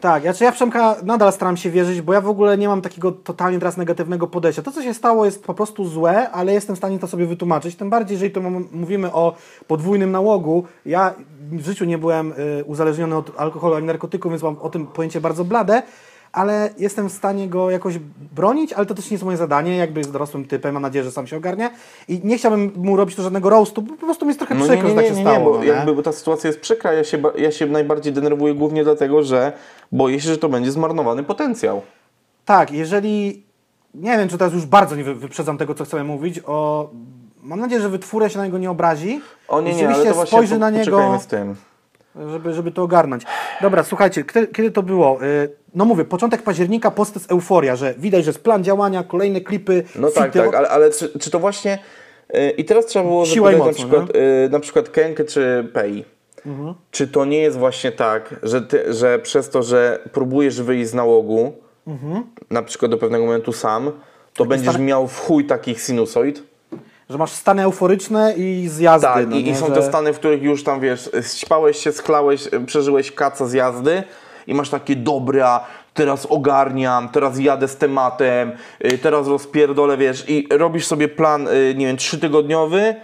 Tak, ja, w Przemka nadal staram się wierzyć, bo ja w ogóle nie mam takiego totalnie teraz negatywnego podejścia. To, co się stało, jest po prostu złe, ale jestem w stanie to sobie wytłumaczyć. Tym bardziej, jeżeli to mówimy o podwójnym nałogu. Ja w życiu nie byłem y, uzależniony od alkoholu ani narkotyków, więc mam o tym pojęcie bardzo blade, ale jestem w stanie go jakoś bronić, ale to też nie jest moje zadanie. Jakby jest dorosłym typem, mam nadzieję, że sam się ogarnie. I nie chciałbym mu robić tu żadnego roastu, bo po prostu mi jest trochę No przykro, nie, że nie, tak nie, się nie, stało. bo no, nie? jakby bo ta sytuacja jest przykra, ja się, ja się najbardziej denerwuję głównie dlatego, że boję się, że to będzie zmarnowany potencjał. Tak, jeżeli. Nie wiem, czy teraz już bardzo nie wy- wyprzedzam tego, co chcemy mówić. O... Mam nadzieję, że wytwórnia się na niego nie obrazi. O nie, nie, ale to właśnie spojrzy po- na niego, z tym. Żeby, żeby to ogarnąć. Dobra, słuchajcie, kiedy, kiedy to było? Y, No mówię, początek października, post jest euforia, że widać, że jest plan działania, kolejne klipy, No tak, fity. tak, ale, ale czy, czy to właśnie. Yy, I teraz trzeba było Siła i zapytać na moc, no przykład, yy, na przykład Kenkę czy Pei. Mhm. Czy to nie jest właśnie tak, że, ty, że przez to, że próbujesz wyjść z nałogu, na przykład do pewnego momentu sam, to będziesz stary- miał w chuj takich sinusoid? Że masz stany euforyczne i zjazdy. Tak, no i, nie, są że... te stany, w których już tam wiesz, śpałeś się, sklałeś, y, przeżyłeś kaca z jazdy i masz takie dobra, teraz ogarniam, teraz jadę z tematem, y, teraz rozpierdolę, wiesz, i robisz sobie plan, y, nie wiem, trzytygodniowy,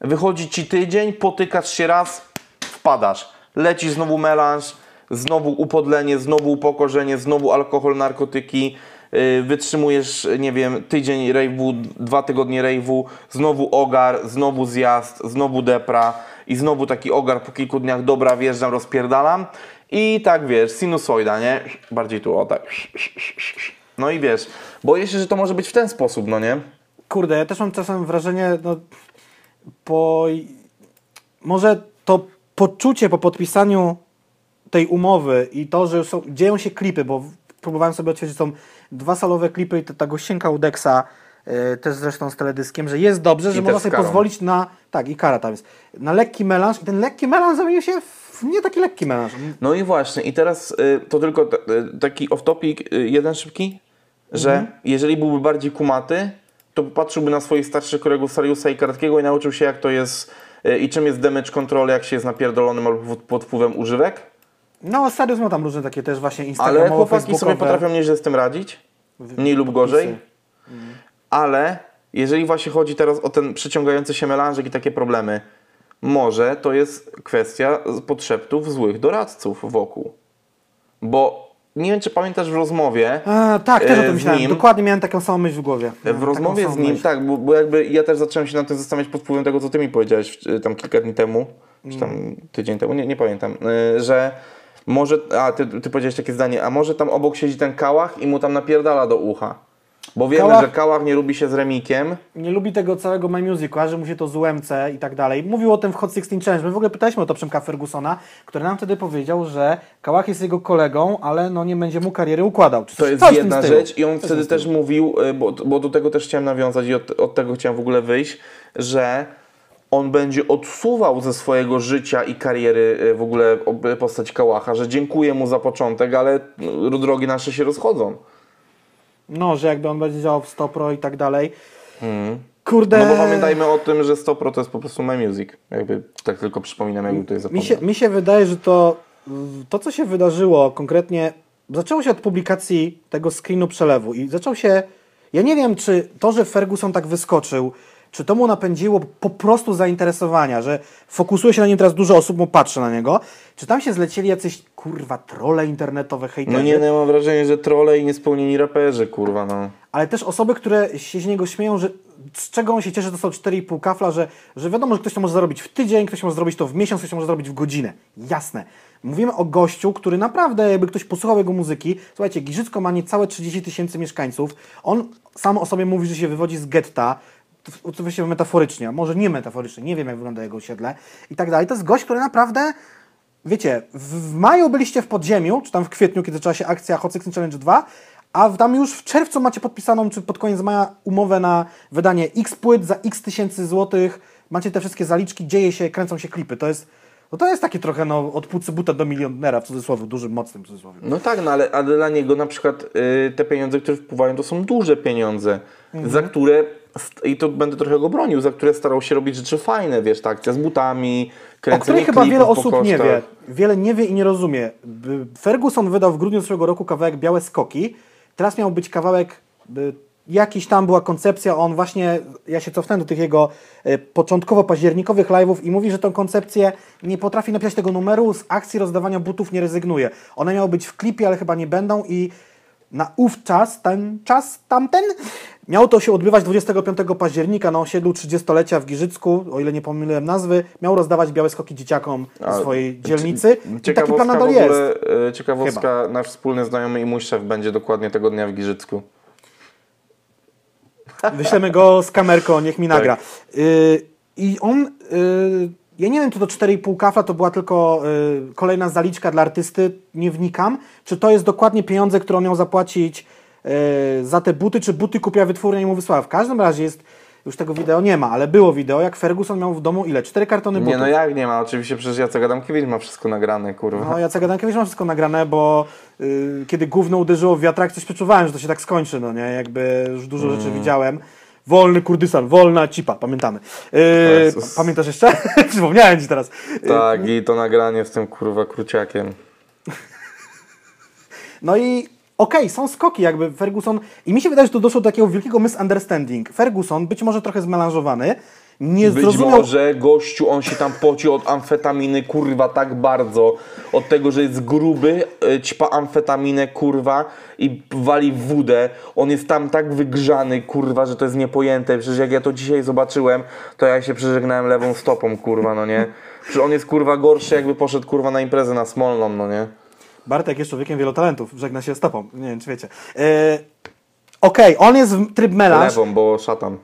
wychodzi ci tydzień, potykasz się raz, wpadasz, leci znowu melanż, znowu upodlenie, znowu upokorzenie, znowu alkohol, narkotyki, wytrzymujesz, nie wiem, tydzień rejwu, dwa tygodnie rejwu, znowu ogar, znowu zjazd, znowu depra i znowu taki ogar po kilku dniach, dobra, wjeżdżam, rozpierdalam i tak, wiesz, sinusoida, nie? Bardziej tu, o tak. No i wiesz, boję się, że to może być w ten sposób, no nie? Kurde, ja też mam czasem wrażenie, no, po... może to poczucie po podpisaniu tej umowy i to, że są, dzieją się klipy, bo próbowałem sobie odświeżyć, są dwa salowe klipy i ta, ta gościenka Udexa, yy, też zresztą z teledyskiem, że jest dobrze, że też można sobie karą. pozwolić na, tak i kara tam jest, na lekki melanż i ten lekki melanż zamienił się w nie taki lekki melanż. No i właśnie, i teraz y, to tylko t- y, taki off-topic, y, jeden szybki. że Mhm. jeżeli byłby bardziej kumaty, to popatrzyłby na swoich starszych kolegów Sariusa i Kartkiego i nauczył się jak to jest y, i czym jest damage control, jak się jest napierdolonym albo pod wpływem używek. No, Sarius miał tam różne takie też właśnie Ale Instagramowe, chłopaki sobie potrafią nieźle z tym radzić, mniej lub gorzej. Ale jeżeli właśnie chodzi teraz o ten przyciągający się melanżyk i takie problemy, może to jest kwestia podszeptów złych doradców wokół. Bo nie wiem, czy pamiętasz w rozmowie, A, tak, też o e, tym myślałem. nim- Dokładnie miałem taką samą myśl w głowie. w Miałem rozmowie taką z nim, myśl. tak, bo, bo jakby ja też zacząłem się nad tym zastanawiać pod wpływem tego, co ty mi powiedziałeś w- tam kilka dni temu, czy tam tydzień temu, nie, nie pamiętam, y, że może, a ty, ty powiedziałeś takie zdanie, a może tam obok siedzi ten kałach i mu tam napierdala do ucha. Bo wiemy, Kałach- że kałach nie lubi się z remikiem. nie lubi tego całego My Music, kojarzy mu się to z UMC i tak dalej. Mówił o tym w Hot 16 Challenge. My w ogóle pytaliśmy o to Przemka Fergusona, który nam wtedy powiedział, że Kałach jest jego kolegą, ale no nie będzie mu kariery układał. Czy To coś- jest coś w tym jedna stylu. rzecz i on wtedy też mówił, y, bo, bo do tego też chciałem nawiązać i od, od tego chciałem w ogóle wyjść, że on będzie odsuwał ze swojego życia i kariery y, w ogóle postać Kałacha, że dziękuję mu za początek, ale no, drogi nasze się rozchodzą. No, że jakby on będzie działał w Stopro i tak dalej. Kurde. No bo pamiętajmy o tym, że Stopro to jest po prostu My Music. Jakby tak tylko przypominam, jakby tutaj Mi zapomniał. się, mi się wydaje, że to, to, co się wydarzyło konkretnie, zaczęło się od publikacji tego screenu przelewu i zaczął się, ja nie wiem, czy to, że Ferguson tak wyskoczył, czy to mu napędziło po prostu zainteresowania, że fokusuje się na nim teraz dużo osób, bo patrzy na niego, czy tam się zlecieli jacyś, kurwa, trole internetowe, hejterzy, No nie, no mam wrażenie, że trolle i niespełnieni raperzy, kurwa, no. ale też osoby, które się z niego śmieją, że z czego on się cieszy, to są 4,5 kafla, że, że wiadomo, że ktoś to może zrobić w tydzień, ktoś może zrobić to w miesiąc, ktoś to może zrobić w godzinę. Jasne. Mówimy o gościu, który naprawdę, jakby ktoś posłuchał jego muzyki, słuchajcie, Giżycko ma niecałe 30 tysięcy mieszkańców, on sam o sobie mówi, że się wywodzi z getta, oczywiście metaforycznie, a może nie metaforycznie, nie wiem jak wygląda jego osiedle i tak dalej. To jest gość, który naprawdę wiecie, w, w maju byliście w podziemiu, czy tam w kwietniu, kiedy zaczęła się akcja Hot 16 Challenge 2, a tam już w czerwcu macie podpisaną, czy pod koniec maja umowę na wydanie X płyt za X tysięcy złotych, macie te wszystkie zaliczki, dzieje się, kręcą się klipy. To jest, no to jest takie trochę no, od płucy buta do milionera, w cudzysłowie, dużym, mocnym cudzysłowie. No tak, no ale, ale dla niego na przykład y, te pieniądze, które wpływają, to są duże pieniądze, Mhm. za które, i to będę trochę go bronił, za które starał się robić rzeczy fajne, wiesz, ta akcja z butami, O kręcenie której chyba wiele osób nie wie. Wiele nie wie i nie rozumie. Ferguson wydał w grudniu zeszłego roku kawałek Białe Skoki. Teraz miał być kawałek, jakiś tam była koncepcja, on właśnie, ja się cofnąłem do tych jego e, początkowo październikowych live'ów i mówi, że tą koncepcję nie potrafi napisać tego numeru, z akcji rozdawania butów nie rezygnuje. One miały być w klipie, ale chyba nie będą i na ów czas, ten czas, tamten, miało to się odbywać 25 października na osiedlu 30-lecia w Giżycku, o ile nie pomyliłem nazwy, miał rozdawać białe skoki dzieciakom A, swojej dzielnicy. I taki Ciekawostka plan nadal jest. ogóle, y, ciekawostka, nasz wspólny znajomy i mój szef będzie dokładnie tego dnia w Giżycku. Wyślemy go z kamerką, niech mi nagra. Tak. Y, I on, y, ja nie wiem, czy to 4,5 kafla to była tylko y, kolejna zaliczka dla artysty, nie wnikam. Czy to jest dokładnie pieniądze, które on miał zapłacić za te buty, czy buty kupiła wytwórnia i mu wysłała. W każdym razie jest, już tego wideo nie ma, ale było wideo, jak Ferguson miał w domu ile? Cztery kartony butów. Nie, no jak nie ma, oczywiście przecież Jacek Adamkiewicz ma wszystko nagrane, kurwa. No, Jacek Adamkiewicz ma wszystko nagrane, bo y, kiedy gówno uderzyło w wiatrak, coś przeczuwałem, że to się tak skończy, no nie? Jakby już dużo Mm. rzeczy widziałem. Wolny Kurdystan, wolna cipa, pamiętamy. Y, Jezus. pamiętasz jeszcze? Przypomniałem ci teraz. Y, Tak, i to nagranie z tym kurwa kruciakiem. No i okej, są skoki jakby Ferguson i mi się wydaje, że to doszło do takiego wielkiego misunderstanding. Ferguson, być może trochę zmelanżowany, nie Być zrozumiał... może gościu, on się tam poci od amfetaminy, kurwa, tak bardzo. Od tego, że jest gruby, y, ćpa amfetaminę, kurwa, i wali w wódę. On jest tam tak wygrzany, kurwa, że to jest niepojęte. Przecież jak ja to dzisiaj zobaczyłem, to ja się przeżegnałem lewą stopą, kurwa, no nie? Przecież on jest, kurwa, gorszy, jakby poszedł, kurwa, na imprezę na Smolną, no nie? Bartek jest człowiekiem wielotalentów, żegna się z topą, nie wiem czy wiecie. Y, Okej, on jest w tryb melanż, Lewą, bo szatan.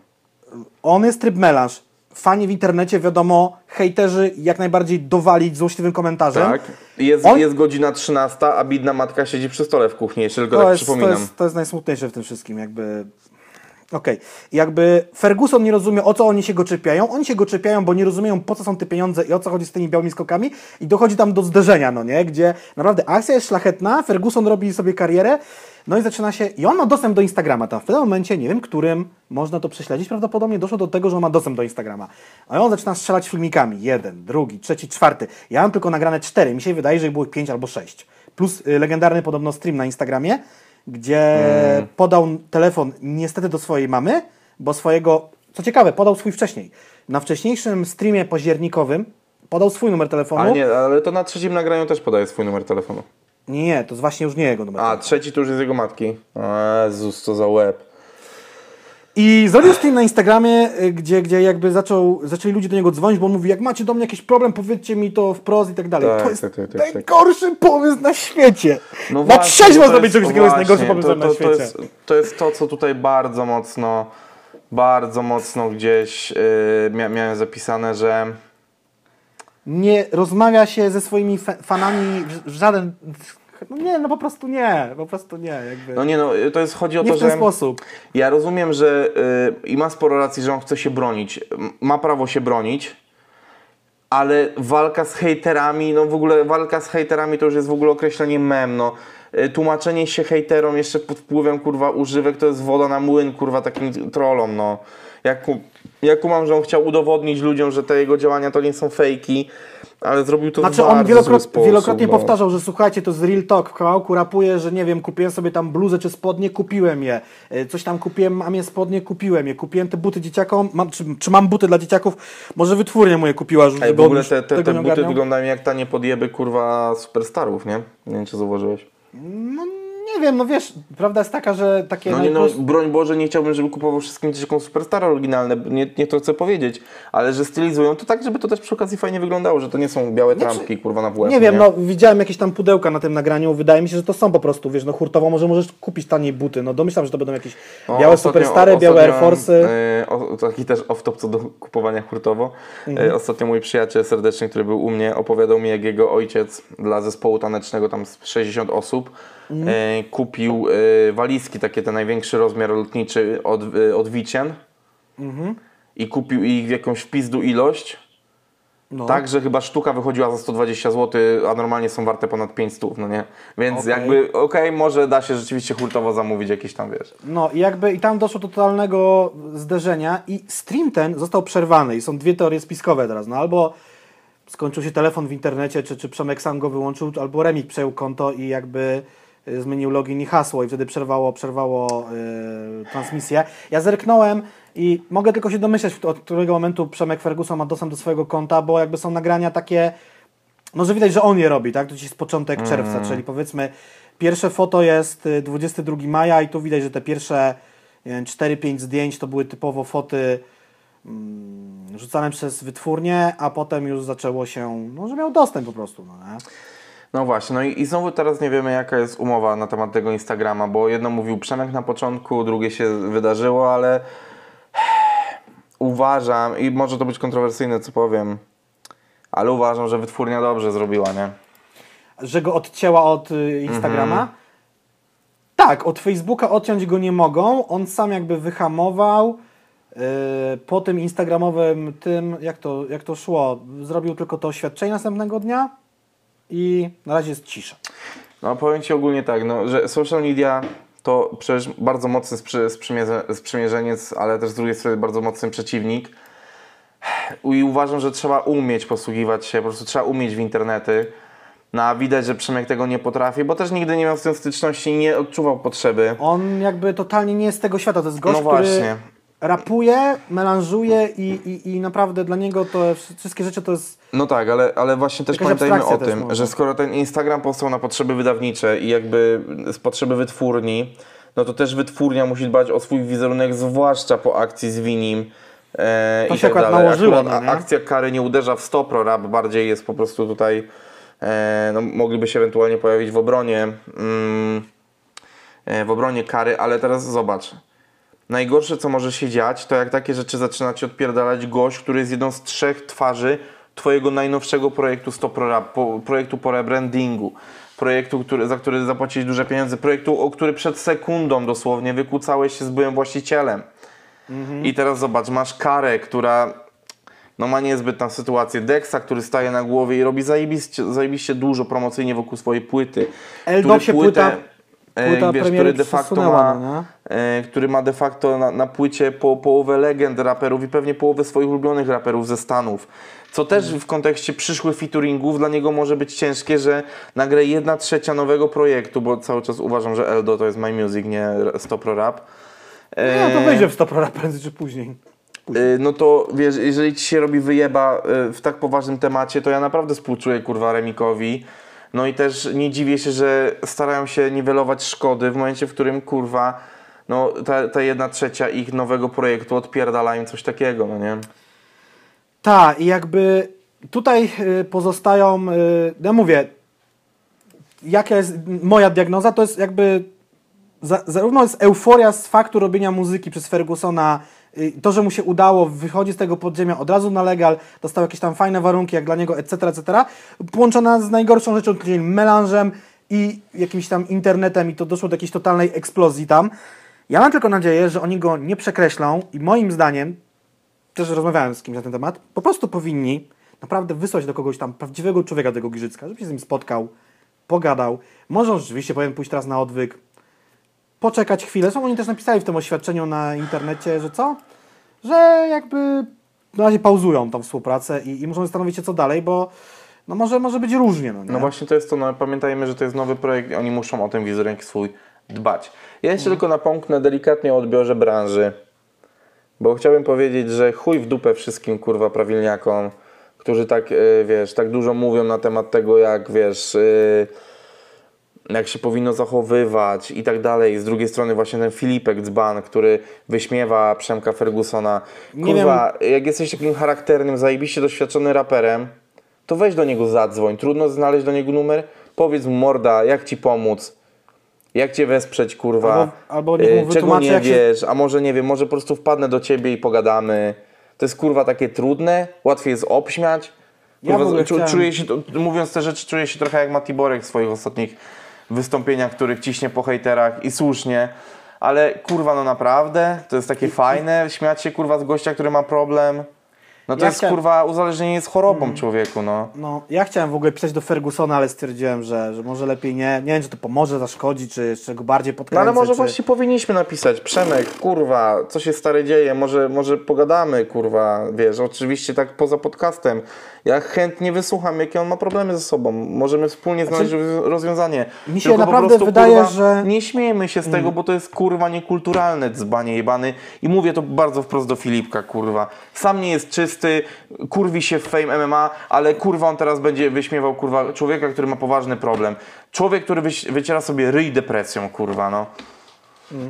On jest tryb melanż. Fani w internecie, wiadomo, hejterzy jak najbardziej dowalić złośliwym komentarzem. Tak. Jest, On- jest godzina 13, a bidna matka siedzi przy stole w kuchni, jeszcze tylko To, tak jest, to, przypominam. jest, to jest najsmutniejsze w tym wszystkim, jakby. Okej, jakby Ferguson nie rozumie, o co oni się go czepiają. Oni się go czepiają, bo nie rozumieją, po co są te pieniądze i o co chodzi z tymi białymi skokami. I dochodzi tam do zderzenia, no nie? Gdzie naprawdę akcja jest szlachetna, Ferguson robi sobie karierę, no i zaczyna się. I on ma dostęp do Instagrama. Tam w tym momencie, nie wiem którym, można to prześledzić. Prawdopodobnie doszło do tego, że on ma dostęp do Instagrama. A on zaczyna strzelać filmikami. Jeden, drugi, trzeci, czwarty. Ja mam tylko nagrane cztery. Mi się wydaje, że ich było pięć albo sześć. Plus y, legendarny podobno stream na Instagramie, gdzie podał telefon niestety do swojej mamy, bo swojego, co ciekawe, podał swój wcześniej. Na wcześniejszym streamie październikowym podał swój numer telefonu. Ale nie, ale to na trzecim nagraniu też podaje swój numer telefonu. nie, to jest właśnie już nie jego numer. A, trzeci to już jest jego matki. Jezus, co za łeb. I zrobił stream na Instagramie, y, gdzie, gdzie jakby zaczął, zaczęli ludzie do niego dzwonić, bo on mówi, jak macie do mnie jakiś problem, powiedzcie mi to wprost i tak dalej. Tak, to jest tak, tak, tak, tak. najgorszy pomysł na świecie. No na właśnie, trzeźwo zrobić czegoś takiego jest najgorszy pomysł to, na to, świecie. To jest, to jest to, co tutaj bardzo mocno, bardzo mocno gdzieś yy, mia, miałem zapisane, że Nie rozmawia się ze swoimi fa- fanami w, w żaden... No nie, no po prostu nie, po prostu nie. Jakby. no nie no, to jest, chodzi o nie to, w ten że sposób. ja rozumiem, że yy, i ma sporo racji, że on chce się bronić, ma prawo się bronić, ale walka z hejterami, no w ogóle walka z hejterami to już jest w ogóle określenie mem, no. Y, Tłumaczenie się hejterom jeszcze pod wpływem kurwa używek to jest woda na młyn kurwa takim trollom, no. Ja, ku, ja kumam, że on chciał udowodnić ludziom, że te jego działania to nie są fejki, ale zrobił to w Znaczy bardzo on wielokrot, sposób, wielokrotnie no. powtarzał, że słuchajcie, to jest real talk, w kawałku rapuje, że nie wiem, kupiłem sobie tam bluzę czy spodnie, kupiłem je. E, Coś tam kupiłem, mam je spodnie, kupiłem je. Kupiłem te buty dzieciakom, mam, czy, czy mam buty dla dzieciaków? Może wytwórnia moje kupiła, żeby Ej, w ogóle te, te, te buty wyglądają jak tanie podjeby kurwa superstarów, nie? Nie wiem, czy zauważyłeś. No nie wiem, no wiesz, prawda jest taka, że takie No nie no, broń Boże, nie chciałbym, żeby kupował wszystkim dzieciakom superstary oryginalne, nie, nie to chcę powiedzieć, ale że stylizują to tak, żeby to też przy okazji fajnie wyglądało, że to nie są białe trampki, kurwa, na WF, Nie wiem, no widziałem jakieś tam pudełka na tym nagraniu, wydaje mi się, że to są po prostu, wiesz, no hurtowo może możesz kupić taniej buty, no domyślam, że to będą jakieś O, białe ostatnio- superstare, białe Air Force'y. e, o, taki też off-top co do kupowania hurtowo. Mhm. E, ostatnio mój przyjaciel serdeczny, który był u mnie, opowiadał mi, jak jego ojciec dla zespołu tanecznego, tam z 60 osób, Mhm. e, kupił e, walizki, takie ten największy rozmiar lotniczy od, e, od Wicien Mhm. i kupił ich w jakąś w pizdu ilość. No. Tak, że chyba sztuka wychodziła za 120 zł, a normalnie są warte ponad 500, no nie? Więc Okej. jakby, okej, może da się rzeczywiście hurtowo zamówić jakieś tam, wiesz. No i jakby i tam doszło do totalnego zderzenia i stream ten został przerwany i są dwie teorie spiskowe teraz, no albo skończył się telefon w internecie, czy, czy Przemek sam go wyłączył, albo Remik przejął konto i jakby zmienił login i hasło i wtedy przerwało, przerwało yy, transmisję. Ja zerknąłem i mogę tylko się domyśleć, od którego momentu Przemek Ferguson ma dostęp do swojego konta, bo jakby są nagrania takie, no że widać, że on je robi, tak? To jest początek czerwca, czyli powiedzmy pierwsze foto jest y, 22 maja i tu widać, że te pierwsze nie wiem, 4-5 zdjęć to były typowo foty mm, rzucane przez wytwórnię, a potem już zaczęło się, no że miał dostęp po prostu, no nie? No właśnie, no i, i znowu teraz nie wiemy jaka jest umowa na temat tego Instagrama, bo jedno mówił Przemek na początku, drugie się wydarzyło, ale uważam, i może to być kontrowersyjne co powiem, ale uważam, że wytwórnia dobrze zrobiła, nie? Że go odcięła od y, Instagrama. Tak, od Facebooka odciąć go nie mogą. On sam jakby wyhamował. Yy, po tym instagramowym tym, jak to, jak to szło, zrobił tylko to oświadczenie następnego dnia i na razie jest cisza. No powiem Ci ogólnie tak, no, że social media to przecież bardzo mocny sprzy, sprzymierze, sprzymierzeniec, ale też z drugiej strony bardzo mocny przeciwnik. I uważam, że trzeba umieć posługiwać się, po prostu trzeba umieć w internety. No a widać, że Przemek tego nie potrafi, bo też nigdy nie miał z tym styczności i nie odczuwał potrzeby. On jakby totalnie nie jest z tego świata. To jest gość, No który właśnie. Rapuje, melanżuje i, i, i naprawdę dla niego to wszystkie rzeczy to jest... No tak, ale, ale właśnie też pamiętajmy o tym, że skoro ten Instagram powstał na potrzeby wydawnicze i jakby z potrzeby wytwórni, no to też wytwórnia musi dbać o swój wizerunek, zwłaszcza po akcji z Winim. E, To i się tak dalej. nałożyło, Akurat no akcja kary nie uderza w stopro, rap bardziej jest po prostu tutaj, e, no, mogliby się ewentualnie pojawić w obronie, mm, e, w obronie kary, ale teraz zobacz. Najgorsze, co może się dziać, to jak takie rzeczy zaczyna ci odpierdalać gość, który jest jedną z trzech twarzy twojego najnowszego projektu Pro po, projektu po rebrandingu, projektu, który, za który zapłaciłeś duże pieniądze, projektu, o który przed sekundą dosłownie wykłócałeś się z byłym właścicielem. I teraz zobacz, masz Karę, która no ma niezbyt tam sytuację. Dexa, który staje na głowie i robi zajebiście, zajebiście dużo promocyjnie wokół swojej płyty. Eldo się płyta- e, płyta wiesz, premiery który de facto ma, no e, który ma de facto na, na płycie po, połowę legend raperów i pewnie połowę swoich ulubionych raperów ze Stanów. Co też w kontekście przyszłych featuringów dla niego może być ciężkie, że nagle jedna trzecia nowego projektu, bo cały czas uważam, że Eldo to jest My Music, nie Stopro Rap. No to E, wyjdzie w 100 prędzej czy później. Y, No to wiesz, jeżeli ci się robi wyjeba y, w tak poważnym temacie, to ja naprawdę współczuję kurwa Remikowi. No i też nie dziwię się, że starają się niwelować szkody w momencie, w którym kurwa, no ta, ta jedna trzecia ich nowego projektu odpierdala im coś takiego, no nie? Tak, i jakby tutaj y, pozostają, y, ja mówię, jaka jest moja diagnoza, to jest jakby za, zarówno jest euforia z faktu robienia muzyki przez Fergusona, y, to, że mu się udało, wychodzi z tego podziemia od razu na legal, dostał jakieś tam fajne warunki jak dla niego, etc., etc., połączona z najgorszą rzeczą, czyli melanżem i jakimś tam internetem i to doszło do jakiejś totalnej eksplozji tam. Ja mam tylko nadzieję, że oni go nie przekreślą i moim zdaniem, też rozmawiałem z kimś na ten temat, po prostu powinni naprawdę wysłać do kogoś tam prawdziwego człowieka tego Giżycka, żeby się z nim spotkał, pogadał. Może on rzeczywiście powinien pójść teraz na odwyk, poczekać chwilę. Zresztą oni też napisali w tym oświadczeniu na internecie, że co? Że jakby na razie pauzują tą współpracę i, i muszą zastanowić się co dalej, bo no może, może być różnie. No, nie? No właśnie to jest to, no pamiętajmy, że to jest nowy projekt i oni muszą o ten wizerunek swój dbać. Ja jeszcze tylko napomknę delikatnie o odbiorze branży, bo chciałbym powiedzieć, że chuj w dupę wszystkim kurwa prawilniakom, którzy tak, y, wiesz, tak dużo mówią na temat tego, jak, wiesz, y, jak się powinno zachowywać i tak dalej. Z drugiej strony właśnie ten Filipek Dzban, który wyśmiewa Przemka Fergusona. Kurwa, jak jesteś takim charakternym, zajebiście doświadczonym raperem, to weź do niego zadzwoń. Trudno znaleźć do niego numer. Powiedz mu morda, jak ci pomóc. Jak cię wesprzeć, kurwa? Albo- albo Y, Czego wytłumaczy, nie jak się- wiesz? A może nie wiem, może po prostu wpadnę do ciebie i pogadamy. To jest kurwa takie trudne, łatwiej jest obśmiać. Ja Kurwa, ogóle czu, chciałem- czuję się, mówiąc te rzeczy, czuję się trochę jak Mati Borek w swoich ostatnich wystąpieniach, których ciśnie po hejterach i słusznie. Ale kurwa, no naprawdę, to jest takie fajne, śmiać się kurwa z gościa, który ma problem. No to Ja jest chciałem- kurwa, uzależnienie jest chorobą człowieku, no. No, ja chciałem w ogóle pisać do Fergusona, ale stwierdziłem, że, że może lepiej nie. Nie wiem, czy to pomoże, zaszkodzi, czy jeszcze go bardziej No podkręcę. ale może czy... właśnie powinniśmy napisać, Przemek, kurwa, co się stary dzieje, może, może pogadamy, kurwa, wiesz, oczywiście tak poza podcastem. Ja chętnie wysłucham, jakie on ma problemy ze sobą. Możemy wspólnie znaleźć rozwią- rozwiązanie. mi się Tylko naprawdę prostu, wydaje, kurwa, że- Nie śmiejmy się z tego, bo to jest kurwa niekulturalne dzbanie jebany. I mówię to bardzo wprost do Filipka, kurwa. Sam nie jest czysty, kurwi się w Fame MMA, ale kurwa on teraz będzie wyśmiewał kurwa człowieka, który ma poważny problem. Człowiek, który wyciera sobie ryj depresją, kurwa, no.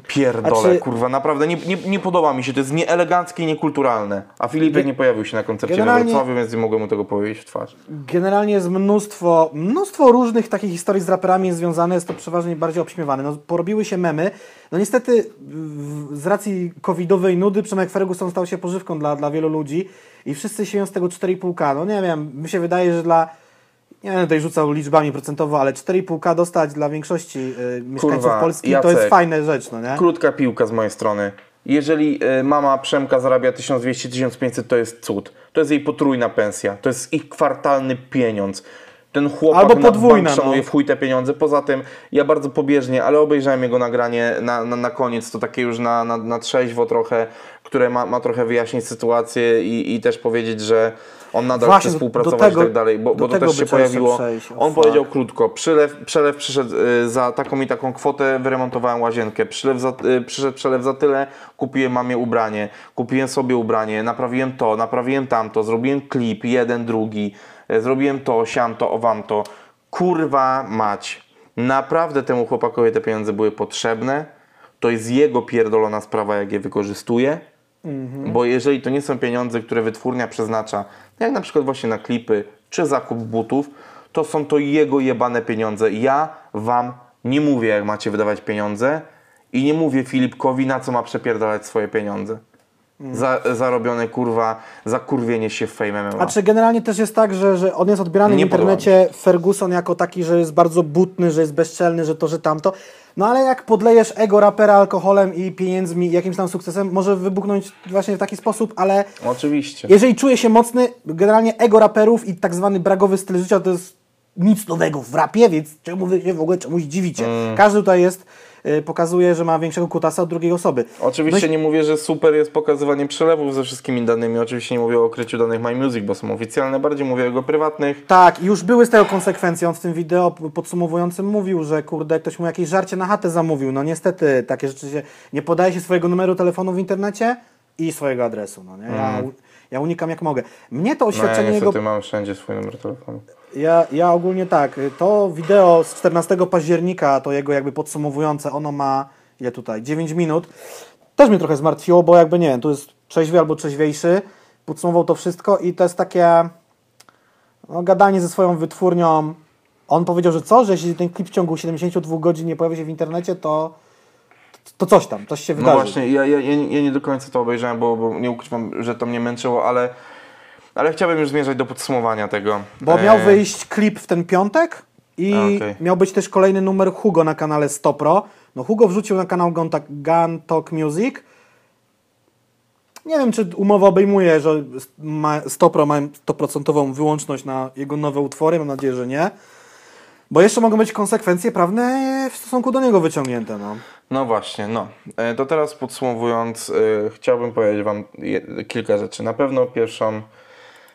Pierdolę, czy- kurwa, naprawdę nie, nie, nie podoba mi się, to jest nieeleganckie i niekulturalne. A Filipek nie pojawił się na koncercie Generalnie- we Wrocławiu, więc nie mogłem mu tego powiedzieć w twarz. Generalnie jest mnóstwo, mnóstwo różnych takich historii z raperami jest związane, jest to przeważnie bardziej obśmiewane. No, porobiły się memy. No niestety w- z racji covidowej nudy Przemek Ferguson stał się pożywką dla, dla wielu ludzi i wszyscy sieją z tego 4,5K. No nie wiem, mi się wydaje, że dla nie będę tutaj rzucał liczbami procentowo, ale 4,5K dostać dla większości y, mieszkańców Kurwa, Polski to Jacek. jest fajna rzecz, no nie? Krótka piłka z mojej strony. Jeżeli e, mama Przemka zarabia 1200-1500, to jest cud. To jest jej potrójna pensja. To jest ich kwartalny pieniądz. Ten chłopak Albo na podwójna, szanuje no. w chuj te pieniądze. Poza tym ja bardzo pobieżnie, ale obejrzałem jego nagranie na, na, na koniec, to takie już na, na, na trzeźwo trochę, które ma, ma trochę wyjaśnić sytuację i, i też powiedzieć, że on nadal Właśnie, chce współpracować tego- i tak dalej, bo, bo to też się pojawiło. przejść. On fuck. powiedział krótko, przylew, przelew przyszedł y, za taką i taką kwotę, wyremontowałem łazienkę, przylew za, y, przyszedł przelew za tyle, kupiłem mamie ubranie, kupiłem sobie ubranie, naprawiłem to, naprawiłem tamto, zrobiłem klip, jeden, drugi, zrobiłem to, siam to, owam to. Kurwa mać. Naprawdę temu chłopakowi te pieniądze były potrzebne. To jest jego pierdolona sprawa, jak je wykorzystuje. Bo jeżeli to nie są pieniądze, które wytwórnia przeznacza, jak na przykład właśnie na klipy czy zakup butów, to są to jego jebane pieniądze. Ja wam nie mówię, jak macie wydawać pieniądze i nie mówię Filipkowi, na co ma przepierdalać swoje pieniądze. Za, zarobione kurwa, za kurwienie się w Fame MMA. A czy generalnie też jest tak, że, że on jest odbierany Nie w internecie Ferguson jako taki, że jest bardzo butny, że jest bezczelny, że to, że tamto. No ale jak podlejesz ego rapera alkoholem i pieniędzmi jakimś tam sukcesem, może wybuchnąć właśnie w taki sposób, ale Oczywiście. jeżeli czuje się mocny, generalnie ego raperów i tak zwany bragowy styl życia to jest nic nowego w rapie, więc czemu wy się w ogóle czemuś dziwicie? Mm. Każdy tutaj jest, pokazuje, że ma większego kutasa od drugiej osoby. Oczywiście No nie mówię, że super jest pokazywanie przelewów ze wszystkimi danymi. Oczywiście nie mówię o okryciu danych My Music, bo są oficjalne. Bardziej mówię o jego prywatnych. Tak, i już były z tego konsekwencje. On w tym wideo podsumowującym mówił, że kurde, ktoś mu jakieś żarcie na chatę zamówił. No niestety, takie rzeczy się... Nie podaje się swojego numeru telefonu w internecie i swojego adresu, no nie? Ja, u- ja unikam jak mogę. Mnie to Mhm. No ja oświadczenie niestety jego... mam wszędzie swój numer telefonu. Ja, ja ogólnie tak, to wideo z 14 października, to jego jakby podsumowujące, ono ma, ile tutaj, 9 minut. Też mnie trochę zmartwiło, bo jakby nie wiem, tu jest trzeźwy albo trzeźwiejszy, podsumował to wszystko i to jest takie no, gadanie ze swoją wytwórnią. On powiedział, że co, że jeśli ten klip w ciągu 72 godzin nie pojawi się w internecie, to, to coś tam, coś się No wydarzy. właśnie, ja, ja, ja, nie- ja nie do końca to obejrzałem, bo, bo nie ukrywam, że to mnie męczyło, ale, ale chciałbym już zmierzać do podsumowania tego. Bo miał E, wyjść klip w ten piątek i okej. miał być też kolejny numer Hugo na kanale Stopro. No Hugo wrzucił na kanał Gun Talk- Music. Nie wiem, czy umowa obejmuje, że ma, Stopro ma 100% wyłączność na jego nowe utwory. Mam nadzieję, że nie. Bo jeszcze mogą być konsekwencje prawne w stosunku do niego wyciągnięte. No. No właśnie, no. E, To teraz podsumowując, e, chciałbym powiedzieć Wam kilka rzeczy. Na pewno pierwszą,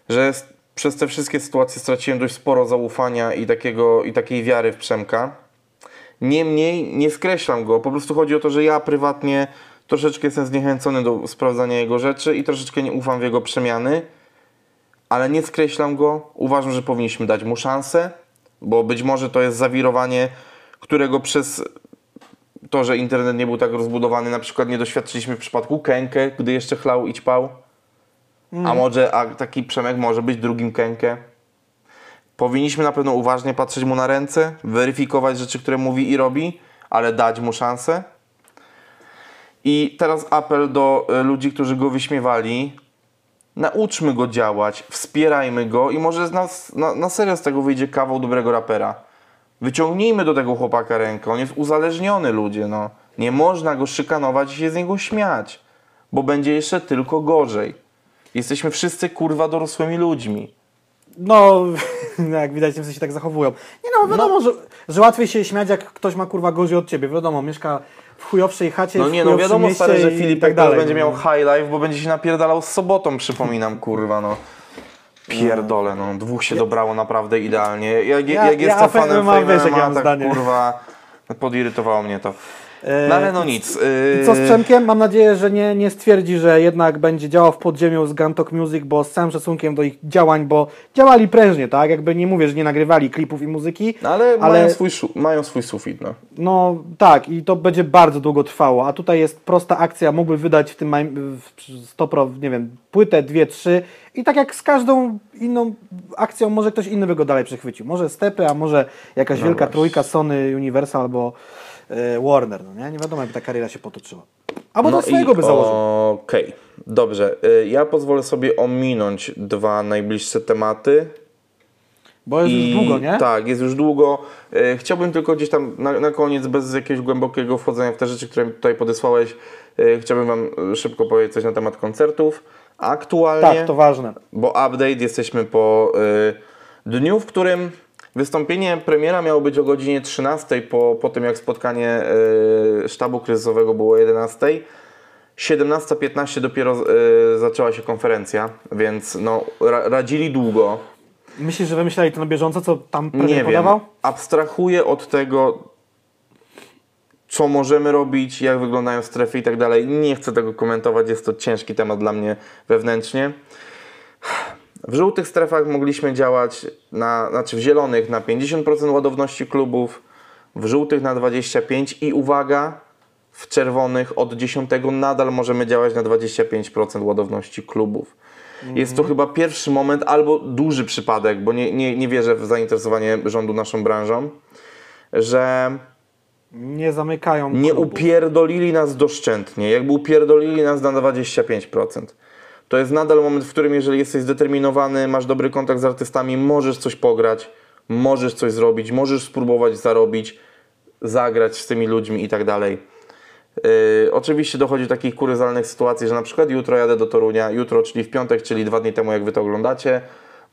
że przez te wszystkie sytuacje straciłem dość sporo zaufania i, takiego, i takiej wiary w Przemka. Niemniej nie skreślam go. Po prostu chodzi o to, że ja prywatnie troszeczkę jestem zniechęcony do sprawdzania jego rzeczy i troszeczkę nie ufam w jego przemiany, ale nie skreślam go. Uważam, że powinniśmy dać mu szansę, bo być może to jest zawirowanie, którego przez to, że internet nie był tak rozbudowany, na przykład nie doświadczyliśmy w przypadku Kenke, gdy jeszcze chlał i ćpał. A może a taki Przemek może być drugim Kenke. Powinniśmy na pewno uważnie patrzeć mu na ręce, weryfikować rzeczy, które mówi i robi, ale dać mu szansę. I teraz apel do e, ludzi, którzy go wyśmiewali. Nauczmy go działać, wspierajmy go i może z nas na, na serio z tego wyjdzie kawał dobrego rapera. Wyciągnijmy do tego chłopaka rękę. On jest uzależniony, ludzie. No. Nie można go szykanować i się z niego śmiać, bo będzie jeszcze tylko gorzej. Jesteśmy wszyscy kurwa dorosłymi ludźmi. No, jak widać, Niemcy się tak zachowują. Nie no, wiadomo, Że, że łatwiej się śmiać, jak ktoś ma kurwa gorzej od ciebie. Wiadomo, mieszka w chujowszej chacie, No w nie, no wiadomo stary, że Filip tak dalej. będzie miał no. high life, bo będzie się napierdalał z sobotą, przypominam, kurwa, no. Pierdolę, no. Dwóch się dobrało naprawdę idealnie. Jak, Ja- jak ja jestem AFM fanem tak zdanie. kurwa podirytowało mnie to. E, No ale no nic. I co z yy, Przemkiem? Mam nadzieję, że nie, nie stwierdzi, że jednak będzie działał w podziemiu z Gantok Music, bo z całym szacunkiem do ich działań, bo działali prężnie, tak? Jakby nie mówię, że nie nagrywali klipów i muzyki, No ale, ale- Mają, swój, mają swój sufit, no. no tak, i to będzie bardzo długo trwało, a tutaj jest prosta akcja, mógłby wydać w tym w stopro, nie wiem, płytę, dwie, trzy i tak jak z każdą inną akcją, może ktoś inny by go dalej przechwycił. Może Stepy, a może jakaś No wielka właśnie. trójka, Sony, Universal albo e, Warner, no nie? Nie wiadomo, jak ta kariera się potoczyła. Albo no swojego by założył. Okej, dobrze. Y, Ja pozwolę sobie ominąć dwa najbliższe tematy. Bo jest już długo, nie? Tak, jest już długo. E, Chciałbym tylko gdzieś tam na, na koniec, bez jakiegoś głębokiego wchodzenia w te rzeczy, które mi tutaj podesłałeś, e, chciałbym Wam e, szybko powiedzieć coś na temat koncertów. Aktualnie, Tak, to ważne. bo update, jesteśmy po e, dniu, w którym wystąpienie premiera miało być o godzinie 13, po, po tym jak spotkanie e, sztabu kryzysowego było o 11. 17.15 dopiero e, zaczęła się konferencja, więc no, ra, radzili długo. Myślisz, że wymyślali to na bieżąco, co tam premier Nie wiem. podawał? Abstrahuję od tego, co możemy robić, jak wyglądają strefy i tak dalej. Nie chcę tego komentować, jest to ciężki temat dla mnie wewnętrznie. W żółtych strefach mogliśmy działać, na, znaczy w zielonych na 50% ładowności klubów, w żółtych na 25% i uwaga, w czerwonych od 10 nadal możemy działać na 25% ładowności klubów. Jest to chyba pierwszy moment albo duży przypadek, bo nie, nie, nie wierzę w zainteresowanie rządu naszą branżą, że Nie zamykają Nie klubów. upierdolili nas doszczętnie. Jakby upierdolili nas na 25%. To jest nadal moment, w którym jeżeli jesteś zdeterminowany, masz dobry kontakt z artystami, możesz coś pograć, możesz coś zrobić, możesz spróbować zarobić, zagrać z tymi ludźmi i tak dalej. Yy, oczywiście dochodzi do takich kuryzalnych sytuacji, że na przykład jutro jadę do Torunia, jutro, czyli w piątek, czyli dwa dni temu, jak wy to oglądacie,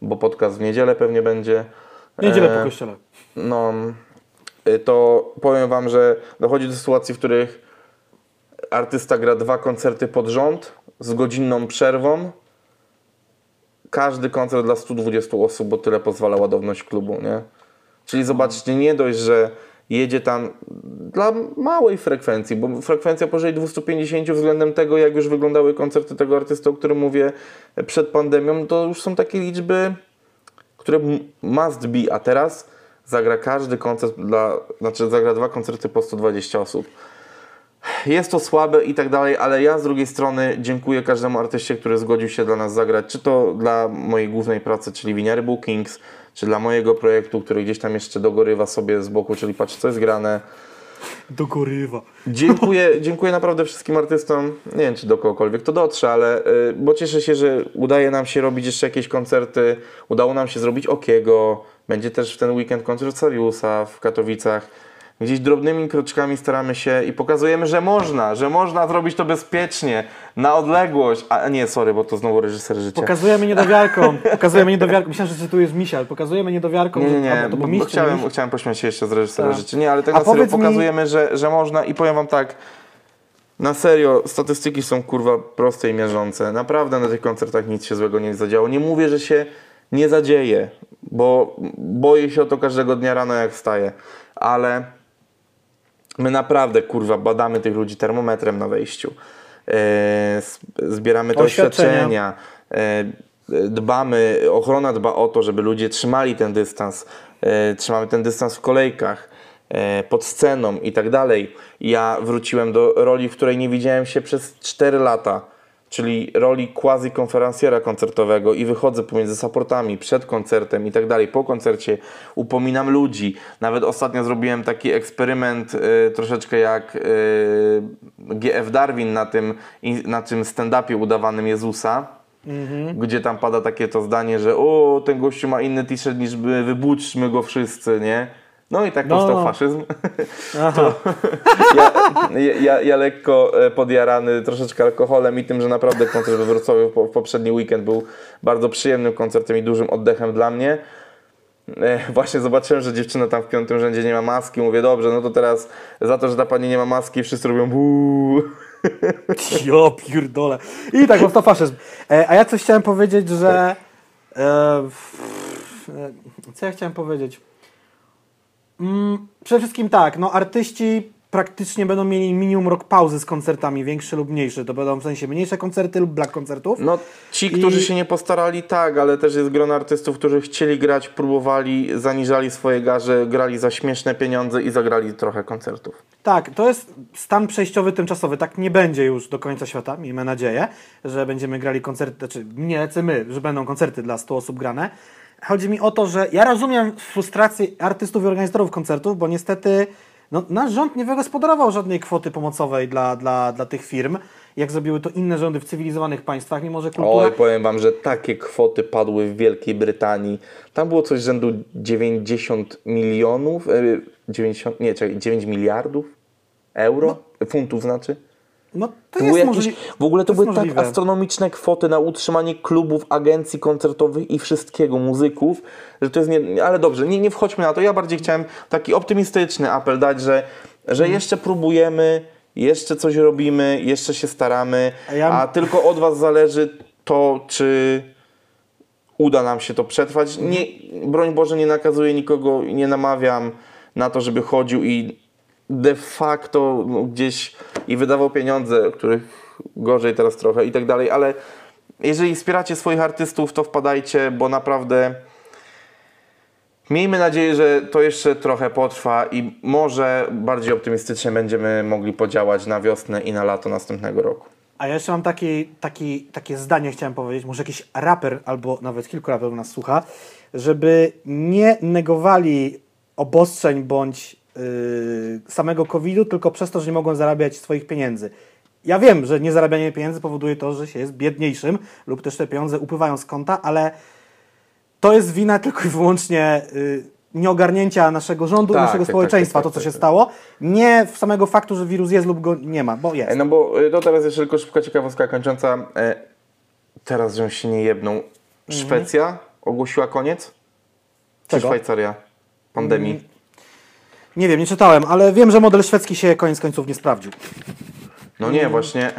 bo podcast w niedzielę pewnie będzie. Niedzielę po kościele. no, y, to powiem Wam, że dochodzi do sytuacji, w których artysta gra dwa koncerty pod rząd z godzinną przerwą. Każdy koncert dla 120 osób, bo tyle pozwala ładowność klubu, nie? Czyli zobaczcie, nie dość, że jedzie tam dla małej frekwencji, bo frekwencja powyżej 250 względem tego, jak już wyglądały koncerty tego artysty, o którym mówię przed pandemią, to już są takie liczby, które must be, a teraz zagra każdy koncert dla, znaczy zagra dwa koncerty po 120 osób. Jest to słabe i tak dalej, ale ja z drugiej strony dziękuję każdemu artyście, który zgodził się dla nas zagrać, czy to dla mojej głównej pracy, czyli Winiary Bookings, czy dla mojego projektu, który gdzieś tam jeszcze dogorywa sobie z boku, czyli patrz co jest grane. Do gorywa. Dziękuję, dziękuję naprawdę wszystkim artystom. Nie wiem, czy do kogokolwiek to dotrze, ale y, bo cieszę się, że udaje nam się robić jeszcze jakieś koncerty. Udało nam się zrobić Okiego. Będzie też w ten weekend koncert Sariusa w Katowicach. Gdzieś drobnymi kroczkami staramy się i pokazujemy, że można, że można zrobić to bezpiecznie, na odległość. A nie, sorry, bo to znowu reżyser życia. Pokazujemy niedowiarkom. Pokazujemy niedowiarkom. Myślałem, że cytujesz Misia, ale pokazujemy niedowiarkom. Nie, nie, nie, bo, bo miś, czy nie chciałem, chciałem pośmiać się jeszcze z reżysera Tak. życia. Nie, ale tak A na serio mi- pokazujemy, że, że można i powiem wam tak, na serio, statystyki są kurwa proste i mierzące. Naprawdę na tych koncertach nic się złego nie zadziało. Nie mówię, że się nie zadzieje, bo boję się o to każdego dnia rano jak wstaję, ale my naprawdę kurwa badamy tych ludzi termometrem na wejściu. E, zbieramy te Oświadczenia. oświadczenia. E, dbamy, ochrona dba o to, żeby ludzie trzymali ten dystans. E, trzymamy ten dystans w kolejkach, pod sceną i tak dalej. Ja wróciłem do roli, w której nie widziałem się przez 4 lata, czyli roli quasi-konferencjera koncertowego i wychodzę pomiędzy supportami przed koncertem i tak dalej, po koncercie upominam ludzi. Nawet ostatnio zrobiłem taki eksperyment e, troszeczkę jak e, GF Darwin na tym, na tym stand-upie udawanym Jezusa gdzie tam pada takie to zdanie, że o, ten gościu ma inny t-shirt niż my, wybudźmy go wszyscy, nie? No i tak No. powstał faszyzm. Aha. Ja, ja, ja, lekko e, podjarany troszeczkę alkoholem i tym, że naprawdę koncert we Wrocławiu w, poprzedni weekend był bardzo przyjemnym koncertem i dużym oddechem dla mnie. E, Właśnie zobaczyłem, że dziewczyna tam w piątym rzędzie nie ma maski. Mówię, dobrze, no to teraz za to, że ta pani nie ma maski, wszyscy robią buuu. Jo, pierdolę. I tak, to faszyzm. E, a ja coś chciałem powiedzieć, że... Co ja chciałem powiedzieć? Mm, przede wszystkim tak, no artyści praktycznie będą mieli minimum rok pauzy z koncertami, większy lub mniejszy. To będą w sensie mniejsze koncerty lub black koncertów. No, ci, I- którzy się nie postarali, tak, ale też jest grono artystów, którzy chcieli grać, próbowali, zaniżali swoje garze, grali za śmieszne pieniądze i zagrali trochę koncertów. Tak, to jest stan przejściowy, tymczasowy. Tak nie będzie już do końca świata, miejmy nadzieję, że będziemy grali koncerty, znaczy nie my, że będą koncerty dla 100 osób grane. Chodzi mi o to, że ja rozumiem frustrację artystów i organizatorów koncertów, bo niestety no, nasz rząd nie wygospodarował żadnej kwoty pomocowej dla, dla, dla tych firm, jak zrobiły to inne rządy w cywilizowanych państwach, mimo że kultura... Oj, powiem wam, że takie kwoty padły w Wielkiej Brytanii. Tam było coś rzędu 90 milionów, e, 90, nie, czekaj, 9 miliardów euro, funtów znaczy. No to, To były jakieś, w ogóle to, jest były tak astronomiczne kwoty na utrzymanie klubów, agencji koncertowych i wszystkiego, muzyków, że to jest nie, ale dobrze, nie, nie wchodźmy na to. Ja bardziej chciałem taki optymistyczny apel dać, że, że Mhm. jeszcze próbujemy, jeszcze coś robimy, jeszcze się staramy, A ja- a tylko od Was zależy to, czy uda nam się to przetrwać. Nie, broń Boże, nie nakazuję nikogo, i nie namawiam na to, żeby chodził i de facto no, gdzieś i wydawał pieniądze, których gorzej teraz trochę i tak dalej, ale jeżeli wspieracie swoich artystów, to wpadajcie, bo naprawdę miejmy nadzieję, że to jeszcze trochę potrwa i może bardziej optymistycznie będziemy mogli podziałać na wiosnę i na lato następnego roku. A ja jeszcze mam taki, taki, takie zdanie, chciałem powiedzieć, może jakiś raper, albo nawet kilku raperów nas słucha, żeby nie negowali obostrzeń bądź samego COVID-u, tylko przez to, że nie mogą zarabiać swoich pieniędzy. Ja wiem, że niezarabianie pieniędzy powoduje to, że się jest biedniejszym lub też te pieniądze upływają z konta, ale to jest wina tylko i wyłącznie y, nieogarnięcia naszego rządu, Tak, naszego tak, społeczeństwa, tak, tak, to co tak, się tak. stało. Nie w samego faktu, że wirus jest lub go nie ma, bo jest. E, No bo y, to teraz jeszcze tylko szybka ciekawostka kończąca. E, Teraz, żebym się nie jedną. Szwecja ogłosiła koniec? Czy Czego? Szwajcaria? Pandemii? Nie wiem, nie czytałem, ale wiem, że model szwedzki się koniec końców nie sprawdził. No nie, właśnie.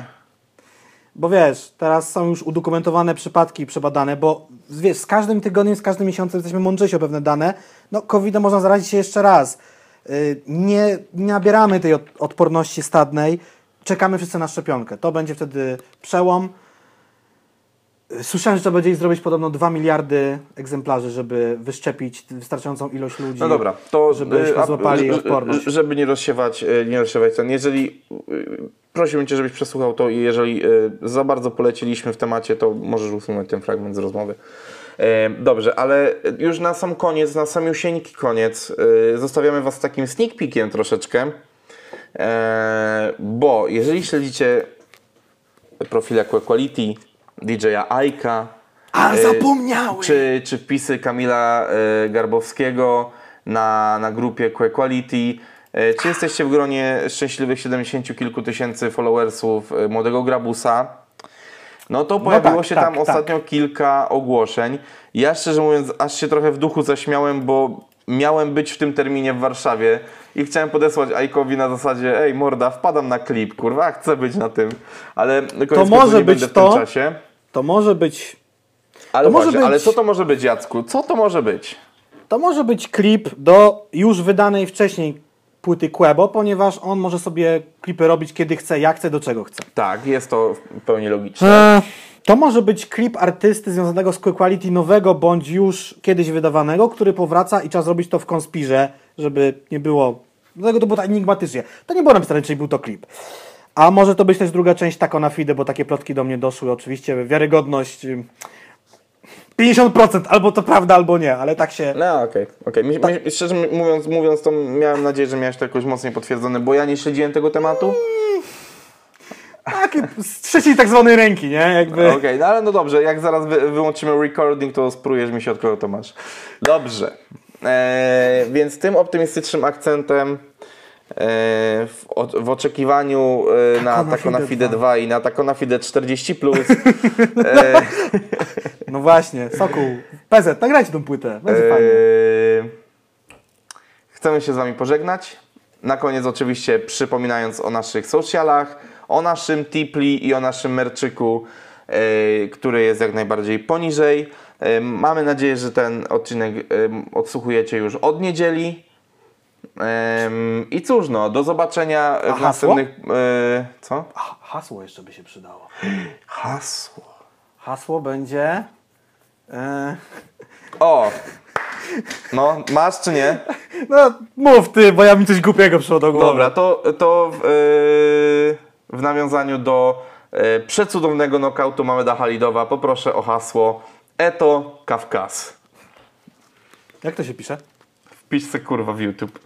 Bo wiesz, teraz są już udokumentowane przypadki przebadane, bo wiesz, z każdym tygodniem, z każdym miesiącem jesteśmy mądrzejsi o pewne dane. No, COVID-em można zarazić się jeszcze raz. Yy, Nie, nie nabieramy tej od- odporności stadnej. Czekamy wszyscy na szczepionkę. To będzie wtedy przełom. Słyszałem, że trzeba będzie zrobić podobno 2 miliardy egzemplarzy, żeby wyszczepić wystarczającą ilość ludzi. No dobra, to Żebyśmy y, a- złapali y, y, odporność. Żeby nie rozsiewać, y, nie rozsiewać ten. Jeżeli y, prosiłbym Cię, żebyś przesłuchał to i jeżeli y, za bardzo poleciliśmy w temacie, to możesz usunąć ten fragment z rozmowy. E, Dobrze, ale już na sam koniec, na samiusieńki koniec, y, zostawiamy Was takim sneak peekiem troszeczkę, E, bo jeżeli śledzicie profile Quality, DJ-a Aika, A, y, zapomniałem! czy, czy wpisy Kamila e, Garbowskiego na, na grupie Que Quality. E, Czy jesteście w gronie szczęśliwych 70 kilku tysięcy followersów młodego Grabusa? No to pojawiło tak, się tak, tam tak. ostatnio kilka ogłoszeń. Ja szczerze mówiąc, aż się trochę w duchu zaśmiałem, bo miałem być w tym terminie w Warszawie i chciałem podesłać Ajkowi na zasadzie ej morda, wpadam na klip, kurwa, chcę być na tym, ale koniec końców może nie być będę w to. tym czasie. To może być Ale może właśnie, być- ale co to może być, Jacku? Co to może być? To może być klip do już wydanej wcześniej płyty Quebo, ponieważ on może sobie klipy robić kiedy chce, jak chce, do czego chce. Tak, jest to w pełni logiczne. E, to może być klip artysty związanego z Quality nowego, bądź już kiedyś wydawanego, który powraca i trzeba zrobić to w konspirze, żeby nie było... Dlatego to było tak enigmatycznie. To nie było napisane, czyli był to klip. A może to być też druga część Taco na Fide, bo takie plotki do mnie doszły. Oczywiście wiarygodność ym, 50%, albo to prawda, albo nie, ale tak się... No okej, okej. Mi- mi- Szczerze mówiąc, mówiąc to miałem nadzieję, że miałeś to jakoś mocniej potwierdzone, bo ja nie śledziłem tego tematu. Takie z trzeciej tak zwanej ręki, nie? Jakby... Okej, no ale no dobrze, jak zaraz wy, wyłączymy recording, to sprujesz mi się od kogo to masz. Dobrze. Eee, więc tym optymistycznym akcentem w, o, w oczekiwaniu e, na Taco na Taco na Fide Fide 2. 2 i na Taco na Fide 40+, plus, No właśnie, Sokół, PZ, nagrajcie tą płytę, będzie fajnie. Chcemy się z Wami pożegnać. Na koniec oczywiście przypominając o naszych socialach, o naszym Tipli i o naszym merczyku, e, który jest jak najbardziej poniżej. E, mamy nadzieję, że ten odcinek e, odsłuchujecie już od niedzieli. I cóż, no, do zobaczenia w hasło? następnych... E, co? A, hasło jeszcze by się przydało. Hasło. Hasło będzie... E, O! No, masz czy nie? no mów ty, bo ja mi coś głupiego przyszło do głowy. Dobra, to, to w, yy, w nawiązaniu do yy, przecudownego nokautu Mameda Halidowa poproszę o hasło Eto Kawkas. Jak to się pisze? Wpisz se kurwa w YouTube.